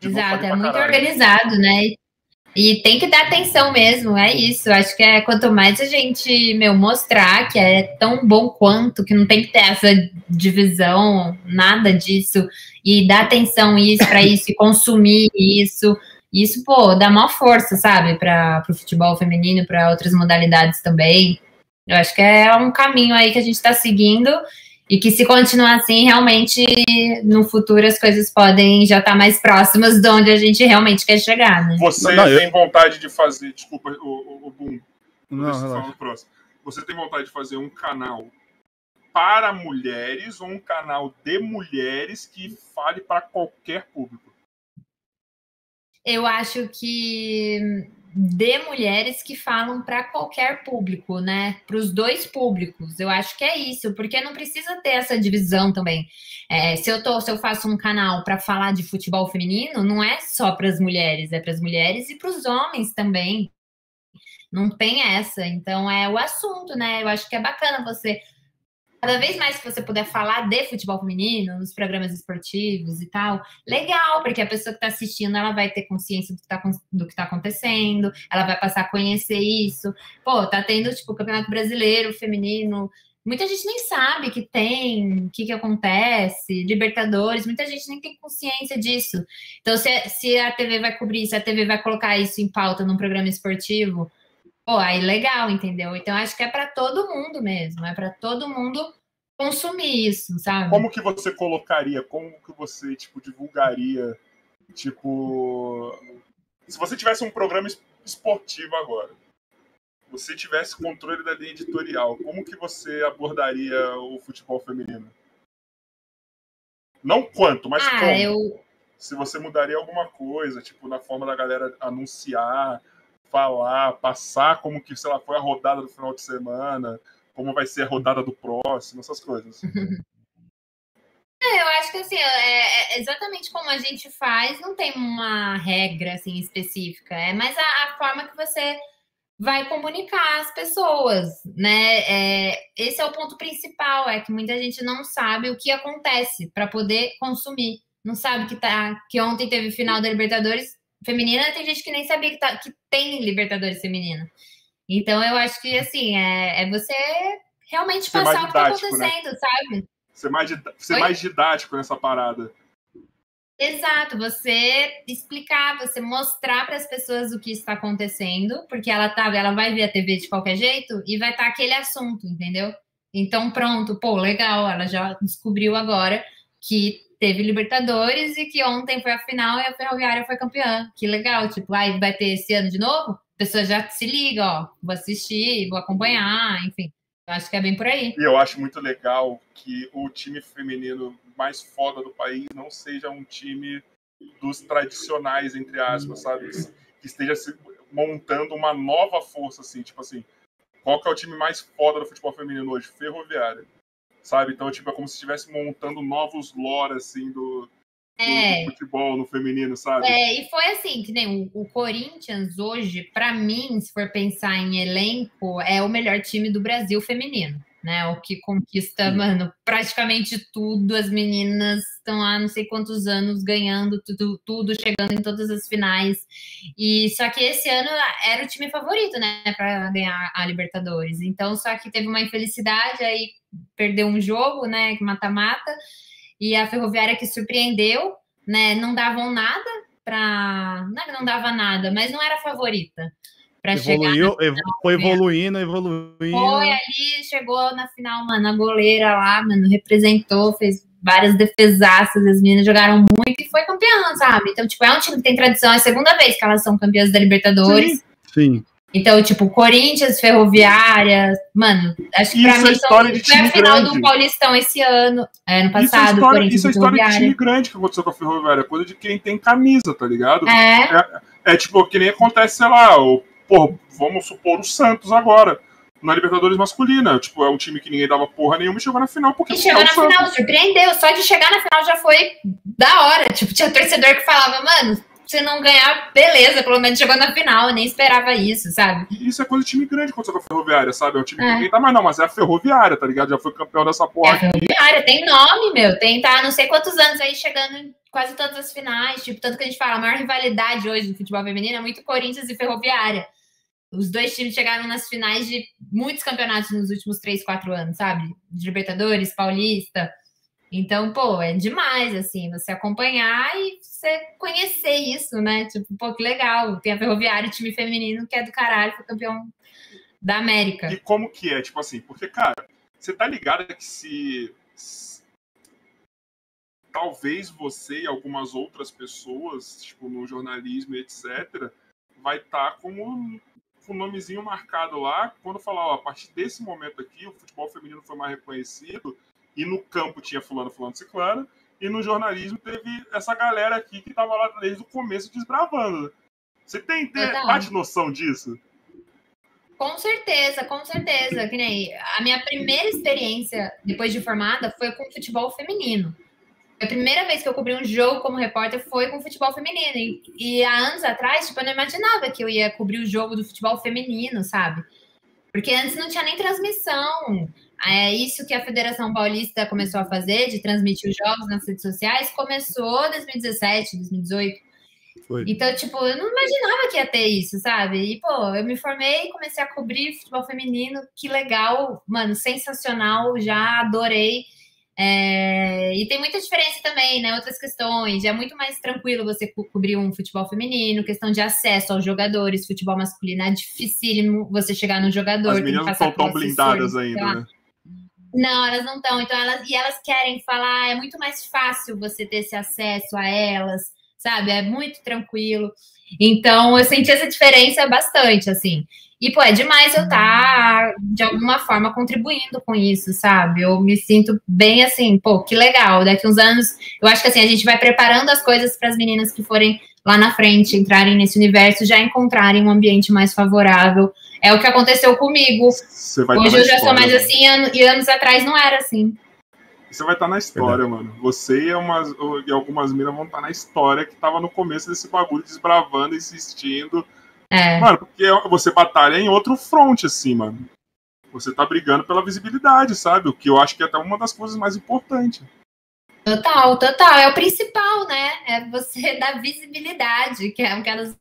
Speaker 1: De
Speaker 3: Exato, é muito
Speaker 1: caralho.
Speaker 3: organizado, né? E tem que dar atenção mesmo, é isso. Acho que é quanto mais a gente, meu, mostrar que é tão bom quanto, que não tem que ter essa divisão, nada disso, e dar atenção isso para [laughs] isso, e consumir isso. Isso, pô, dá maior força, sabe, para o futebol feminino, para outras modalidades também. Eu acho que é um caminho aí que a gente está seguindo e que se continuar assim, realmente no futuro as coisas podem já estar mais próximas de onde a gente realmente quer chegar, né?
Speaker 1: Você
Speaker 2: Não, não, eu-
Speaker 1: tem vontade de fazer, desculpa, o, o, o Boom,
Speaker 2: Não,
Speaker 1: deixa eu
Speaker 2: relaxa.
Speaker 1: falar no próximo. Você tem vontade de fazer um canal para mulheres ou um canal de mulheres que fale para qualquer público?
Speaker 3: Eu acho que de mulheres que falam para qualquer público, né? Para os dois públicos. Eu acho que é isso, porque não precisa ter essa divisão também. É, se eu tô, se eu faço um canal para falar de futebol feminino, não é só para as mulheres, é para as mulheres e para os homens também. Não tem essa. Então é o assunto, né? Eu acho que é bacana você cada vez mais que você puder falar de futebol feminino nos programas esportivos e tal, legal, porque a pessoa que está assistindo ela vai ter consciência do que, está do que tá acontecendo, ela vai passar a conhecer isso. Pô, tá tendo tipo o Campeonato Brasileiro feminino. Muita gente nem sabe que tem, o que, que acontece, Libertadores, muita gente nem tem consciência disso. Então, se, se a TV vai cobrir, se a TV vai colocar isso em pauta num programa esportivo, pô, aí legal, entendeu? Então, acho que é para todo mundo mesmo, é para todo mundo consumir isso, sabe?
Speaker 1: Como que você colocaria, como que você, tipo, divulgaria, tipo... Se você tivesse um programa es- esportivo agora, você tivesse controle da linha editorial, como que você abordaria o futebol feminino? Não quanto, mas
Speaker 3: ah,
Speaker 1: como?
Speaker 3: eu,
Speaker 1: Se você mudaria alguma coisa, tipo, na forma da galera anunciar, falar, passar como que, sei lá, foi a rodada do final de semana, como vai ser a rodada do próximo, essas coisas. [laughs]
Speaker 3: É, eu acho que assim, é, é exatamente como a gente faz, não tem uma regra assim específica, é mais a, a forma que você vai comunicar às pessoas, né? É, esse é o ponto principal, é que muita gente não sabe o que acontece para poder consumir. Não sabe que tá que ontem teve final da Libertadores feminina, tem gente que nem sabia que, tá, que tem Libertadores feminina. Então eu acho que assim, é, é você realmente
Speaker 1: Ser
Speaker 3: passar o que tá
Speaker 1: didático, né?
Speaker 3: acontecendo, sabe?
Speaker 1: Ser mais, ser
Speaker 3: Oi?
Speaker 1: mais didático nessa parada.
Speaker 3: Exato, você explicar, você mostrar para as pessoas o que está acontecendo, porque ela tá, ela vai ver a TV de qualquer jeito e vai estar tá aquele assunto, entendeu? Então, pronto, pô, legal, ela já descobriu agora que teve Libertadores e que ontem foi a final e a Ferroviária foi campeã. Que legal, tipo, aí vai ter esse ano de novo? A pessoa já se liga, ó, vou assistir, vou acompanhar, enfim. Acho que é bem por aí.
Speaker 1: E eu acho muito legal que o time feminino mais foda do país não seja um time dos tradicionais, entre aspas, sabe? Que esteja se montando uma nova força, assim, tipo assim, qual que é o time mais foda do futebol feminino hoje? Ferroviária. Sabe? Então, tipo, é como se estivesse montando novos lore, assim, do, é. do, futebol no feminino, sabe?
Speaker 3: É, e foi assim, que nem o, o Corinthians hoje, para mim, se for pensar em elenco, é o melhor time do Brasil feminino né? O que conquista, Sim. mano, praticamente tudo. As meninas estão há não sei quantos anos ganhando tudo, tudo, chegando em todas as finais. E só que esse ano era o time favorito, né, para ganhar a Libertadores. Então, só que teve uma infelicidade aí perdeu um jogo, né, mata-mata, e a Ferroviária que surpreendeu, né, não davam nada para, não, não dava nada, mas não era favorita
Speaker 2: para Evoluiu, chegar. foi evoluindo, evoluindo.
Speaker 3: Foi ali, chegou na final, mano, a goleira lá, mano, representou, fez várias defesaças, as meninas jogaram muito e foi campeã, sabe? Então, tipo, é um time que tem tradição, é a segunda vez que elas são campeãs da Libertadores.
Speaker 2: Sim. sim.
Speaker 3: Então, tipo, Corinthians, Ferroviária, mano, acho que pra
Speaker 1: isso é
Speaker 3: mim
Speaker 1: é história são, de time
Speaker 3: foi a final
Speaker 1: grande.
Speaker 3: do Paulistão esse ano, é, ano passado. Isso é
Speaker 1: história, isso é história de time grande que aconteceu com a Ferroviária, coisa de quem tem camisa, tá ligado?
Speaker 3: É.
Speaker 1: É, é tipo, que nem acontece, sei lá, o Pô, vamos supor o Santos agora. Na Libertadores masculina. Tipo, é um time que ninguém dava porra nenhuma e chegou na final. Porque
Speaker 3: e chegou na Santos. final, surpreendeu. Só de chegar na final já foi da hora. Tipo, tinha torcedor que falava, mano, se não ganhar, beleza, pelo menos chegou na final, eu nem esperava isso, sabe?
Speaker 1: Isso é coisa de time grande quando você com a Ferroviária, sabe? É um time é. que ninguém tá mais, não, mas é a Ferroviária, tá ligado? Já foi campeão dessa porra. É
Speaker 3: Ferroviária, tem nome, meu, tem tá não sei quantos anos aí chegando em quase todas as finais, tipo, tanto que a gente fala, a maior rivalidade hoje no futebol feminino é muito Corinthians e Ferroviária. Os dois times chegaram nas finais de muitos campeonatos nos últimos três, quatro anos, sabe? De Libertadores, Paulista. Então, pô, é demais, assim, você acompanhar e você conhecer isso, né? Tipo, pô, que legal. Tem a Ferroviária, time feminino, que é do caralho, foi campeão da América.
Speaker 1: E como que é? Tipo assim, porque, cara, você tá ligado que se, talvez você e algumas outras pessoas, tipo, no jornalismo etc., vai estar tá como com o nomezinho marcado lá, quando falar, ó, a partir desse momento aqui, o futebol feminino foi mais reconhecido, e no campo tinha fulano, fulano, ciclano, e no jornalismo teve essa galera aqui que estava lá desde o começo desbravando. Você tem, tem parte noção disso?
Speaker 3: Com certeza, com certeza. Que nem a minha primeira experiência depois de formada foi com futebol feminino. A primeira vez que eu cobri um jogo como repórter foi com futebol feminino. E, e, há anos atrás, tipo, eu não imaginava que eu ia cobrir o jogo do futebol feminino, sabe? Porque antes não tinha nem transmissão. É isso que a Federação Paulista começou a fazer, de transmitir os jogos nas redes sociais, começou em 2017, 2018. Foi. Então, tipo, eu não imaginava que ia ter isso, sabe? E, pô, eu me formei, comecei a cobrir futebol feminino, que legal, mano, sensacional, já adorei. É, e tem muita diferença também, né? Outras questões. É muito mais tranquilo você co cobrir um futebol feminino, questão de acesso aos jogadores. Futebol masculino é dificílimo você chegar no jogador.
Speaker 1: As meninas não estão tão blindadas ainda, né?
Speaker 3: Não, elas não estão. Então, elas, e elas querem falar, é muito mais fácil você ter esse acesso a elas, sabe? É muito tranquilo. Então, eu senti essa diferença bastante, assim. E, pô, é demais eu estar, tá, de alguma forma, contribuindo com isso, sabe? Eu me sinto bem assim, pô, que legal. Daqui uns anos, eu acho que assim, a gente vai preparando as coisas para as meninas que forem lá na frente, entrarem nesse universo, já encontrarem um ambiente mais favorável. É o que aconteceu comigo. Hoje eu já sou mais assim, e anos atrás não era assim.
Speaker 1: Você vai estar tá na história, é. mano. Você e, umas, e algumas minas vão estar tá na história que tava no começo desse bagulho, desbravando, insistindo
Speaker 3: é.
Speaker 1: Mano, porque você batalha em outro front, assim, mano. Você tá brigando pela visibilidade, sabe? O que eu acho que é até uma das coisas mais importantes.
Speaker 3: Total, total. É o principal, né? É você [laughs] dar visibilidade, que é o que elas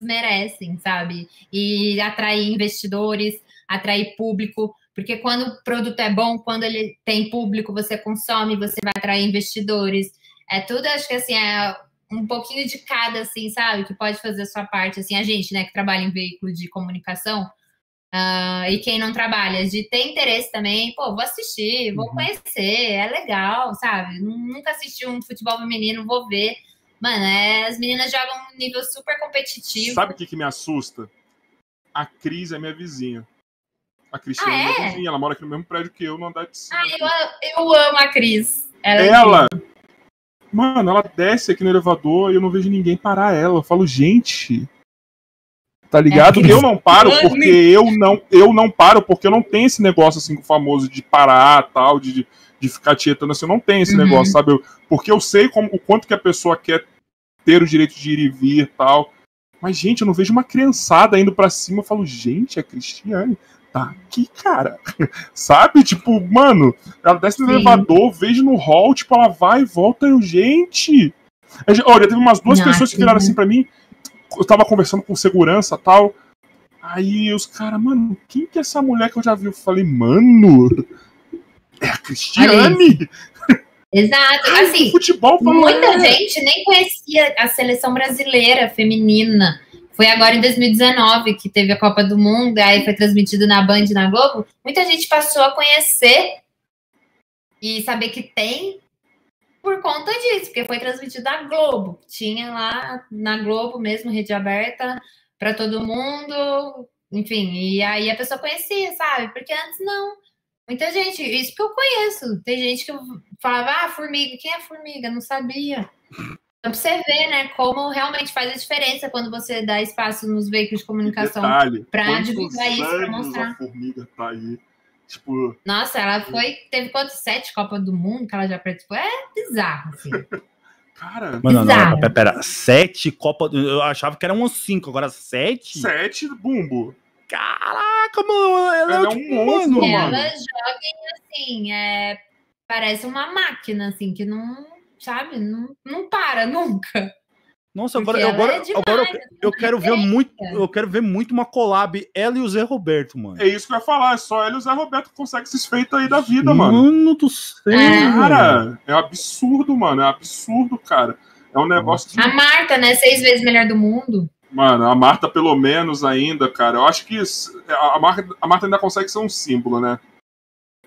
Speaker 3: merecem, sabe? E atrair investidores, atrair público. Porque quando o produto é bom, quando ele tem público, você consome, você vai atrair investidores. É tudo, acho que assim, é um pouquinho de cada, assim, sabe? Que pode fazer a sua parte, assim, a gente, né, que trabalha em veículo de comunicação, uh, e quem não trabalha, de ter interesse também, pô, vou assistir, vou uhum. conhecer, é legal, sabe? Nunca assisti um futebol feminino, vou ver. Mano, é, as meninas jogam um nível super competitivo.
Speaker 1: Sabe o que, que me assusta? A Cris é minha vizinha. A Cristina ah, é? minha é? vizinha, ela mora aqui no mesmo prédio que eu, no andar de cima.
Speaker 3: Ah, eu, eu amo a Cris.
Speaker 1: Ela, é ela Mano, ela desce aqui no elevador e eu não vejo ninguém parar ela. Eu falo, gente. Tá ligado? É eu não paro porque eu não, eu não paro porque eu não tenho esse negócio assim famoso de parar, tal, de, de ficar tietando assim. Eu não tenho esse uhum. negócio, sabe? Eu, porque eu sei como, o quanto que a pessoa quer ter o direito de ir e vir tal. Mas, gente, eu não vejo uma criançada indo para cima. Eu falo, gente, é Cristiane tá aqui, cara. [laughs] Sabe? Tipo, mano, ela desce no Sim. elevador, vejo no hall, tipo, ela vai e volta, eu, gente. Olha, teve umas duas pessoas que viraram assim pra mim. Eu tava conversando com segurança tal. Aí os caras, mano, quem que é essa mulher que eu já vi? Eu falei, mano, é a Cristiane.
Speaker 3: Exato. Assim,
Speaker 1: futebol
Speaker 3: muita é. gente nem conhecia a seleção brasileira feminina. Foi agora em 2019 que teve a Copa do Mundo, aí foi transmitido na Band na Globo. Muita gente passou a conhecer e saber que tem por conta disso, porque foi transmitido na Globo. Tinha lá na Globo mesmo, rede aberta para todo mundo, enfim, e aí a pessoa conhecia, sabe? Porque antes não. Muita gente, isso que eu conheço. Tem gente que falava, ah, formiga, quem é formiga? Não sabia. Então, pra você ver, né, como realmente faz a diferença quando você dá espaço nos veículos de comunicação para divulgar isso, para mostrar.
Speaker 1: A formiga tá aí. Tipo...
Speaker 3: Nossa, ela foi. Teve quantos? Sete Copas do Mundo que ela já participou? É bizarro, assim. [laughs]
Speaker 1: Cara,
Speaker 2: Mano, não, não, pera, pera, sete Copas. Eu achava que eram uns cinco, agora sete?
Speaker 1: Sete, bumbo.
Speaker 2: Caraca, mano. Ela,
Speaker 1: ela é, um tipo, monstro, mano.
Speaker 3: Ela joga assim, é, parece uma máquina, assim, que não sabe? Não, não para [laughs] nunca.
Speaker 2: Nossa, agora, é agora, demais, agora eu, eu quero ver muito, eu quero ver muito uma collab ela e o Zé Roberto, mano.
Speaker 1: É isso que eu ia falar, é só ela e o Zé Roberto que conseguem esses feitos aí da vida, mano.
Speaker 2: Mano do céu.
Speaker 1: É. Cara, é absurdo, mano, é absurdo, cara. É um negócio
Speaker 3: A Marta, né, seis vezes melhor do mundo.
Speaker 1: Mano, a Marta pelo menos ainda, cara. Eu acho que a Marta, a Marta ainda consegue ser um símbolo, né?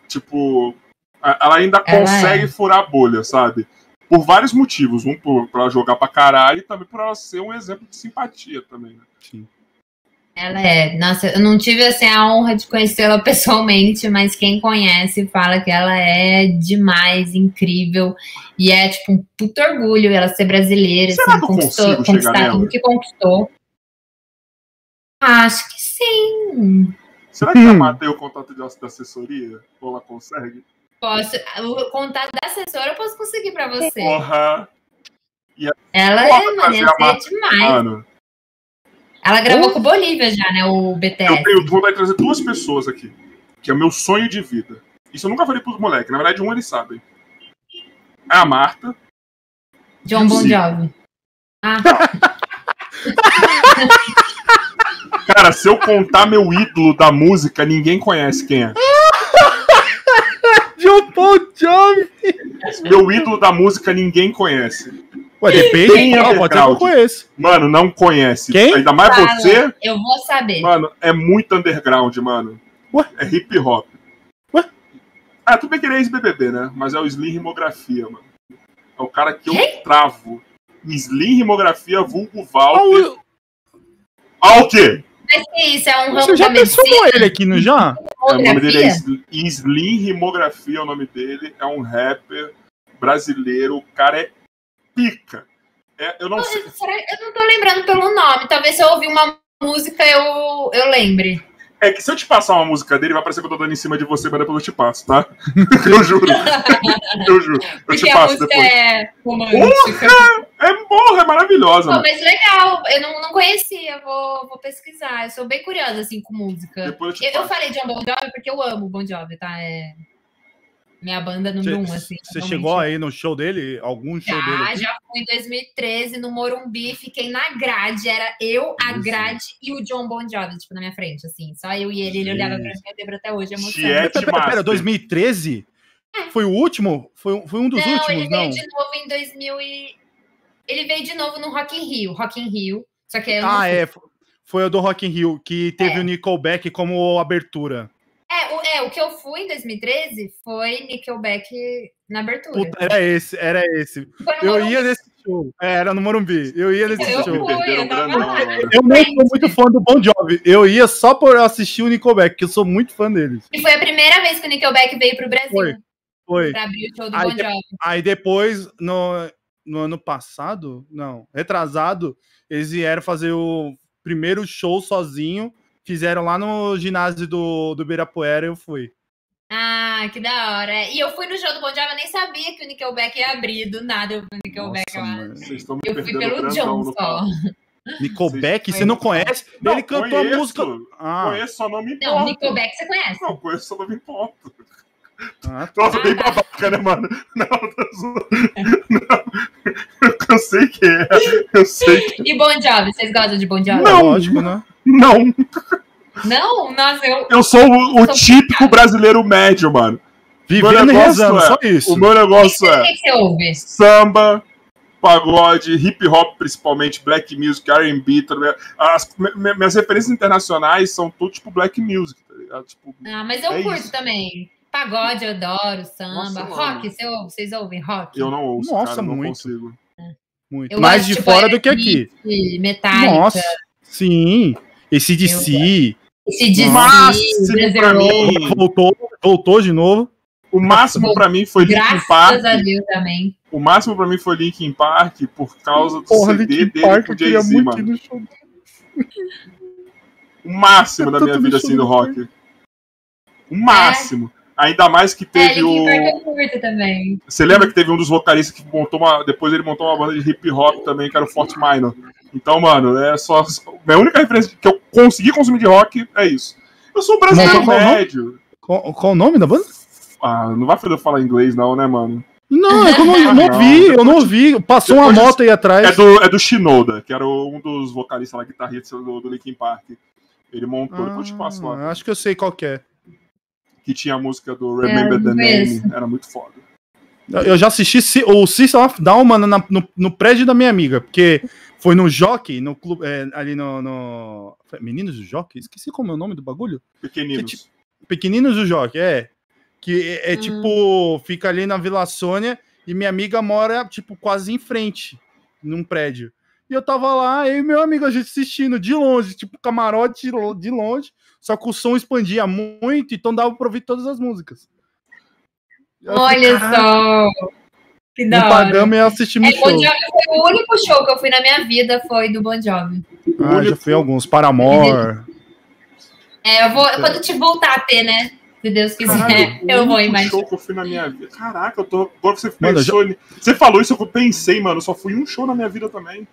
Speaker 1: Tipo, ela ainda ela consegue é. furar a bolha, sabe? Por vários motivos. Um para jogar pra caralho e também por ela ser um exemplo de simpatia também, né? Sim.
Speaker 3: Ela é, nossa, eu não tive assim, a honra de conhecê-la [laughs] pessoalmente, mas quem conhece fala que ela é demais, incrível, e é tipo um puto orgulho ela ser brasileira,
Speaker 1: Será assim, que conquistou, conquistar tudo
Speaker 3: que conquistou. Acho que sim.
Speaker 1: Será que hum. a tem o contato de assessoria? Ou ela consegue?
Speaker 3: Posso. O contato da assessora eu posso conseguir pra você.
Speaker 1: Porra.
Speaker 3: A... Ela é, mano, ser demais. Mano. Ela gravou com o Bolívia já, né? O BTS.
Speaker 1: Eu tenho de trazer duas pessoas aqui. Que é o meu sonho de vida. Isso eu nunca falei pros moleques. Na verdade, um eles sabem. É a Marta.
Speaker 3: John Bon Jovi. Ah. [laughs]
Speaker 1: Cara, se eu contar meu ídolo da música, ninguém conhece quem é.
Speaker 2: John Paul Jovi.
Speaker 1: Meu ídolo da música ninguém conhece.
Speaker 2: Ué, depende. Quem é pode ser que eu conheço.
Speaker 1: Mano, não conhece.
Speaker 2: Quem?
Speaker 1: Ainda mais Fala, você.
Speaker 3: Eu vou saber.
Speaker 1: Mano, é muito underground, mano. Ué? É hip hop. Ué? Ah, tudo bem que ele é ex-BBB, né? Mas é o Slim Rimografia, mano. É o cara que eu travo. Slim Rimografia, vulgo Walter. Ah, o quê?
Speaker 3: Mas que isso? É um ramo
Speaker 2: Você já pensou ele aqui, não já?
Speaker 1: É, o nome dele é Slim Rimografia, é o nome dele. É um rapper brasileiro. O cara é pica. É, eu não sei.
Speaker 3: Eu não tô lembrando pelo nome. Talvez se eu ouvir uma música eu, eu lembre.
Speaker 1: É que se eu te passar uma música dele, vai parecer que eu tô dando em cima de você, mas depois eu te passo, tá? [laughs] eu juro. eu juro. Eu
Speaker 3: Porque
Speaker 1: te passo depois.
Speaker 3: É
Speaker 1: romântica. Porra! É porra, é maravilhosa.
Speaker 3: Pô, mas legal, eu não, não conhecia, vou, vou pesquisar. Eu sou bem curiosa, assim, com música.
Speaker 1: Depois eu,
Speaker 3: eu, eu falei de um Bon Jovi porque eu amo Bon Jovi, tá? É minha banda número um, assim.
Speaker 2: Você chegou aí no show dele? Algum show
Speaker 3: já,
Speaker 2: dele?
Speaker 3: Ah, já fui em 2013 no Morumbi, fiquei na grade. Era eu, a grade e o John Bon Jovi, tipo, na minha frente, assim. Só eu e ele, ele olhava pra mim, eu lembro até hoje, emocionante.
Speaker 2: Pera, pera, pera, 2013? Foi o último? Foi, foi um dos
Speaker 3: não,
Speaker 2: últimos,
Speaker 3: ele
Speaker 2: não?
Speaker 3: veio de novo em 2000 e... Ele veio de novo no Rock in Rio, Rock in Rio. Só que eu não
Speaker 2: Ah, é. Foi o do Rock in Rio, que teve
Speaker 3: É.
Speaker 2: o Nickelback como abertura.
Speaker 3: É, o, é, o que eu fui em 2013 foi Nickelback na abertura.
Speaker 2: Puta, era esse, era esse. Eu ia nesse show. É, era no Morumbi. Eu ia nesse
Speaker 3: Eu
Speaker 2: show.
Speaker 3: fui, eu
Speaker 1: grandão agora.
Speaker 2: Eu não sou muito fã do Bon Jovi. Eu ia só por assistir o Nickelback, que eu sou muito fã deles.
Speaker 3: E foi a primeira vez que o Nickelback veio pro Brasil.
Speaker 2: Foi. Foi.
Speaker 3: Pra abrir o show do
Speaker 2: Aí
Speaker 3: Bon Jovi.
Speaker 2: Aí depois, no, no ano passado, não, retrasado, eles vieram fazer o primeiro show sozinho. Fizeram lá no ginásio do, do Ibirapuera e eu fui.
Speaker 3: Ah, que da hora. E eu fui no show do Bon Jovi, eu nem sabia que o Nickelback ia abrir. Do nada eu fui no Nickelback
Speaker 2: Nossa,
Speaker 3: lá.
Speaker 1: Vocês estão me
Speaker 3: Eu fui pelo John só. [laughs]
Speaker 2: Nickelback, você não conhece?
Speaker 1: Não,
Speaker 2: Ele cantou
Speaker 1: conheço.
Speaker 2: a música. Ah,
Speaker 1: Conheço, só não me importa.
Speaker 3: Não, Nickelback você conhece.
Speaker 1: Não, conheço, só não me importa.
Speaker 2: ah,
Speaker 1: Nossa,
Speaker 3: Ah,
Speaker 1: bem
Speaker 3: tá.
Speaker 1: babaca, né, mano? Não, [laughs] não. Eu sei que é. Eu sei que
Speaker 3: E Bon Jovi, vocês gostam de Bon Jovi?
Speaker 1: Não.
Speaker 2: lógico, né?
Speaker 1: Não,
Speaker 3: Não? Nossa, eu...
Speaker 1: eu sou o, o típico brasileiro médio, mano.
Speaker 2: Vivendo e
Speaker 1: negócio
Speaker 2: rezando,
Speaker 1: é-
Speaker 2: só isso.
Speaker 1: O meu negócio
Speaker 3: O
Speaker 1: é
Speaker 3: que, que você ouve?
Speaker 1: samba, pagode, hip hop, principalmente, black music, RB. As, mi- mi- minhas referências internacionais são tudo tipo black music, tá ligado? Tipo,
Speaker 3: Ah, mas eu
Speaker 1: É
Speaker 3: curto
Speaker 1: isso.
Speaker 3: também. Pagode, eu adoro, samba.
Speaker 1: Nossa,
Speaker 3: rock, você ouve- vocês ouvem rock?
Speaker 1: eu não ouço,
Speaker 2: Nossa,
Speaker 1: cara, não
Speaker 2: muito.
Speaker 1: consigo.
Speaker 2: Muito.
Speaker 3: Eu
Speaker 2: Mais
Speaker 3: gosto,
Speaker 2: de
Speaker 3: tipo,
Speaker 2: fora do que aqui.
Speaker 3: Metallica,
Speaker 2: Nossa, sim. Esse DC
Speaker 3: esse DC,
Speaker 1: Máximo pra mim.
Speaker 2: voltou, voltou de novo.
Speaker 1: O máximo pra mim foi Linkin
Speaker 3: Graças
Speaker 1: Park.
Speaker 3: a Deus também.
Speaker 1: O máximo pra mim foi Linkin Park por causa do
Speaker 2: Porra,
Speaker 1: CD
Speaker 2: Linkin
Speaker 1: dele
Speaker 2: Park,
Speaker 1: o Jay-Z, mano.
Speaker 2: no show.
Speaker 1: O máximo da minha vida assim do rock. O máximo. Ainda mais que
Speaker 3: É,
Speaker 1: teve
Speaker 3: Linkin Park
Speaker 1: o. Você lembra que teve um dos vocalistas que montou uma. Depois ele montou uma banda de hip hop também, que era o Fort Minor. Então, mano, é só. Minha única referência que eu consegui consumir de rock é isso. Eu sou brasileiro
Speaker 2: Montou qual nome?
Speaker 1: médio.
Speaker 2: Qual, qual o nome da banda?
Speaker 1: Ah, não vai fazer eu falar inglês, não, né, mano?
Speaker 2: Não, [laughs] é que eu não, eu não ouvi, eu
Speaker 1: depois-
Speaker 2: não ouvi. Passou uma
Speaker 1: depois-
Speaker 2: moto aí atrás.
Speaker 1: É do, é do Shinoda, que era um dos vocalistas lá, guitarristas do, do Linkin Park. Ele montou, depois eu te passo lá.
Speaker 2: Ah, acho que eu sei qual que é.
Speaker 1: Que tinha a música do Remember
Speaker 3: É,
Speaker 1: the Name. Era muito foda.
Speaker 2: Eu eu já assisti Si- o System of Down, mano, na- no, no prédio da minha amiga, porque foi no Jockey, no clube, é, ali no, no- Meninos do Jockey? Esqueci como é o nome do bagulho.
Speaker 1: Pequeninos.
Speaker 2: Que Pequeninos do Jockey, é. Que é, é
Speaker 3: Hum.
Speaker 2: tipo, fica ali na Vila Sônia e minha amiga mora, tipo, quase em frente, num prédio. E eu tava lá, eu e meu amigo, a gente assistindo de longe, tipo, camarote de lo- de longe, só que o som expandia muito, então dava pra ouvir todas as músicas. Eu falei,
Speaker 3: Olha
Speaker 2: "Caralho,
Speaker 3: só. Que
Speaker 2: Não pagamos e assistimos
Speaker 3: É,
Speaker 2: o
Speaker 3: Bon
Speaker 2: show.
Speaker 3: Jovi foi o único show que eu fui na minha vida, foi do Bon Jovi.
Speaker 2: Ah, já fui alguns. Paramore.
Speaker 3: É, eu vou, quando te voltar a ter, né? Se Deus quiser,
Speaker 1: Caralho, [laughs]
Speaker 3: eu vou imaginar.
Speaker 1: show que eu fui na minha vida. Caraca, eu tô. Agora você
Speaker 2: Mano,
Speaker 1: pensou. ni- Você falou isso, eu pensei, mano. Eu só fui um show na minha vida também.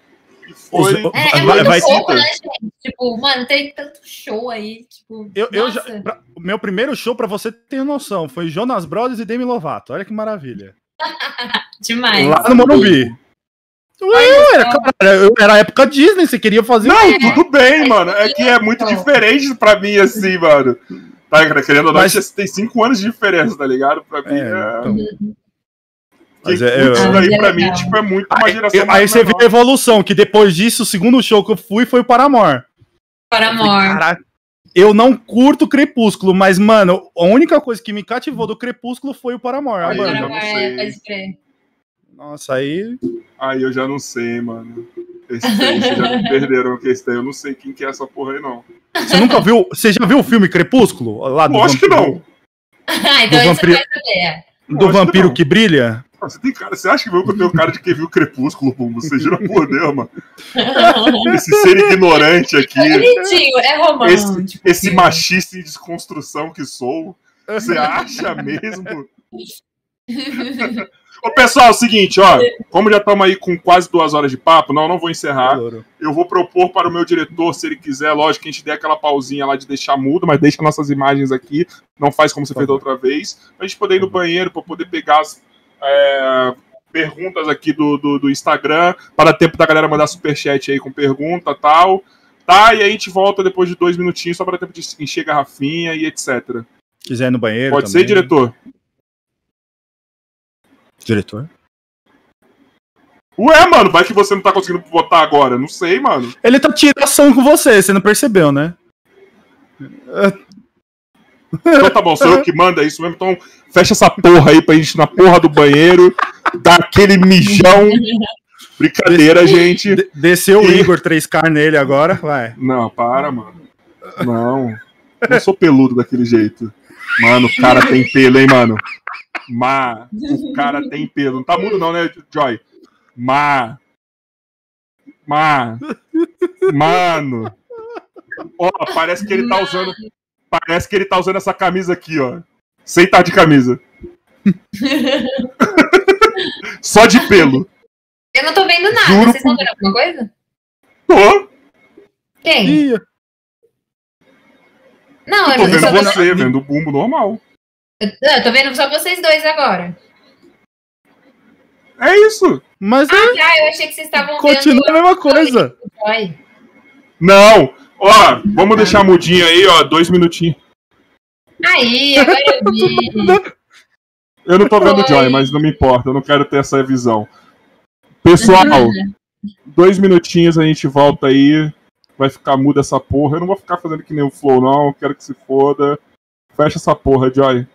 Speaker 1: E foi.
Speaker 3: É, é
Speaker 2: Vai-
Speaker 3: muito
Speaker 2: vai-
Speaker 3: pouco, né, gente? Tipo, mano, tem tanto show aí, tipo...
Speaker 2: Eu, eu já, pra- meu primeiro show, pra você ter noção, foi Jonas Brothers e Demi Lovato. Olha que maravilha. [laughs]
Speaker 3: Demais.
Speaker 2: Lá no Morumbi. Ué, era, cara, era época Disney, você queria fazer.
Speaker 1: Não, tudo bem, mano. É que é muito diferente pra mim, assim, mano. Tá querendo ou não,
Speaker 2: Mas-
Speaker 1: tem cinco anos de diferença, tá ligado? Pra mim,
Speaker 2: É,
Speaker 1: é.
Speaker 2: então. Mas é, eu-
Speaker 1: isso daí
Speaker 3: É
Speaker 1: pra mim,
Speaker 3: legal.
Speaker 1: tipo, é muito uma
Speaker 2: Aí,
Speaker 1: geração
Speaker 2: aí
Speaker 1: mais
Speaker 2: você vê a evolução, que depois disso, o segundo show que eu fui foi o Paramore.
Speaker 3: Para amor.
Speaker 2: Caraca, eu não curto Crepúsculo, mas, mano, a única coisa que me cativou do Crepúsculo foi o Paramore.
Speaker 1: Aí,
Speaker 2: banda.
Speaker 1: eu já
Speaker 3: Para
Speaker 1: não
Speaker 3: amor,
Speaker 1: sei.
Speaker 3: é, pode crer.
Speaker 2: Nossa, aí.
Speaker 1: Aí eu já não sei, mano. Esse daí, vocês já me [laughs] perderam que esse daí. Eu não sei quem que é essa porra aí, não.
Speaker 2: Você nunca viu. Você já viu o filme Crepúsculo? Lá do
Speaker 1: Lógico que não. [laughs]
Speaker 3: Ah, então
Speaker 2: Do
Speaker 3: isso
Speaker 2: vampiro-
Speaker 3: vai saber.
Speaker 2: Do
Speaker 1: que
Speaker 2: vampiro
Speaker 1: não.
Speaker 2: que brilha?
Speaker 1: Você, tem cara, você acha que eu tenho cara de quem viu Crepúsculo, Pumbo? Você jura por Deus, [laughs] mano. Esse ser ignorante aqui,
Speaker 3: É bonitinho, é romântico.
Speaker 1: esse machista em desconstrução que sou. Você acha mesmo? [laughs] Ô, pessoal, é o seguinte, ó. Como já estamos aí com quase duas horas de papo, não, não vou encerrar. Eu vou propor para o meu diretor, se ele quiser, lógico que a gente dê aquela pausinha lá de deixar mudo, mas deixa nossas imagens aqui, não faz como você fez da outra vez, pra gente poder ir no banheiro, para poder pegar as é, perguntas aqui do, do, do Instagram, para dar tempo da galera mandar superchat aí com pergunta e tal. Tá, e aí a gente volta depois de dois minutinhos, só para tempo de encher garrafinha e etc.
Speaker 2: Quiser ir no banheiro.
Speaker 1: Pode ser,
Speaker 2: também.
Speaker 1: diretor?
Speaker 2: Diretor?
Speaker 1: Ué, mano, vai que você não tá conseguindo votar agora. Não sei, mano.
Speaker 2: Ele tá tiração com você, você não percebeu, né?
Speaker 1: Então tá bom, sou eu que manda isso mesmo. Então fecha essa porra aí pra gente ir na porra do banheiro, dar aquele mijão. Brincadeira, gente.
Speaker 2: De- desceu o
Speaker 1: E-
Speaker 2: Igor 3K nele agora, vai.
Speaker 1: Não, para, mano. Não. Não sou peludo daquele jeito. Mano, o cara tem pelo, hein, mano? Má. O cara tem pelo. Não tá mudo, não, né, Joy? Má. Má. Mano. Ó, parece que ele tá usando. Parece que ele tá usando essa camisa aqui, ó. Sem estar de camisa. [laughs] Só de pelo.
Speaker 3: Eu não tô vendo nada.
Speaker 1: Juro
Speaker 3: Vocês estão vendo alguma coisa?
Speaker 1: Tô,
Speaker 3: Quem?
Speaker 2: Ih,
Speaker 3: Não, eu
Speaker 1: tô
Speaker 3: não
Speaker 1: vendo
Speaker 3: tô...
Speaker 1: você, vendo o bumbo normal.
Speaker 3: Eu- tô vendo só vocês dois agora.
Speaker 1: É isso.
Speaker 2: mas
Speaker 3: Ah, tá. Eu achei que vocês estavam
Speaker 2: continua a
Speaker 3: vendo
Speaker 2: mesma coisa.
Speaker 1: Não. Ó, vamos deixar mudinho aí, ó, dois minutinhos.
Speaker 3: Aí, [laughs] agora eu vi.
Speaker 1: Eu não tô vendo o. Joy, mas não me importa, eu não quero ter essa visão. Pessoal, dois minutinhos a gente volta aí. Vai ficar muda essa porra. Eu não vou ficar fazendo que nem o Flow, não. Quero que se foda. Fecha essa porra, Joy.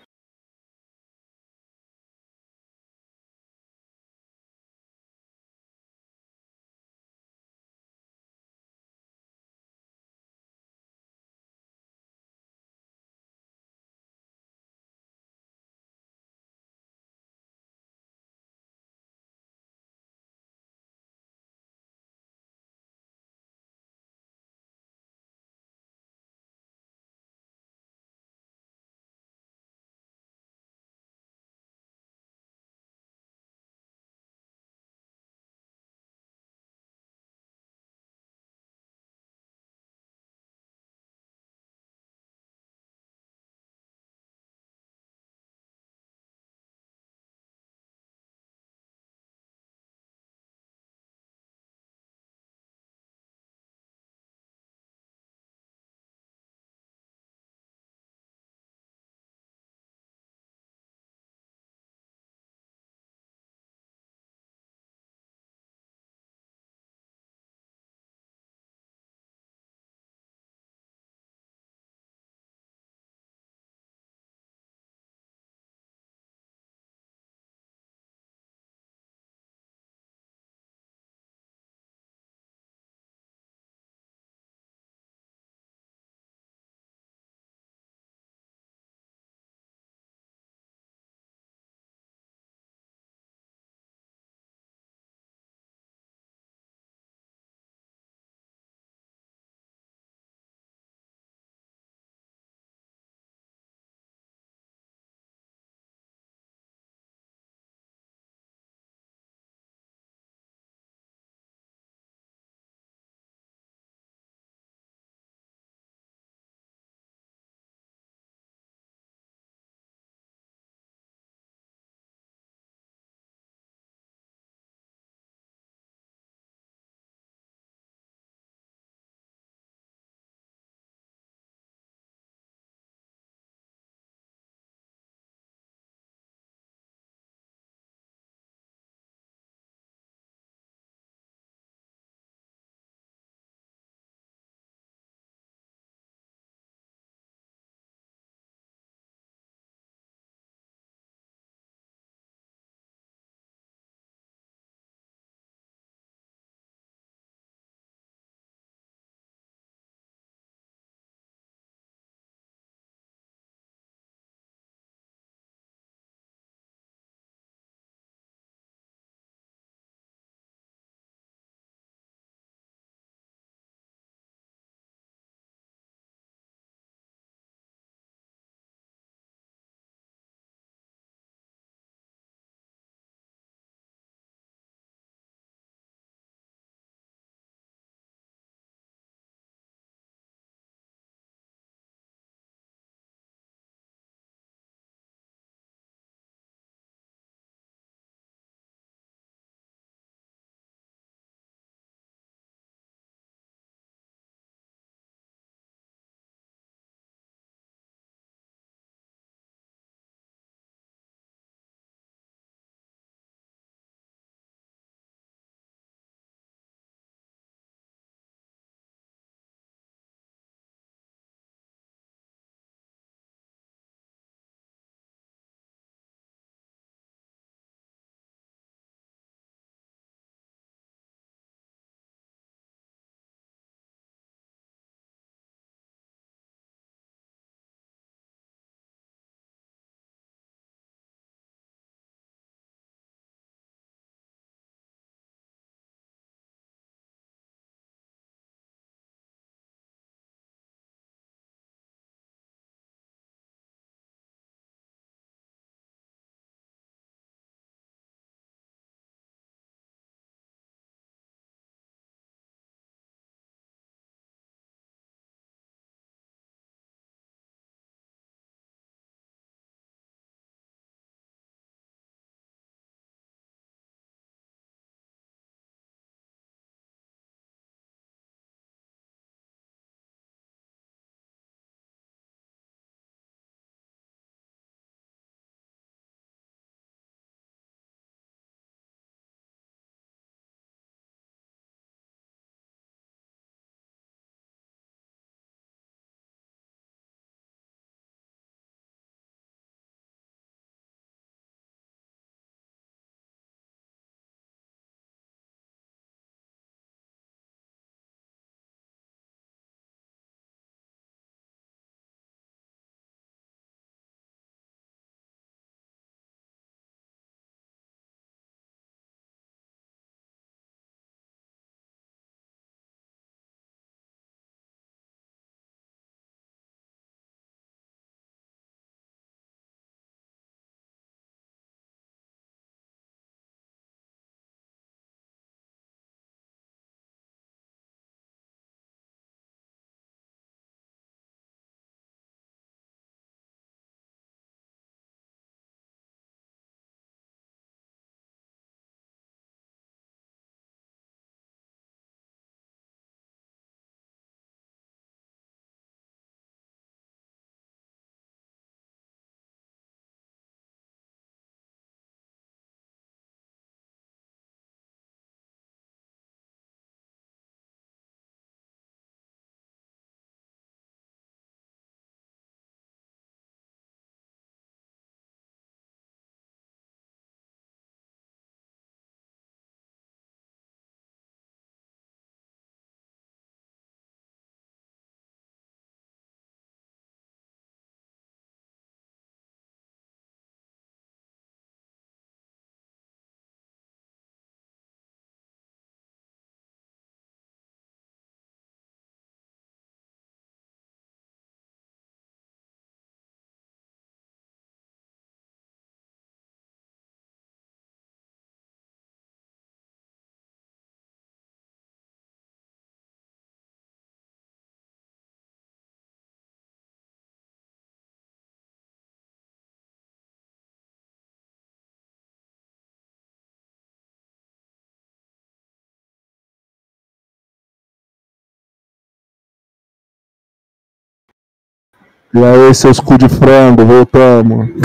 Speaker 4: E aí, seus cu de frango, voltamos. [laughs]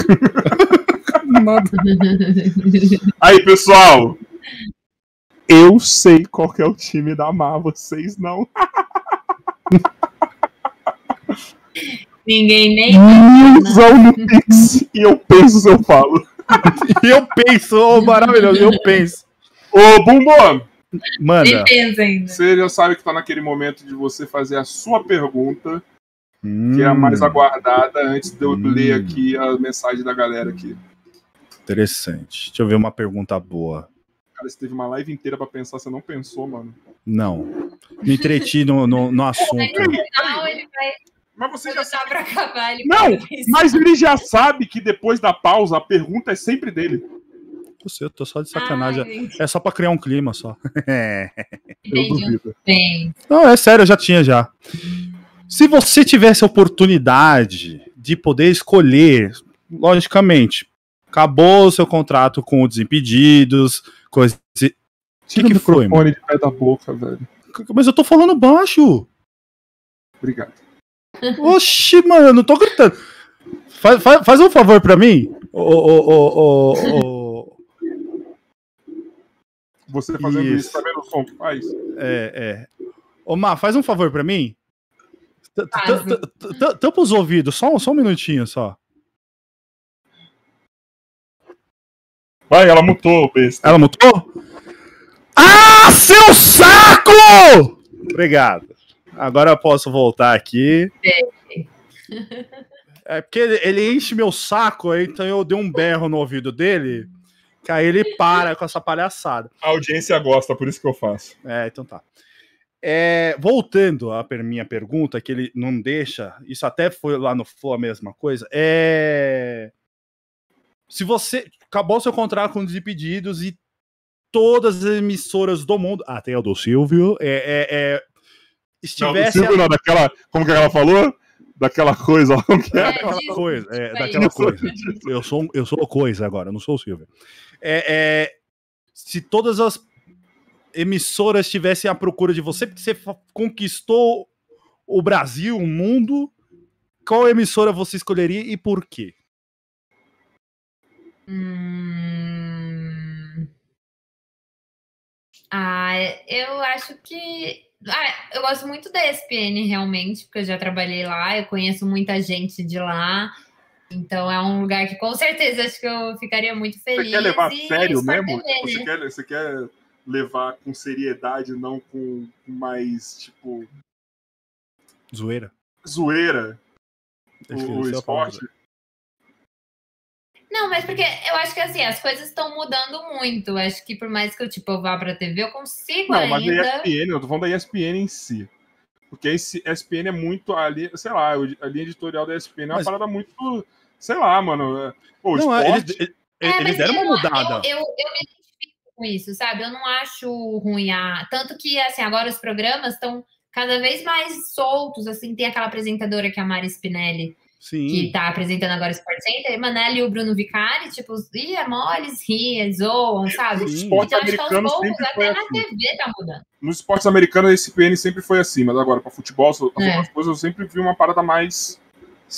Speaker 1: Aí, pessoal! Eu sei qual que é o time da Mar, vocês não. [laughs]
Speaker 3: Ninguém nem.
Speaker 1: Usam no Pix. E eu penso se eu falo.
Speaker 2: E [laughs] eu penso, ô, maravilhoso, eu penso.
Speaker 1: Ô, Bumbo!
Speaker 2: Manda.
Speaker 3: Nem pensa ainda.
Speaker 1: Você já sabe que tá naquele momento de você fazer a sua pergunta, que é a
Speaker 2: Hum,
Speaker 1: mais aguardada, antes de eu
Speaker 2: Hum.
Speaker 1: ler aqui a mensagem da galera aqui.
Speaker 2: Interessante. Deixa eu ver uma pergunta boa.
Speaker 1: Cara, você teve uma live inteira pra pensar, você não pensou, mano.
Speaker 2: Não. Me entreti no, no, no assunto.
Speaker 3: Não, ele vai
Speaker 1: Mas você já
Speaker 3: botar pra acabar. Ele
Speaker 1: Não. Mas ele já sabe que depois da pausa a pergunta é sempre dele.
Speaker 2: Eu tô só de sacanagem.
Speaker 3: Ai,
Speaker 2: É só pra criar um clima só. [laughs]
Speaker 3: entendi. Bem,
Speaker 2: Não, é sério, eu já tinha já. Se você tivesse a oportunidade de poder escolher, logicamente, acabou o seu contrato com o Desimpedidos, coisa.
Speaker 1: Tira
Speaker 2: que
Speaker 1: o
Speaker 2: foi,
Speaker 1: microfone de pé da boca, velho.
Speaker 2: Mas eu tô falando baixo.
Speaker 1: Obrigado. [laughs]
Speaker 2: Oxi, mano, eu não tô gritando. Faz, faz, faz um favor pra mim. Ô, ô, ô, ô, ô,
Speaker 1: Você fazendo isso,
Speaker 2: Isso.
Speaker 1: tá vendo o som que faz?
Speaker 2: É, é. Ô, Má, faz um favor pra mim. Tampa os ouvidos, só, um- só um minutinho só.
Speaker 1: Vai, ela mutou, besta.
Speaker 2: Ela mutou? Ah, seu saco! Obrigado. Agora eu posso voltar aqui. É porque ele, ele enche meu saco, então eu dei um berro no ouvido dele, que aí ele para com essa palhaçada.
Speaker 1: A audiência gosta, por isso que eu faço.
Speaker 2: É, então tá. É, voltando à per- minha pergunta, que ele não deixa, isso até foi lá no Flow a mesma coisa, é... Se você acabou seu contrato com Desimpedidos e todas as emissoras do mundo, até o do Silvio, é, é, é,
Speaker 1: Não, do
Speaker 2: estivesse
Speaker 1: Silvio não, daquela. Como que ela falou? Daquela coisa lá, como que é?
Speaker 3: É,
Speaker 2: aquela
Speaker 3: disso,
Speaker 2: coisa, é, daquela
Speaker 3: isso.
Speaker 2: coisa. Eu sou, eu sou coisa agora, eu não sou o Silvio. É, é, se todas as emissoras estivessem à procura de você, porque você conquistou o Brasil, o mundo, qual emissora você escolheria e por quê?
Speaker 3: Hum... Ah, eu acho que. Ah, eu gosto muito da ESPN, realmente, porque eu já trabalhei lá, eu conheço muita gente de lá. Então é um lugar que com certeza acho que eu ficaria muito
Speaker 1: Você
Speaker 3: feliz.
Speaker 1: quer levar a sério mesmo?
Speaker 3: TV,
Speaker 1: Você
Speaker 3: né?
Speaker 1: quer, você quer levar com seriedade, não com mais, tipo,
Speaker 2: Zoeira?
Speaker 1: zoeira o, o
Speaker 2: é
Speaker 1: esporte?
Speaker 3: Não, mas porque eu acho que assim, as coisas estão mudando muito. Acho que por mais que eu tipo, eu vá pra TV, eu consigo
Speaker 1: Não, mas a
Speaker 3: ainda.
Speaker 1: ESPN, eu tô falando da ESPN em si. Porque a ESPN é muito ali, sei lá, a linha editorial da ESPN é uma
Speaker 2: Mas-
Speaker 1: parada muito, sei lá, mano. Pô, o
Speaker 2: Não, é,
Speaker 1: esporte,
Speaker 2: eles, eles-
Speaker 3: É,
Speaker 2: eles
Speaker 3: mas
Speaker 2: deram uma
Speaker 3: não-
Speaker 2: mudada.
Speaker 3: Eu, eu, eu me com isso, sabe? Eu não acho ruim. A... Tanto que, assim, agora os programas estão cada vez mais soltos, assim. Tem aquela apresentadora que é a Mari Spinelli,
Speaker 2: Sim.
Speaker 3: que tá apresentando agora o Sport Center, Manelli e o Bruno Vicari, tipo, ih, é mole, eles riem, zoam, sabe?
Speaker 1: Esportes
Speaker 3: Então, acho que aos poucos, até na
Speaker 1: assim.
Speaker 3: TV tá mudando.
Speaker 1: Nos esportes americanos, a ESPN sempre foi assim, mas agora, pra futebol,
Speaker 3: É.
Speaker 1: outras coisas, eu sempre vi uma parada mais.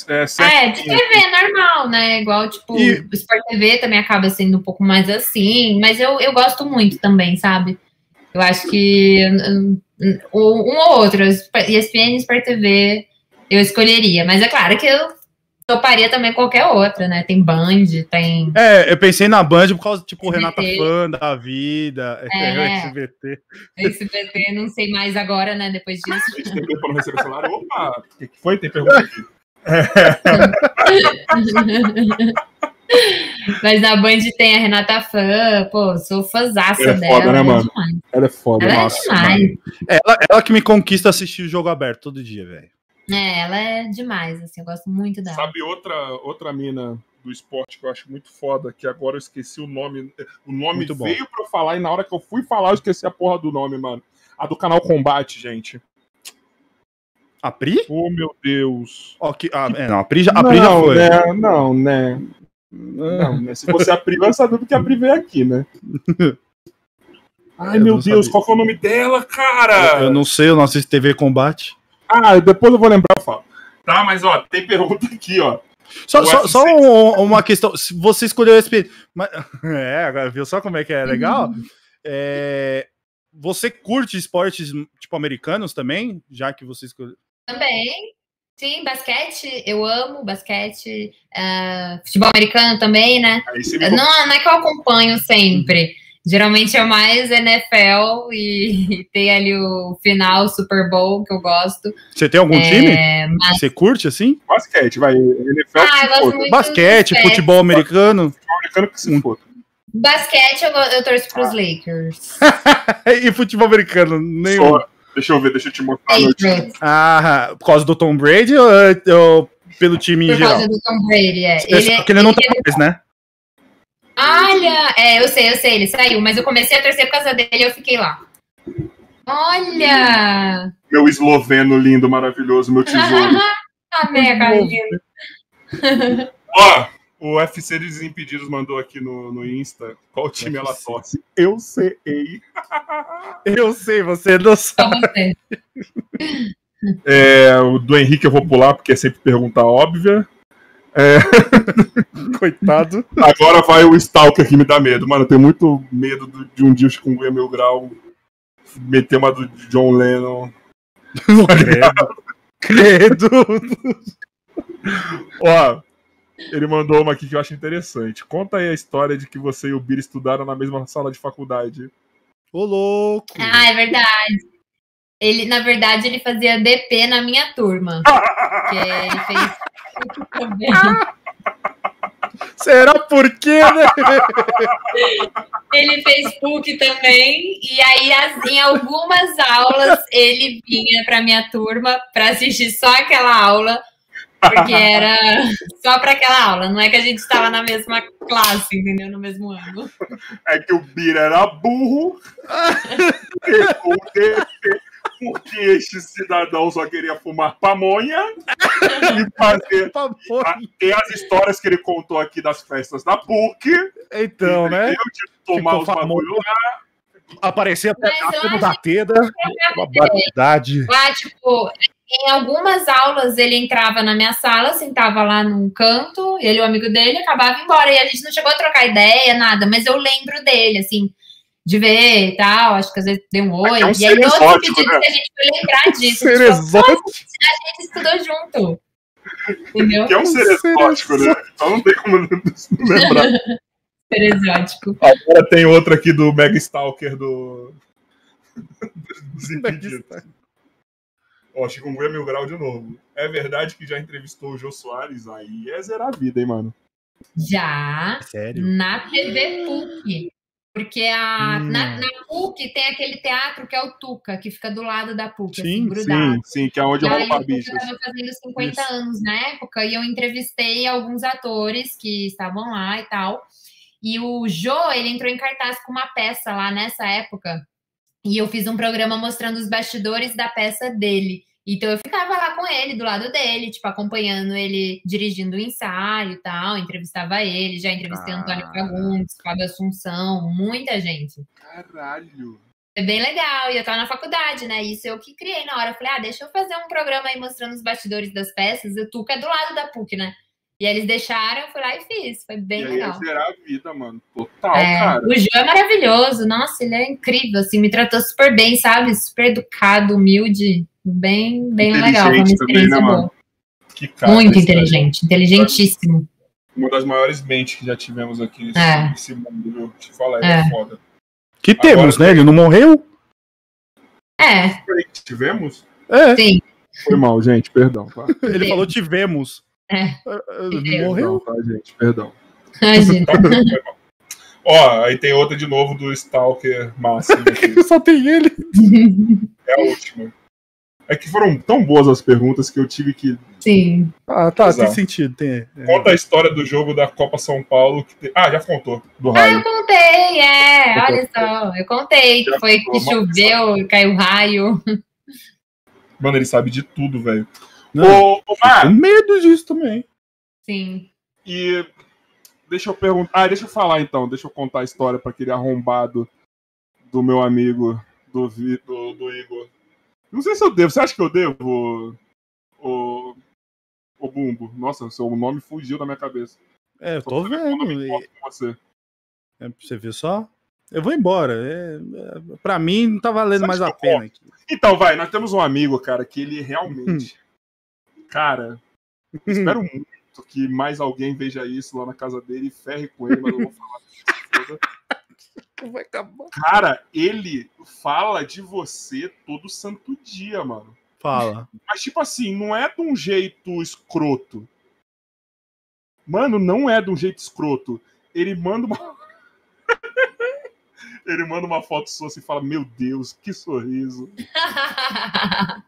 Speaker 1: É,
Speaker 3: É,
Speaker 1: certinha.
Speaker 3: de TV normal, né? Igual, tipo,
Speaker 2: E-
Speaker 3: o Sport TV também acaba sendo um pouco mais assim, mas eu, eu gosto muito também, sabe? Eu acho que hum, um ou outro, ESPN e Sport TV, eu escolheria. Mas é claro que eu toparia também qualquer outra, né? Tem Band, tem.
Speaker 2: É, eu pensei na Band por causa, tipo,
Speaker 3: SBT.
Speaker 2: Renata Fã da vida, é,
Speaker 3: É. [laughs]
Speaker 2: SBT.
Speaker 3: SBT, não sei mais agora, né? Depois disso.
Speaker 1: A gente tem tempo receber. Opa, o que que foi? Tem pergunta aqui.
Speaker 3: Mas na Band tem a Renata Fã, pô, sou fãzaça
Speaker 1: Ela é
Speaker 3: dela.
Speaker 1: foda, né,
Speaker 3: é
Speaker 1: mano?
Speaker 3: demais.
Speaker 1: Ela é foda,
Speaker 3: Ela é
Speaker 1: nossa.
Speaker 3: demais.
Speaker 1: mano.
Speaker 2: Ela, ela que me conquista assistir o jogo aberto todo dia, velho.
Speaker 3: É, ela é demais, assim, eu gosto muito dela.
Speaker 1: Sabe outra, outra mina do esporte que eu acho muito foda, que agora eu esqueci o nome. O nome
Speaker 2: Muito bom.
Speaker 1: veio pra eu falar e na hora que eu fui falar eu esqueci a porra do nome, mano. A do canal Combate, gente.
Speaker 2: A Pri?
Speaker 1: Oh, meu Deus.
Speaker 2: Que, ah, é, não, a Pri já, a Pri já
Speaker 1: não,
Speaker 2: foi.
Speaker 1: né? Não, né? Não, né? Se você a Pri, vai saber porque a Pri veio aqui, né? Ai,
Speaker 2: Eu
Speaker 1: meu
Speaker 2: não
Speaker 1: Deus,
Speaker 2: sabia.
Speaker 1: qual que é o nome dela, cara?
Speaker 2: Eu, eu não sei, eu não assisto TV Combate.
Speaker 1: Ah, depois eu vou lembrar, eu falo. Tá, mas ó, tem pergunta aqui, ó.
Speaker 2: Só, só, só um- uma questão. Se você escolheu o SP. Mas, [laughs] é, agora viu só como é que é legal? É, você curte esportes tipo americanos também? Já que você escolheu.
Speaker 3: Também. Sim, basquete, eu amo basquete. ah, futebol americano também, né? Não, não é que eu acompanho sempre. Geralmente é mais NFL e tem ali o final Super Bowl que eu gosto.
Speaker 2: Você tem algum time?
Speaker 3: É, mas,
Speaker 2: Você curte assim?
Speaker 1: basquete, vai. NFL
Speaker 3: ah,
Speaker 2: Basquete,
Speaker 3: do
Speaker 2: futebol americano.
Speaker 1: Americano que se foda.
Speaker 3: Basquete eu, eu torço pros Lakers. [laughs]
Speaker 2: e futebol americano? Nenhum.
Speaker 1: Só- Deixa eu ver, deixa eu te mostrar.
Speaker 3: Patriots,
Speaker 2: Ah, por causa do Tom Brady ou, ou pelo time em
Speaker 3: por
Speaker 2: geral?
Speaker 3: causa do Tom Brady, é.
Speaker 2: Ele, porque ele não tá mais, né?
Speaker 3: Olha, é, eu sei, eu sei, ele saiu, mas eu comecei a torcer por causa dele e eu fiquei lá. Olha!
Speaker 1: Meu esloveno lindo, maravilhoso, meu [laughs] tesouro.
Speaker 3: Amei a carinha.
Speaker 1: Ó, o UFC dos Desimpedidos mandou aqui no, no Insta qual time ela torce. Eu sei.
Speaker 2: Eu sei, você não sabe.
Speaker 3: você. [laughs]
Speaker 1: É, o do Henrique eu vou pular, porque é sempre pergunta óbvia. [laughs]
Speaker 2: Coitado.
Speaker 1: Agora vai o Stalker que me dá medo. Mano, eu tenho muito medo do- de um dia o Chikungunya Mil Grau meter uma do John Lennon.
Speaker 2: Credo. Credo. [laughs]
Speaker 1: Ó, ele mandou uma aqui que eu acho interessante. Conta aí a história de que você e o Bira estudaram na mesma sala de faculdade.
Speaker 2: Ô, louco.
Speaker 3: Ah, é verdade. Ele, na verdade, ele fazia DP na minha turma. [laughs] Porque ele fez. [laughs]
Speaker 2: Será por quê, né? [laughs]
Speaker 3: Ele fez PUC também. E aí, as- em algumas aulas, ele vinha pra minha turma pra assistir só aquela aula. Porque era só pra aquela aula. Não é que a gente estava na mesma classe, entendeu? No mesmo ano.
Speaker 1: É que o Bira era burro. Pegou [laughs] o DP porque este cidadão só queria fumar pamonha e fazer. Ah, Tem as histórias que ele contou aqui das festas da PUC.
Speaker 2: Então, né?
Speaker 1: De tomar
Speaker 2: Ficou
Speaker 1: os bagulho lá.
Speaker 2: Aparecia até a da Teda. Uma barbaridade.
Speaker 3: Lá, tipo, em algumas aulas ele entrava na minha sala, sentava lá num canto, ele e o amigo dele acabava embora. E a gente não chegou a trocar ideia, nada, mas eu lembro dele, assim, de ver e tal. Acho que às vezes deu um oi.
Speaker 1: É um
Speaker 3: e aí, outro
Speaker 1: exótico,
Speaker 3: pedido
Speaker 1: né?
Speaker 3: que a gente foi lembrar [laughs] disso.
Speaker 2: Ser
Speaker 3: tipo,
Speaker 2: exótico.
Speaker 3: a gente estudou junto. Entendeu?
Speaker 1: Que é um ser
Speaker 2: ser
Speaker 1: exótico, né? Então não tem como não [laughs] lembrar. [laughs]
Speaker 3: Ser exótico.
Speaker 1: Agora tem outra aqui do Mega Stalker do. dos impedidos. Ó, Chikungunya Mil Grau de novo. É verdade que já entrevistou o Jô Soares? Aí é zerar a vida, hein, mano?
Speaker 3: Já
Speaker 2: Sério?
Speaker 3: na TV PUC. Porque a,
Speaker 2: Hum.
Speaker 3: na, na PUC tem aquele teatro que é o Tuca, que fica do lado da PUC,
Speaker 2: Sim,
Speaker 3: assim, grudado.
Speaker 1: Sim, sim, que é onde
Speaker 3: E
Speaker 1: rouba
Speaker 3: o Tuca
Speaker 1: bichos.
Speaker 3: estava fazendo 50
Speaker 2: Isso.
Speaker 3: anos na época e eu entrevistei alguns atores que estavam lá e tal. E o Jô, ele entrou em cartaz com uma peça lá nessa época. E eu fiz um programa mostrando os bastidores da peça dele. Então eu ficava lá com ele, do lado dele, tipo, acompanhando ele dirigindo o ensaio e tal, entrevistava ele, já entrevistei
Speaker 2: Ah.
Speaker 3: Antônio Fagundes, Fábio Assunção, muita gente.
Speaker 1: Caralho.
Speaker 3: É bem legal, e eu tava na faculdade, né? Isso eu que criei na hora. Eu falei, ah, deixa eu fazer um programa aí mostrando os bastidores das peças. O Tuca é do lado da PUC, né? E eles deixaram, eu fui lá e fiz. Foi bem
Speaker 1: e aí
Speaker 3: legal.
Speaker 1: é zerar a vida, mano. Total,
Speaker 3: É,
Speaker 1: cara.
Speaker 3: o João é maravilhoso, nossa, ele é incrível, assim, me tratou super bem, sabe? Super educado, humilde, bem, bem legal, foi uma
Speaker 1: também,
Speaker 3: experiência
Speaker 1: né,
Speaker 3: boa.
Speaker 1: cara.
Speaker 3: Muito inteligente, inteligentíssimo.
Speaker 1: Uma das maiores mentes que já tivemos aqui nesse,
Speaker 3: É.
Speaker 1: nesse mundo, viu? Te falar,
Speaker 3: É.
Speaker 1: é foda.
Speaker 2: Que temos, né? Ele não morreu?
Speaker 3: É,
Speaker 1: Tivemos?
Speaker 2: É,
Speaker 3: sim.
Speaker 1: Foi mal, gente, perdão, tá? [laughs]
Speaker 2: ele
Speaker 3: Temos.
Speaker 2: falou tivemos.
Speaker 3: É.
Speaker 2: Ele
Speaker 3: Tivemos.
Speaker 2: morreu?
Speaker 1: Perdão, tá, gente? Perdão.
Speaker 3: Imagina. [laughs]
Speaker 1: Ó, aí tem outra de novo do Stalker máximo. [laughs]
Speaker 2: Só tem ele.
Speaker 1: É a última. É que foram tão boas as perguntas que eu tive que.
Speaker 3: Sim.
Speaker 2: Ah, tá,
Speaker 1: Exato.
Speaker 2: tem sentido. Tem, é.
Speaker 1: Conta a história do jogo da Copa São Paulo. Que te- Ah, já contou. Do
Speaker 3: Ah, eu
Speaker 1: raio.
Speaker 3: contei, é, olha só, eu contei que
Speaker 1: Já
Speaker 3: foi que
Speaker 1: falou, mas
Speaker 3: choveu, e caiu raio.
Speaker 1: Mano, ele sabe de tudo, velho.
Speaker 2: Não,
Speaker 1: Ô, ô, Mar,
Speaker 2: com medo disso também.
Speaker 3: Sim.
Speaker 1: e. Deixa eu perguntar. Ah, deixa eu falar então. Deixa eu contar a história pra aquele arrombado do meu amigo, do, Vi- do, do Igor. Não sei se eu devo. Você acha que eu devo? O... Bumbo. Nossa, seu nome fugiu da minha cabeça.
Speaker 2: É, eu tô vendo.
Speaker 1: com você.
Speaker 2: É, você ver só. Eu vou embora. É, é, pra mim, não tá valendo mais a pena. aqui.
Speaker 1: Então, vai, nós temos um amigo, cara, que ele realmente. [laughs] cara, espero [laughs] muito que mais alguém veja isso lá na casa dele e ferre com ele, mas eu vou falar.
Speaker 2: Vai acabar.
Speaker 1: Cara, ele fala de você todo santo dia, mano.
Speaker 2: Fala.
Speaker 1: Mas, tipo assim, não é de um jeito escroto. Mano, não é de um jeito escroto. Ele manda uma. [laughs] Ele manda uma foto sua assim e fala: Meu Deus, que sorriso. [laughs]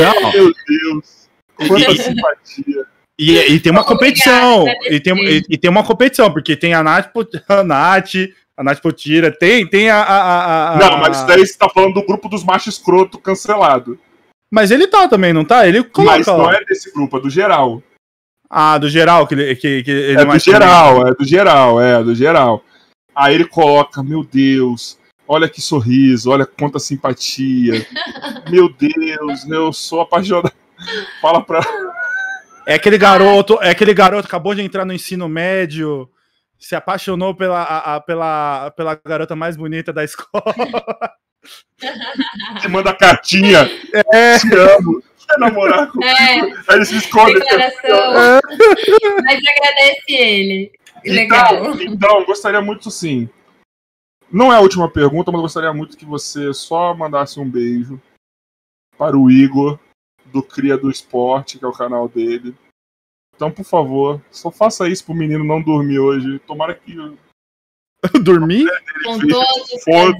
Speaker 2: Não,
Speaker 1: Meu Deus, quanta simpatia.
Speaker 2: e, e tem uma competição. E tem, e, e tem uma competição, porque tem a Nath, [laughs] a Nath, a Nath Potira, tem, tem a, a, a- a-
Speaker 1: Não, mas daí você tá falando do grupo dos machos escroto cancelado.
Speaker 2: Mas ele tá também, não tá? Ele coloca
Speaker 1: Mas não é desse grupo, é do geral.
Speaker 2: Ah, do geral, que ele, que, que ele
Speaker 1: É do
Speaker 2: mais
Speaker 1: geral, é do geral, é do geral. Aí ele coloca, meu Deus, olha que sorriso, olha quanta simpatia. [laughs] meu Deus, eu sou apaixonado. Fala pra.
Speaker 2: É aquele garoto, é aquele garoto que acabou de entrar no ensino médio, se apaixonou pela, a- a- pela, pela garota mais bonita da escola.
Speaker 1: Você manda cartinha.
Speaker 2: É.
Speaker 1: Te amo. Quer namorar comigo?
Speaker 3: É,
Speaker 1: Aí ele se esconde.
Speaker 3: declaração. Mas agradece ele. Legal.
Speaker 1: Então, então, gostaria muito sim. Não é a última pergunta, mas gostaria muito que você só mandasse um beijo para o Igor, do Cria do Esporte, que é o canal dele. Então, por favor, só faça isso pro menino não dormir hoje. Tomara que. [laughs]
Speaker 2: Dormir?
Speaker 3: Com todos os
Speaker 1: Foda.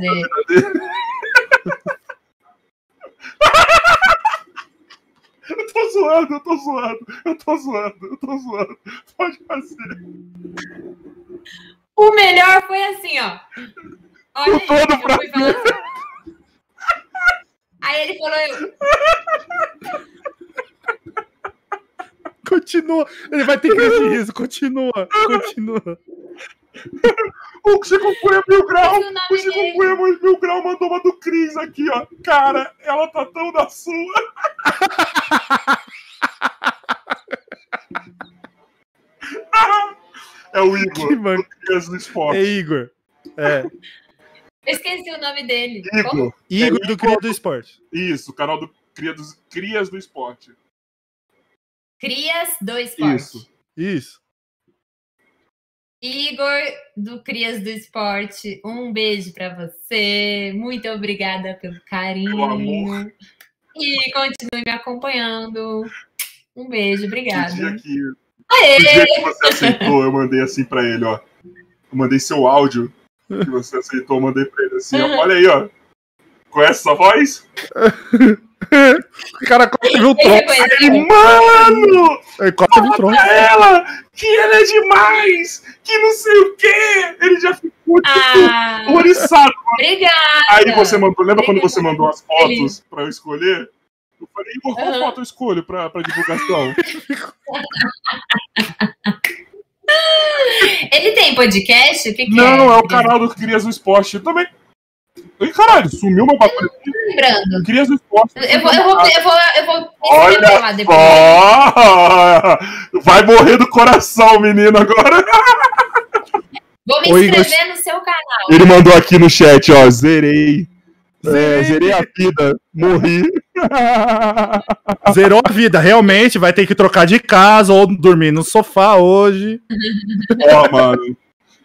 Speaker 3: prazeres.
Speaker 1: Eu tô zoando, eu tô zoando, eu tô zoando, eu tô zoando. Pode fazer.
Speaker 3: O melhor foi assim, ó. Olha
Speaker 1: O todo
Speaker 3: fui falar assim. Aí ele falou, eu,
Speaker 2: Continua. Ele vai ter crise de riso. Continua. Continua.
Speaker 1: O Chico Cunha Mil Grau,
Speaker 3: o
Speaker 1: o
Speaker 3: dele-
Speaker 1: Cunha Mil Grau mandou uma do Cris aqui, ó. Cara, ela tá tão da sua. [laughs] É o
Speaker 2: Que
Speaker 1: Igor,
Speaker 2: man-
Speaker 1: Crias do
Speaker 2: É
Speaker 1: Esporte.
Speaker 2: Igor. É.
Speaker 3: eu esqueci o nome dele.
Speaker 1: Igor,
Speaker 2: Igor do Cria do Esporte.
Speaker 1: isso, canal do Cria dos, Crias do Esporte.
Speaker 3: Crias do Esporte.
Speaker 1: Isso.
Speaker 2: Isso.
Speaker 3: Igor do Crias do Esporte, um beijo pra você. Muito obrigada pelo carinho.
Speaker 1: Amor.
Speaker 3: E continue me acompanhando. Um beijo,
Speaker 1: No dia
Speaker 3: obrigada.
Speaker 1: que,
Speaker 3: Aê!
Speaker 1: dia que você aceitou, eu mandei assim pra ele, ó. Eu mandei seu áudio que você aceitou, eu mandei pra ele assim, ó. Olha aí, ó. Conhece essa voz? [laughs]
Speaker 2: O cara quase viu o tronco.
Speaker 3: reconheceu.
Speaker 1: Ele, mano!
Speaker 2: Ele quase viu o tronco.
Speaker 1: ela que ela é demais, que não sei o quê. Ele já ficou tipo,
Speaker 3: Ah,
Speaker 1: horrorizado.
Speaker 3: obrigada.
Speaker 1: Aí você mandou, lembra quando
Speaker 3: Obrigada.
Speaker 1: você mandou as fotos pra eu escolher? Eu falei, Igor, qual
Speaker 3: Aham.
Speaker 1: foto eu escolho pra, pra divulgação? [laughs]
Speaker 3: Ele tem podcast? O que, que
Speaker 1: não, é o
Speaker 3: Crias-
Speaker 1: canal do Crias do Esporte. Eu também. Ih, caralho, sumiu meu bagulho.
Speaker 3: Lembrando.
Speaker 1: Crias do Esporte.
Speaker 3: Eu vou, eu vou, eu vou, eu vou
Speaker 1: Olha
Speaker 3: depois.
Speaker 1: só! Vai morrer do coração, menino, agora.
Speaker 3: Vou me
Speaker 2: Igor,
Speaker 3: inscrever no seu canal.
Speaker 1: Ele mandou aqui no chat, ó, zerei. É, zerei a vida, morri.
Speaker 2: Zerou a vida. Realmente vai ter que trocar de casa ou dormir no sofá hoje.
Speaker 1: Ó, mano.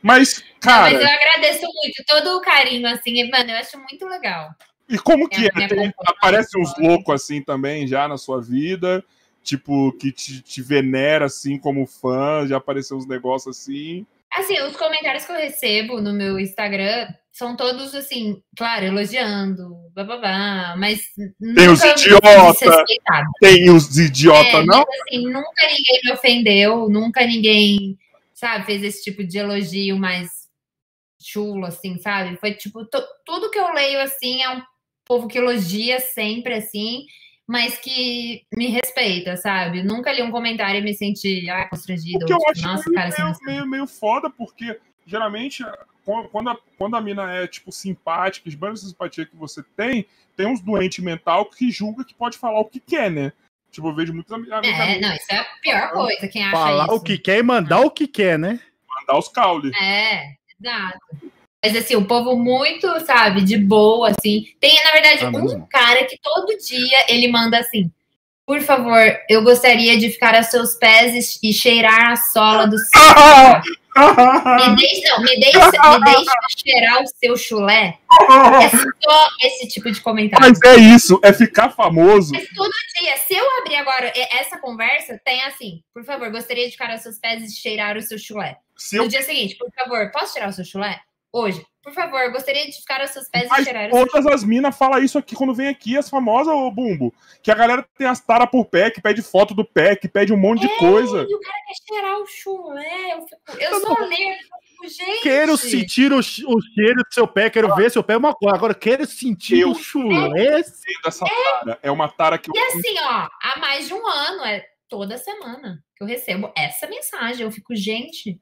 Speaker 1: Mas,
Speaker 3: Não,
Speaker 1: cara,
Speaker 3: mas eu agradeço muito todo o carinho, assim, mano, eu acho muito legal.
Speaker 1: e como que
Speaker 3: me
Speaker 1: é? Tem, aparece uns loucos assim também já na sua vida? Tipo, que te, te venera assim como fã, já apareceu uns negócios assim.
Speaker 3: Assim, os comentários que eu recebo no meu Instagram são todos, assim, claro, elogiando, bababá, mas
Speaker 1: Tem os idiota.
Speaker 3: desrespeitado.
Speaker 1: Tem os idiota,
Speaker 3: É,
Speaker 1: não?
Speaker 3: mas, assim, nunca ninguém me ofendeu, nunca ninguém, sabe, fez esse tipo de elogio mais chulo, assim, sabe? Foi, tipo, tudo que eu leio, assim, é um povo que elogia sempre, assim, mas que me respeita, sabe? Nunca li um comentário e me senti, ah, constrangida,
Speaker 1: Porque
Speaker 3: ou,
Speaker 1: eu
Speaker 3: tipo,
Speaker 1: acho
Speaker 3: nossa,
Speaker 1: meio,
Speaker 3: cara, assim,
Speaker 1: meio, meio, meio foda, porque geralmente quando- quando a, quando a mina é, tipo, simpática, esbanja essa simpatia que você tem, tem uns doentes mental que julga que pode falar o que quer, né? Tipo, eu vejo muitos am- amigos
Speaker 3: É, não, isso é a pior coisa. Quem acha
Speaker 2: Falar
Speaker 3: isso.
Speaker 2: o que quer e mandar o que quer, né?
Speaker 1: mandar os caule.
Speaker 3: É, exato. Mas assim, o povo muito, sabe, de boa, assim. Tem, na verdade,
Speaker 2: Ah,
Speaker 3: um
Speaker 2: mal.
Speaker 3: cara que todo dia ele manda assim. Por favor, eu gostaria de ficar a seus pés e cheirar a sola do seu. Me deixa, não, me deixa, me deixa cheirar o seu chulé. É só esse tipo de comentário.
Speaker 1: Mas é isso, é ficar famoso.
Speaker 3: Mas todo dia, se eu abrir agora essa conversa, tem assim, por favor, gostaria de ficar aos seus pés e cheirar o seu chulé.
Speaker 1: Se eu
Speaker 3: No dia seguinte, por favor, posso tirar o seu chulé? Hoje, por favor, gostaria de ficar aos seus pés e
Speaker 1: Mas
Speaker 3: cheirar o seu
Speaker 1: todas as minas falam isso aqui quando vem aqui, as famosas, ô Bumbo. Que a galera tem as taras por pé, que pede foto do pé, que pede um monte de coisa.
Speaker 3: E o cara quer cheirar o chulé. Eu, fico, eu sou fico, gente.
Speaker 2: Quero sentir o, o cheiro do seu pé, quero ver seu pé é uma coisa. Agora, quero sentir
Speaker 1: Eu
Speaker 2: o chulé.
Speaker 1: Sei dessa tara. É uma tara que eu
Speaker 3: E assim, ó, há mais de um ano, é toda semana que eu recebo essa mensagem. Eu fico, gente,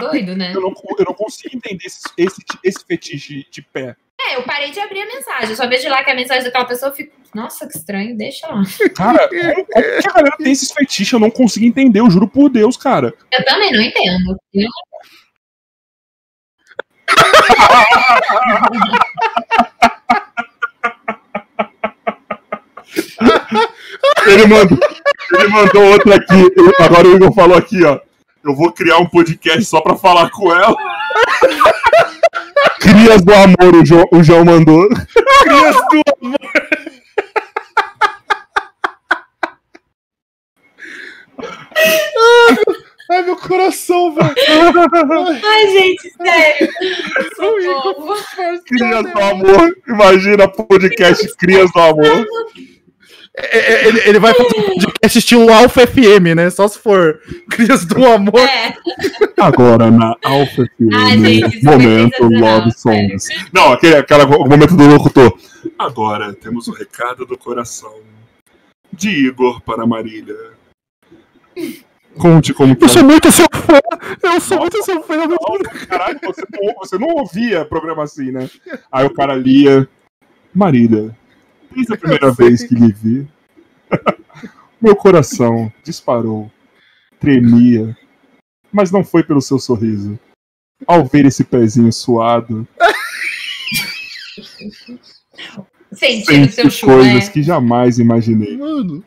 Speaker 3: Doido, né?
Speaker 1: eu não, eu não consigo entender esse, esse, esse fetiche de pé.
Speaker 3: É, eu parei de abrir a mensagem. Eu só vejo lá que a mensagem daquela pessoa, eu fico, nossa, que estranho, deixa lá.
Speaker 1: Cara, como, como que a galera tem esses fetiches? Eu não consigo entender, eu juro por Deus, cara.
Speaker 3: Eu também não entendo. Eu-
Speaker 1: Ele mandou, ele mandou outra aqui. Agora o Igor falou aqui, ó. Eu vou criar um podcast só pra falar com ela. Crias do amor, o João, o João mandou.
Speaker 2: Crias do amor. Ai, meu coração, velho.
Speaker 3: Ai, gente, sério. Socorro.
Speaker 1: Crias do amor. Imagina podcast Crias do amor.
Speaker 2: É, é, Ele, ele vai fazer um podcast estilo Alpha FM, né? Só se for [laughs] Crias do Amor.
Speaker 3: É,
Speaker 1: Agora na Alpha FM,
Speaker 3: Ai, gente, isso
Speaker 1: momento Love Songs. Não, aquele, aquela, o momento do locutor. Agora temos o recado do coração de Igor para Marília. Conte como que
Speaker 2: Eu sou muito seu fã. Eu sou muito seu fã.
Speaker 1: Caralho, você não, você não ouvia programa assim, né? Aí o cara lia. Marília, desde a primeira vez que lhe vi, meu coração disparou, tremia, mas não foi pelo seu sorriso. Ao ver esse pezinho suado,
Speaker 3: sentindo seu chulé.
Speaker 1: coisas que jamais imaginei.
Speaker 2: Mano.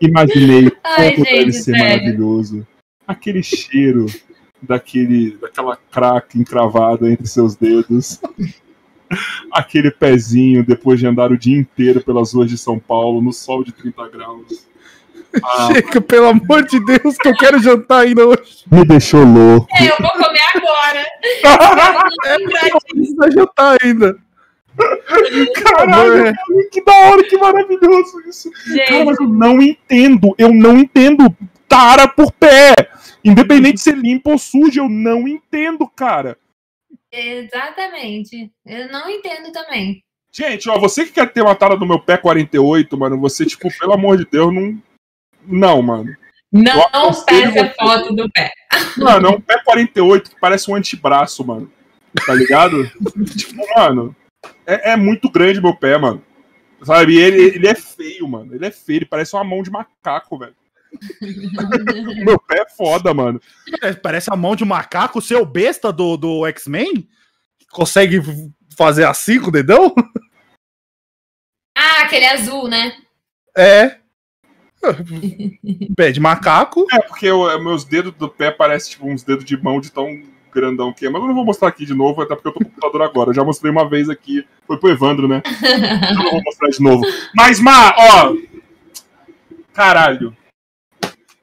Speaker 1: Imaginei o
Speaker 3: Ai,
Speaker 1: quanto deve ser
Speaker 3: sério.
Speaker 1: maravilhoso. Aquele cheiro daquele, daquela crack encravada entre seus dedos. [laughs] Aquele pezinho depois de andar o dia inteiro pelas ruas de São Paulo no sol de 30 graus. Ah,
Speaker 2: Chega, pelo amor de Deus, que eu quero jantar ainda hoje.
Speaker 1: me deixou louco.
Speaker 3: É, eu vou comer agora. [laughs] Eu não lembro
Speaker 2: Eu preciso jantar ainda.
Speaker 1: Caralho,
Speaker 2: É.
Speaker 1: que da hora, que maravilhoso isso. Cara,
Speaker 3: Gente,
Speaker 1: mas eu não entendo. Eu não entendo tara por pé. Independente de ser limpo ou sujo, eu não entendo, cara.
Speaker 3: exatamente. Eu não entendo também.
Speaker 1: Gente, ó, você que quer ter uma tara no meu pé 48, mano, você, tipo, pelo amor de Deus, não. Não, mano.
Speaker 3: Não
Speaker 1: aconselho
Speaker 3: peça
Speaker 1: você.
Speaker 3: foto do pé.
Speaker 1: Mano, é um pé 48 que parece um antebraço, mano. Tá ligado? [laughs] tipo, mano, é, é muito grande meu pé, mano. Sabe? Ele, ele é feio, mano. Ele é feio, ele parece uma mão de macaco, velho. [laughs] meu pé é foda, mano.
Speaker 2: É, Parece a mão de um macaco, seu besta do, do X-Men? Consegue fazer assim com o dedão?
Speaker 3: Ah, aquele azul, né?
Speaker 2: É. [laughs] Pé de macaco.
Speaker 1: É, porque eu- meus dedos do pé parecem, tipo, uns dedos de mão de tão grandão que é. Mas eu não vou mostrar aqui de novo, até porque eu tô com o computador agora. Eu já mostrei uma vez aqui. Foi pro Evandro, né? [laughs] Eu não vou mostrar de novo. Mas, Má, ó. Caralho.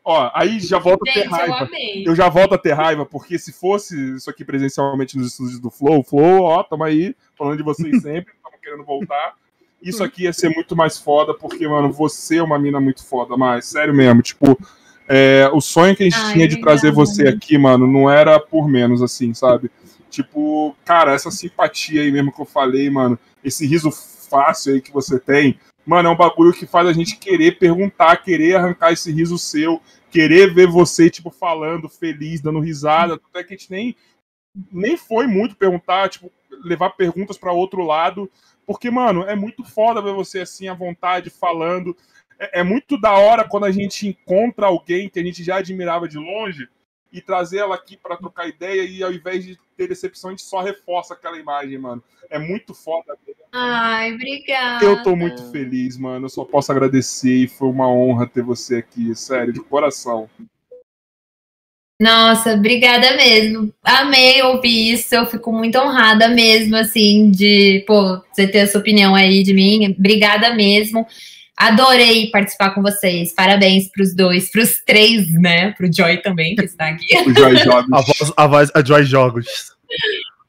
Speaker 1: Ó, aí já volta a ter
Speaker 3: eu
Speaker 1: raiva.
Speaker 3: amei.
Speaker 1: Eu já volto a ter raiva, porque se fosse isso aqui presencialmente nos estúdios do Flow, Flow, ó, tamo aí, falando de vocês [laughs] sempre, estamos querendo voltar. Isso aqui ia ser muito mais foda, porque, mano, você é uma mina muito foda, mas sério mesmo, tipo, é, o sonho que a gente
Speaker 3: Ai,
Speaker 1: tinha de trazer você aqui, mano, não era por menos, assim, sabe? Tipo, cara, essa simpatia aí mesmo que eu falei, mano, esse riso fácil aí que você tem, mano, é um bagulho que faz a gente querer perguntar, querer arrancar esse riso seu, querer ver você, tipo, falando, feliz, dando risada, até que a gente nem, nem foi muito perguntar, tipo, levar perguntas pra outro lado, porque, mano, é muito foda ver você assim, à vontade, falando. é, é muito da hora quando a gente encontra alguém que a gente já admirava de longe e trazer ela aqui para trocar ideia e ao invés de ter decepção, a gente só reforça aquela imagem, mano. É muito foda.
Speaker 3: Ai, obrigada.
Speaker 1: Eu tô muito feliz, mano. Eu só posso agradecer e foi uma honra ter você aqui, sério, de coração.
Speaker 3: Nossa, obrigada mesmo. Amei ouvir isso. Eu fico muito honrada mesmo, assim, de pô, você ter essa opinião aí de mim. Obrigada mesmo. Adorei participar com vocês. Parabéns pros dois, pros três, né? Pro Joy também, que está aqui.
Speaker 1: O Joy Jogos.
Speaker 2: A voz, a voz, a Joy Jogos.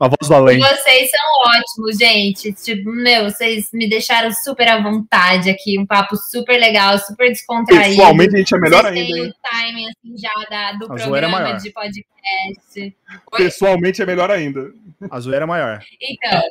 Speaker 2: A voz do além.
Speaker 3: Vocês são ótimos, gente. Tipo, meu, vocês me deixaram super à vontade aqui. Um papo super legal, super descontraído.
Speaker 1: Pessoalmente, a gente é melhor
Speaker 3: Vocês
Speaker 1: ainda. hein?
Speaker 3: o timing assim, já da, do
Speaker 2: A zoeira é
Speaker 3: programa
Speaker 2: maior.
Speaker 3: de podcast. Oi?
Speaker 1: Pessoalmente é melhor ainda.
Speaker 2: A zoeira é maior.
Speaker 3: Então,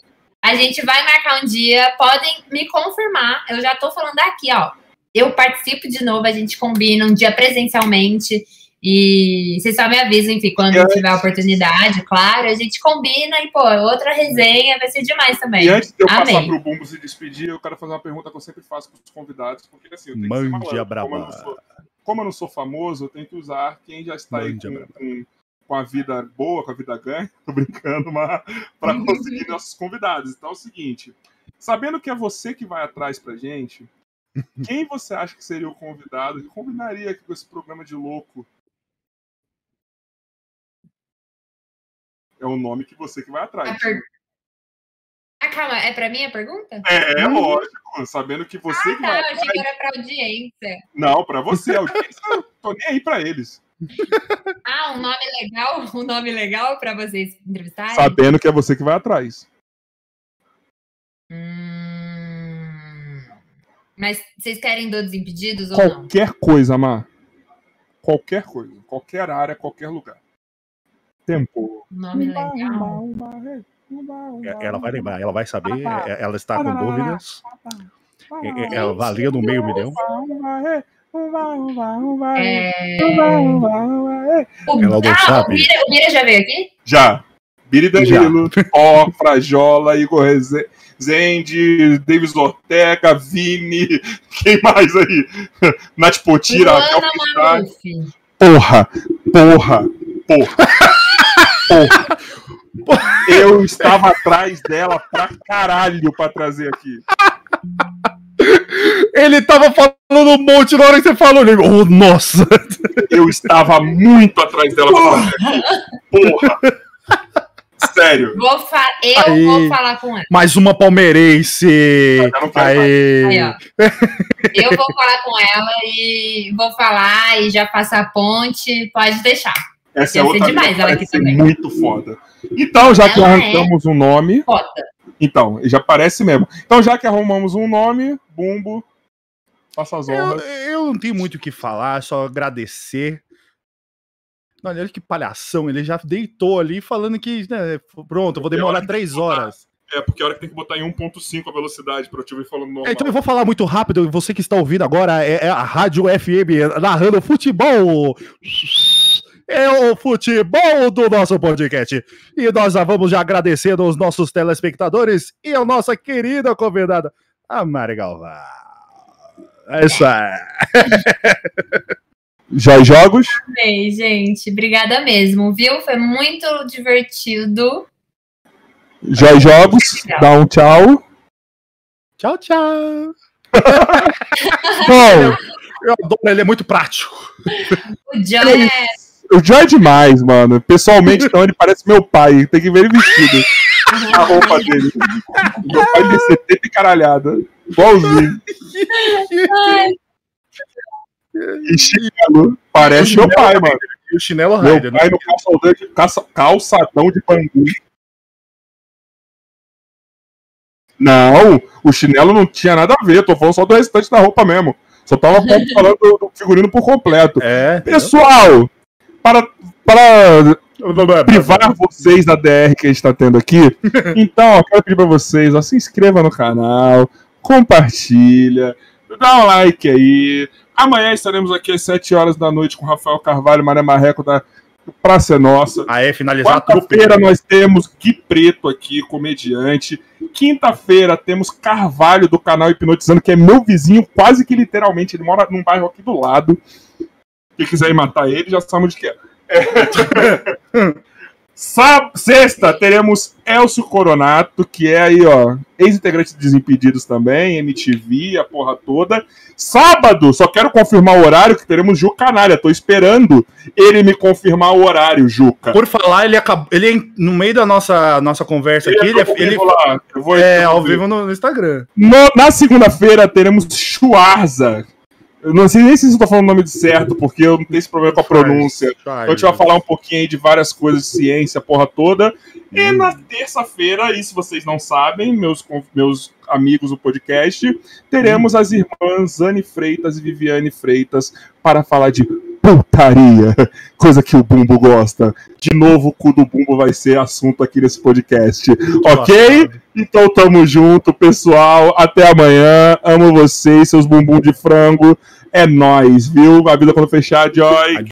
Speaker 3: a gente vai marcar um dia. Podem me confirmar. Eu já tô falando aqui, ó. Eu participo de novo, a gente combina um dia presencialmente. E vocês só me avisam, enfim, quando
Speaker 1: antes-
Speaker 3: tiver a oportunidade, claro, a gente combina e, pô, outra resenha vai ser demais também.
Speaker 1: E antes de eu passar
Speaker 3: Amém.
Speaker 1: pro Bumbo se despedir, eu quero fazer uma pergunta que eu sempre faço pros convidados, porque assim, eu tenho que ser
Speaker 2: Mande
Speaker 1: malandro.
Speaker 2: a braba.
Speaker 1: Como eu, não sou, como eu não sou famoso, eu tenho que usar quem já está aí
Speaker 2: Mande a
Speaker 1: com, com, com a vida boa, com a vida ganha, [laughs] tô brincando, mas para conseguir nossos convidados. Então é o seguinte, sabendo que é você que vai atrás pra gente, [laughs] quem você acha que seria o convidado que combinaria aqui com esse programa de louco? É o nome que você que vai atrás.
Speaker 3: A per- Ah, calma, é pra mim a pergunta?
Speaker 1: É, lógico, sabendo que você
Speaker 3: ah,
Speaker 1: que
Speaker 3: tá,
Speaker 1: vai
Speaker 3: eu achei que era pra audiência.
Speaker 1: Não, pra você, a audiência, eu tô nem aí pra eles. [laughs]
Speaker 3: Ah, um nome legal? Um nome legal pra vocês entrevistarem?
Speaker 1: Sabendo que é você que vai atrás.
Speaker 3: Hum... Mas vocês querem do Desimpedidos ou não?
Speaker 1: Qualquer coisa, Mar. Qualquer coisa. Qualquer área, qualquer lugar. Tempo.
Speaker 3: Nome legal?
Speaker 2: Ela vai lembrar, ela vai saber, é, ela está com dúvidas. Ela valia no meio milhão.
Speaker 3: É... O...
Speaker 2: Ela não
Speaker 3: ah,
Speaker 2: sabe.
Speaker 3: O Bira, o Bira já veio aqui?
Speaker 1: Já. Biri Danilo, Ó, Frajola, Igor Reze- Zende, Davis Ortega, Vini, quem mais aí? Nath Potira. Porra, porra, porra. Porra. Eu estava atrás dela pra caralho pra trazer aqui.
Speaker 2: Ele tava falando um monte na hora que você falou. Ele, oh, nossa!
Speaker 1: Eu estava muito atrás dela aqui. Porra. Sério.
Speaker 3: Vou fa... Eu
Speaker 2: Aí.
Speaker 3: vou falar com ela.
Speaker 2: Mais uma palmeirense!
Speaker 1: Eu não quero
Speaker 2: Aê!
Speaker 3: Aí, ó. Eu vou falar com ela e vou falar e já passar a ponte. Pode deixar.
Speaker 1: Essa
Speaker 3: Ia
Speaker 1: é
Speaker 3: ser
Speaker 1: outra
Speaker 3: demais ela aqui
Speaker 1: ser
Speaker 3: também.
Speaker 1: muito foda. Então, já que
Speaker 3: Ela
Speaker 1: arrancamos um nome,
Speaker 3: Foda.
Speaker 1: então, já parece mesmo. Então, já que arrumamos um nome, Bumbo, faça as
Speaker 2: Eu,
Speaker 1: honras.
Speaker 2: eu não tenho muito o que falar, só agradecer. Olha, olha que palhação, ele já deitou ali falando que, né, pronto, eu vou demorar três horas.
Speaker 1: É, porque a hora que tem que botar em 1.5 a velocidade pra eu te ouvir falando normal.
Speaker 2: É, então eu vou falar muito rápido, você que está ouvindo agora é, é a Rádio FM narrando futebol. É o futebol do nosso podcast. E nós já vamos já agradecendo aos nossos telespectadores e a nossa querida convidada, a Mari Galvão. É isso aí. [laughs]
Speaker 1: Já jogos?
Speaker 3: Bem, gente, obrigada mesmo, viu? Foi muito divertido.
Speaker 1: Já jogos, dá um tchau.
Speaker 2: Tchau, tchau. [laughs]
Speaker 1: Bom,
Speaker 2: Eu adoro, ele é muito prático.
Speaker 3: O John é
Speaker 1: o Joe é demais, mano. Pessoalmente, então, ele parece meu pai. Tem que ver ele vestido. A roupa dele. Meu pai de 70 e caralhada. Igualzinho. E chinelo. Parece meu pai, mano.
Speaker 2: E o chinelo
Speaker 1: Meu
Speaker 2: Raider, né?
Speaker 1: pai no calçadão de, calça- calçadão de bangu. Não, o chinelo não tinha nada a ver. Tô falando só do restante da roupa mesmo. Só tava [laughs] falando do, do figurino por completo.
Speaker 2: É.
Speaker 1: Pessoal, para, para [laughs] privar vocês da DR que a gente tá tendo aqui, [laughs] então, eu quero pedir pra vocês, ó, se inscreva no canal, compartilha, dá um like aí. Amanhã estaremos aqui às 7 horas da noite com Rafael Carvalho, Maria Marreco da Praça é Nossa.
Speaker 2: Aí, finalizar
Speaker 1: Quarta-feira nós temos Gui Preto aqui, comediante. Quinta-feira temos Carvalho do canal Hipnotizando, que é meu vizinho, quase que literalmente. Ele mora num bairro aqui do lado. Quem quiser ir matar ele, já sabe onde que é. é. [laughs] Sexta, teremos Elcio Coronato, que é aí, ó, ex-integrante de Desimpedidos também, MTV, a porra toda. Sábado, só quero confirmar o horário, que teremos Juca Canalha. Tô esperando ele me confirmar o horário, Juca.
Speaker 2: Por falar, ele acabou. Ele, no meio da nossa, nossa conversa ele aqui, ele, ele lá. Eu vou, é, ao vivo no, no Instagram.
Speaker 1: No, na segunda-feira, teremos Chuarza eu não sei nem se estou falando o nome certo, porque eu não tenho esse problema com a pronúncia. Então a gente vai falar um pouquinho aí de várias coisas de ciência, porra toda. E hum. na terça-feira, isso vocês não sabem, meus, meus amigos do podcast, teremos as irmãs Anne Freitas e Viviane Freitas para falar de putaria, coisa que o Bumbo gosta. De novo, o cu do Bumbo vai ser assunto aqui nesse podcast. Ok? Então tamo junto, pessoal. Até amanhã. Amo vocês, seus bumbum de frango. É nós, viu? A vida quando fechar, Joy.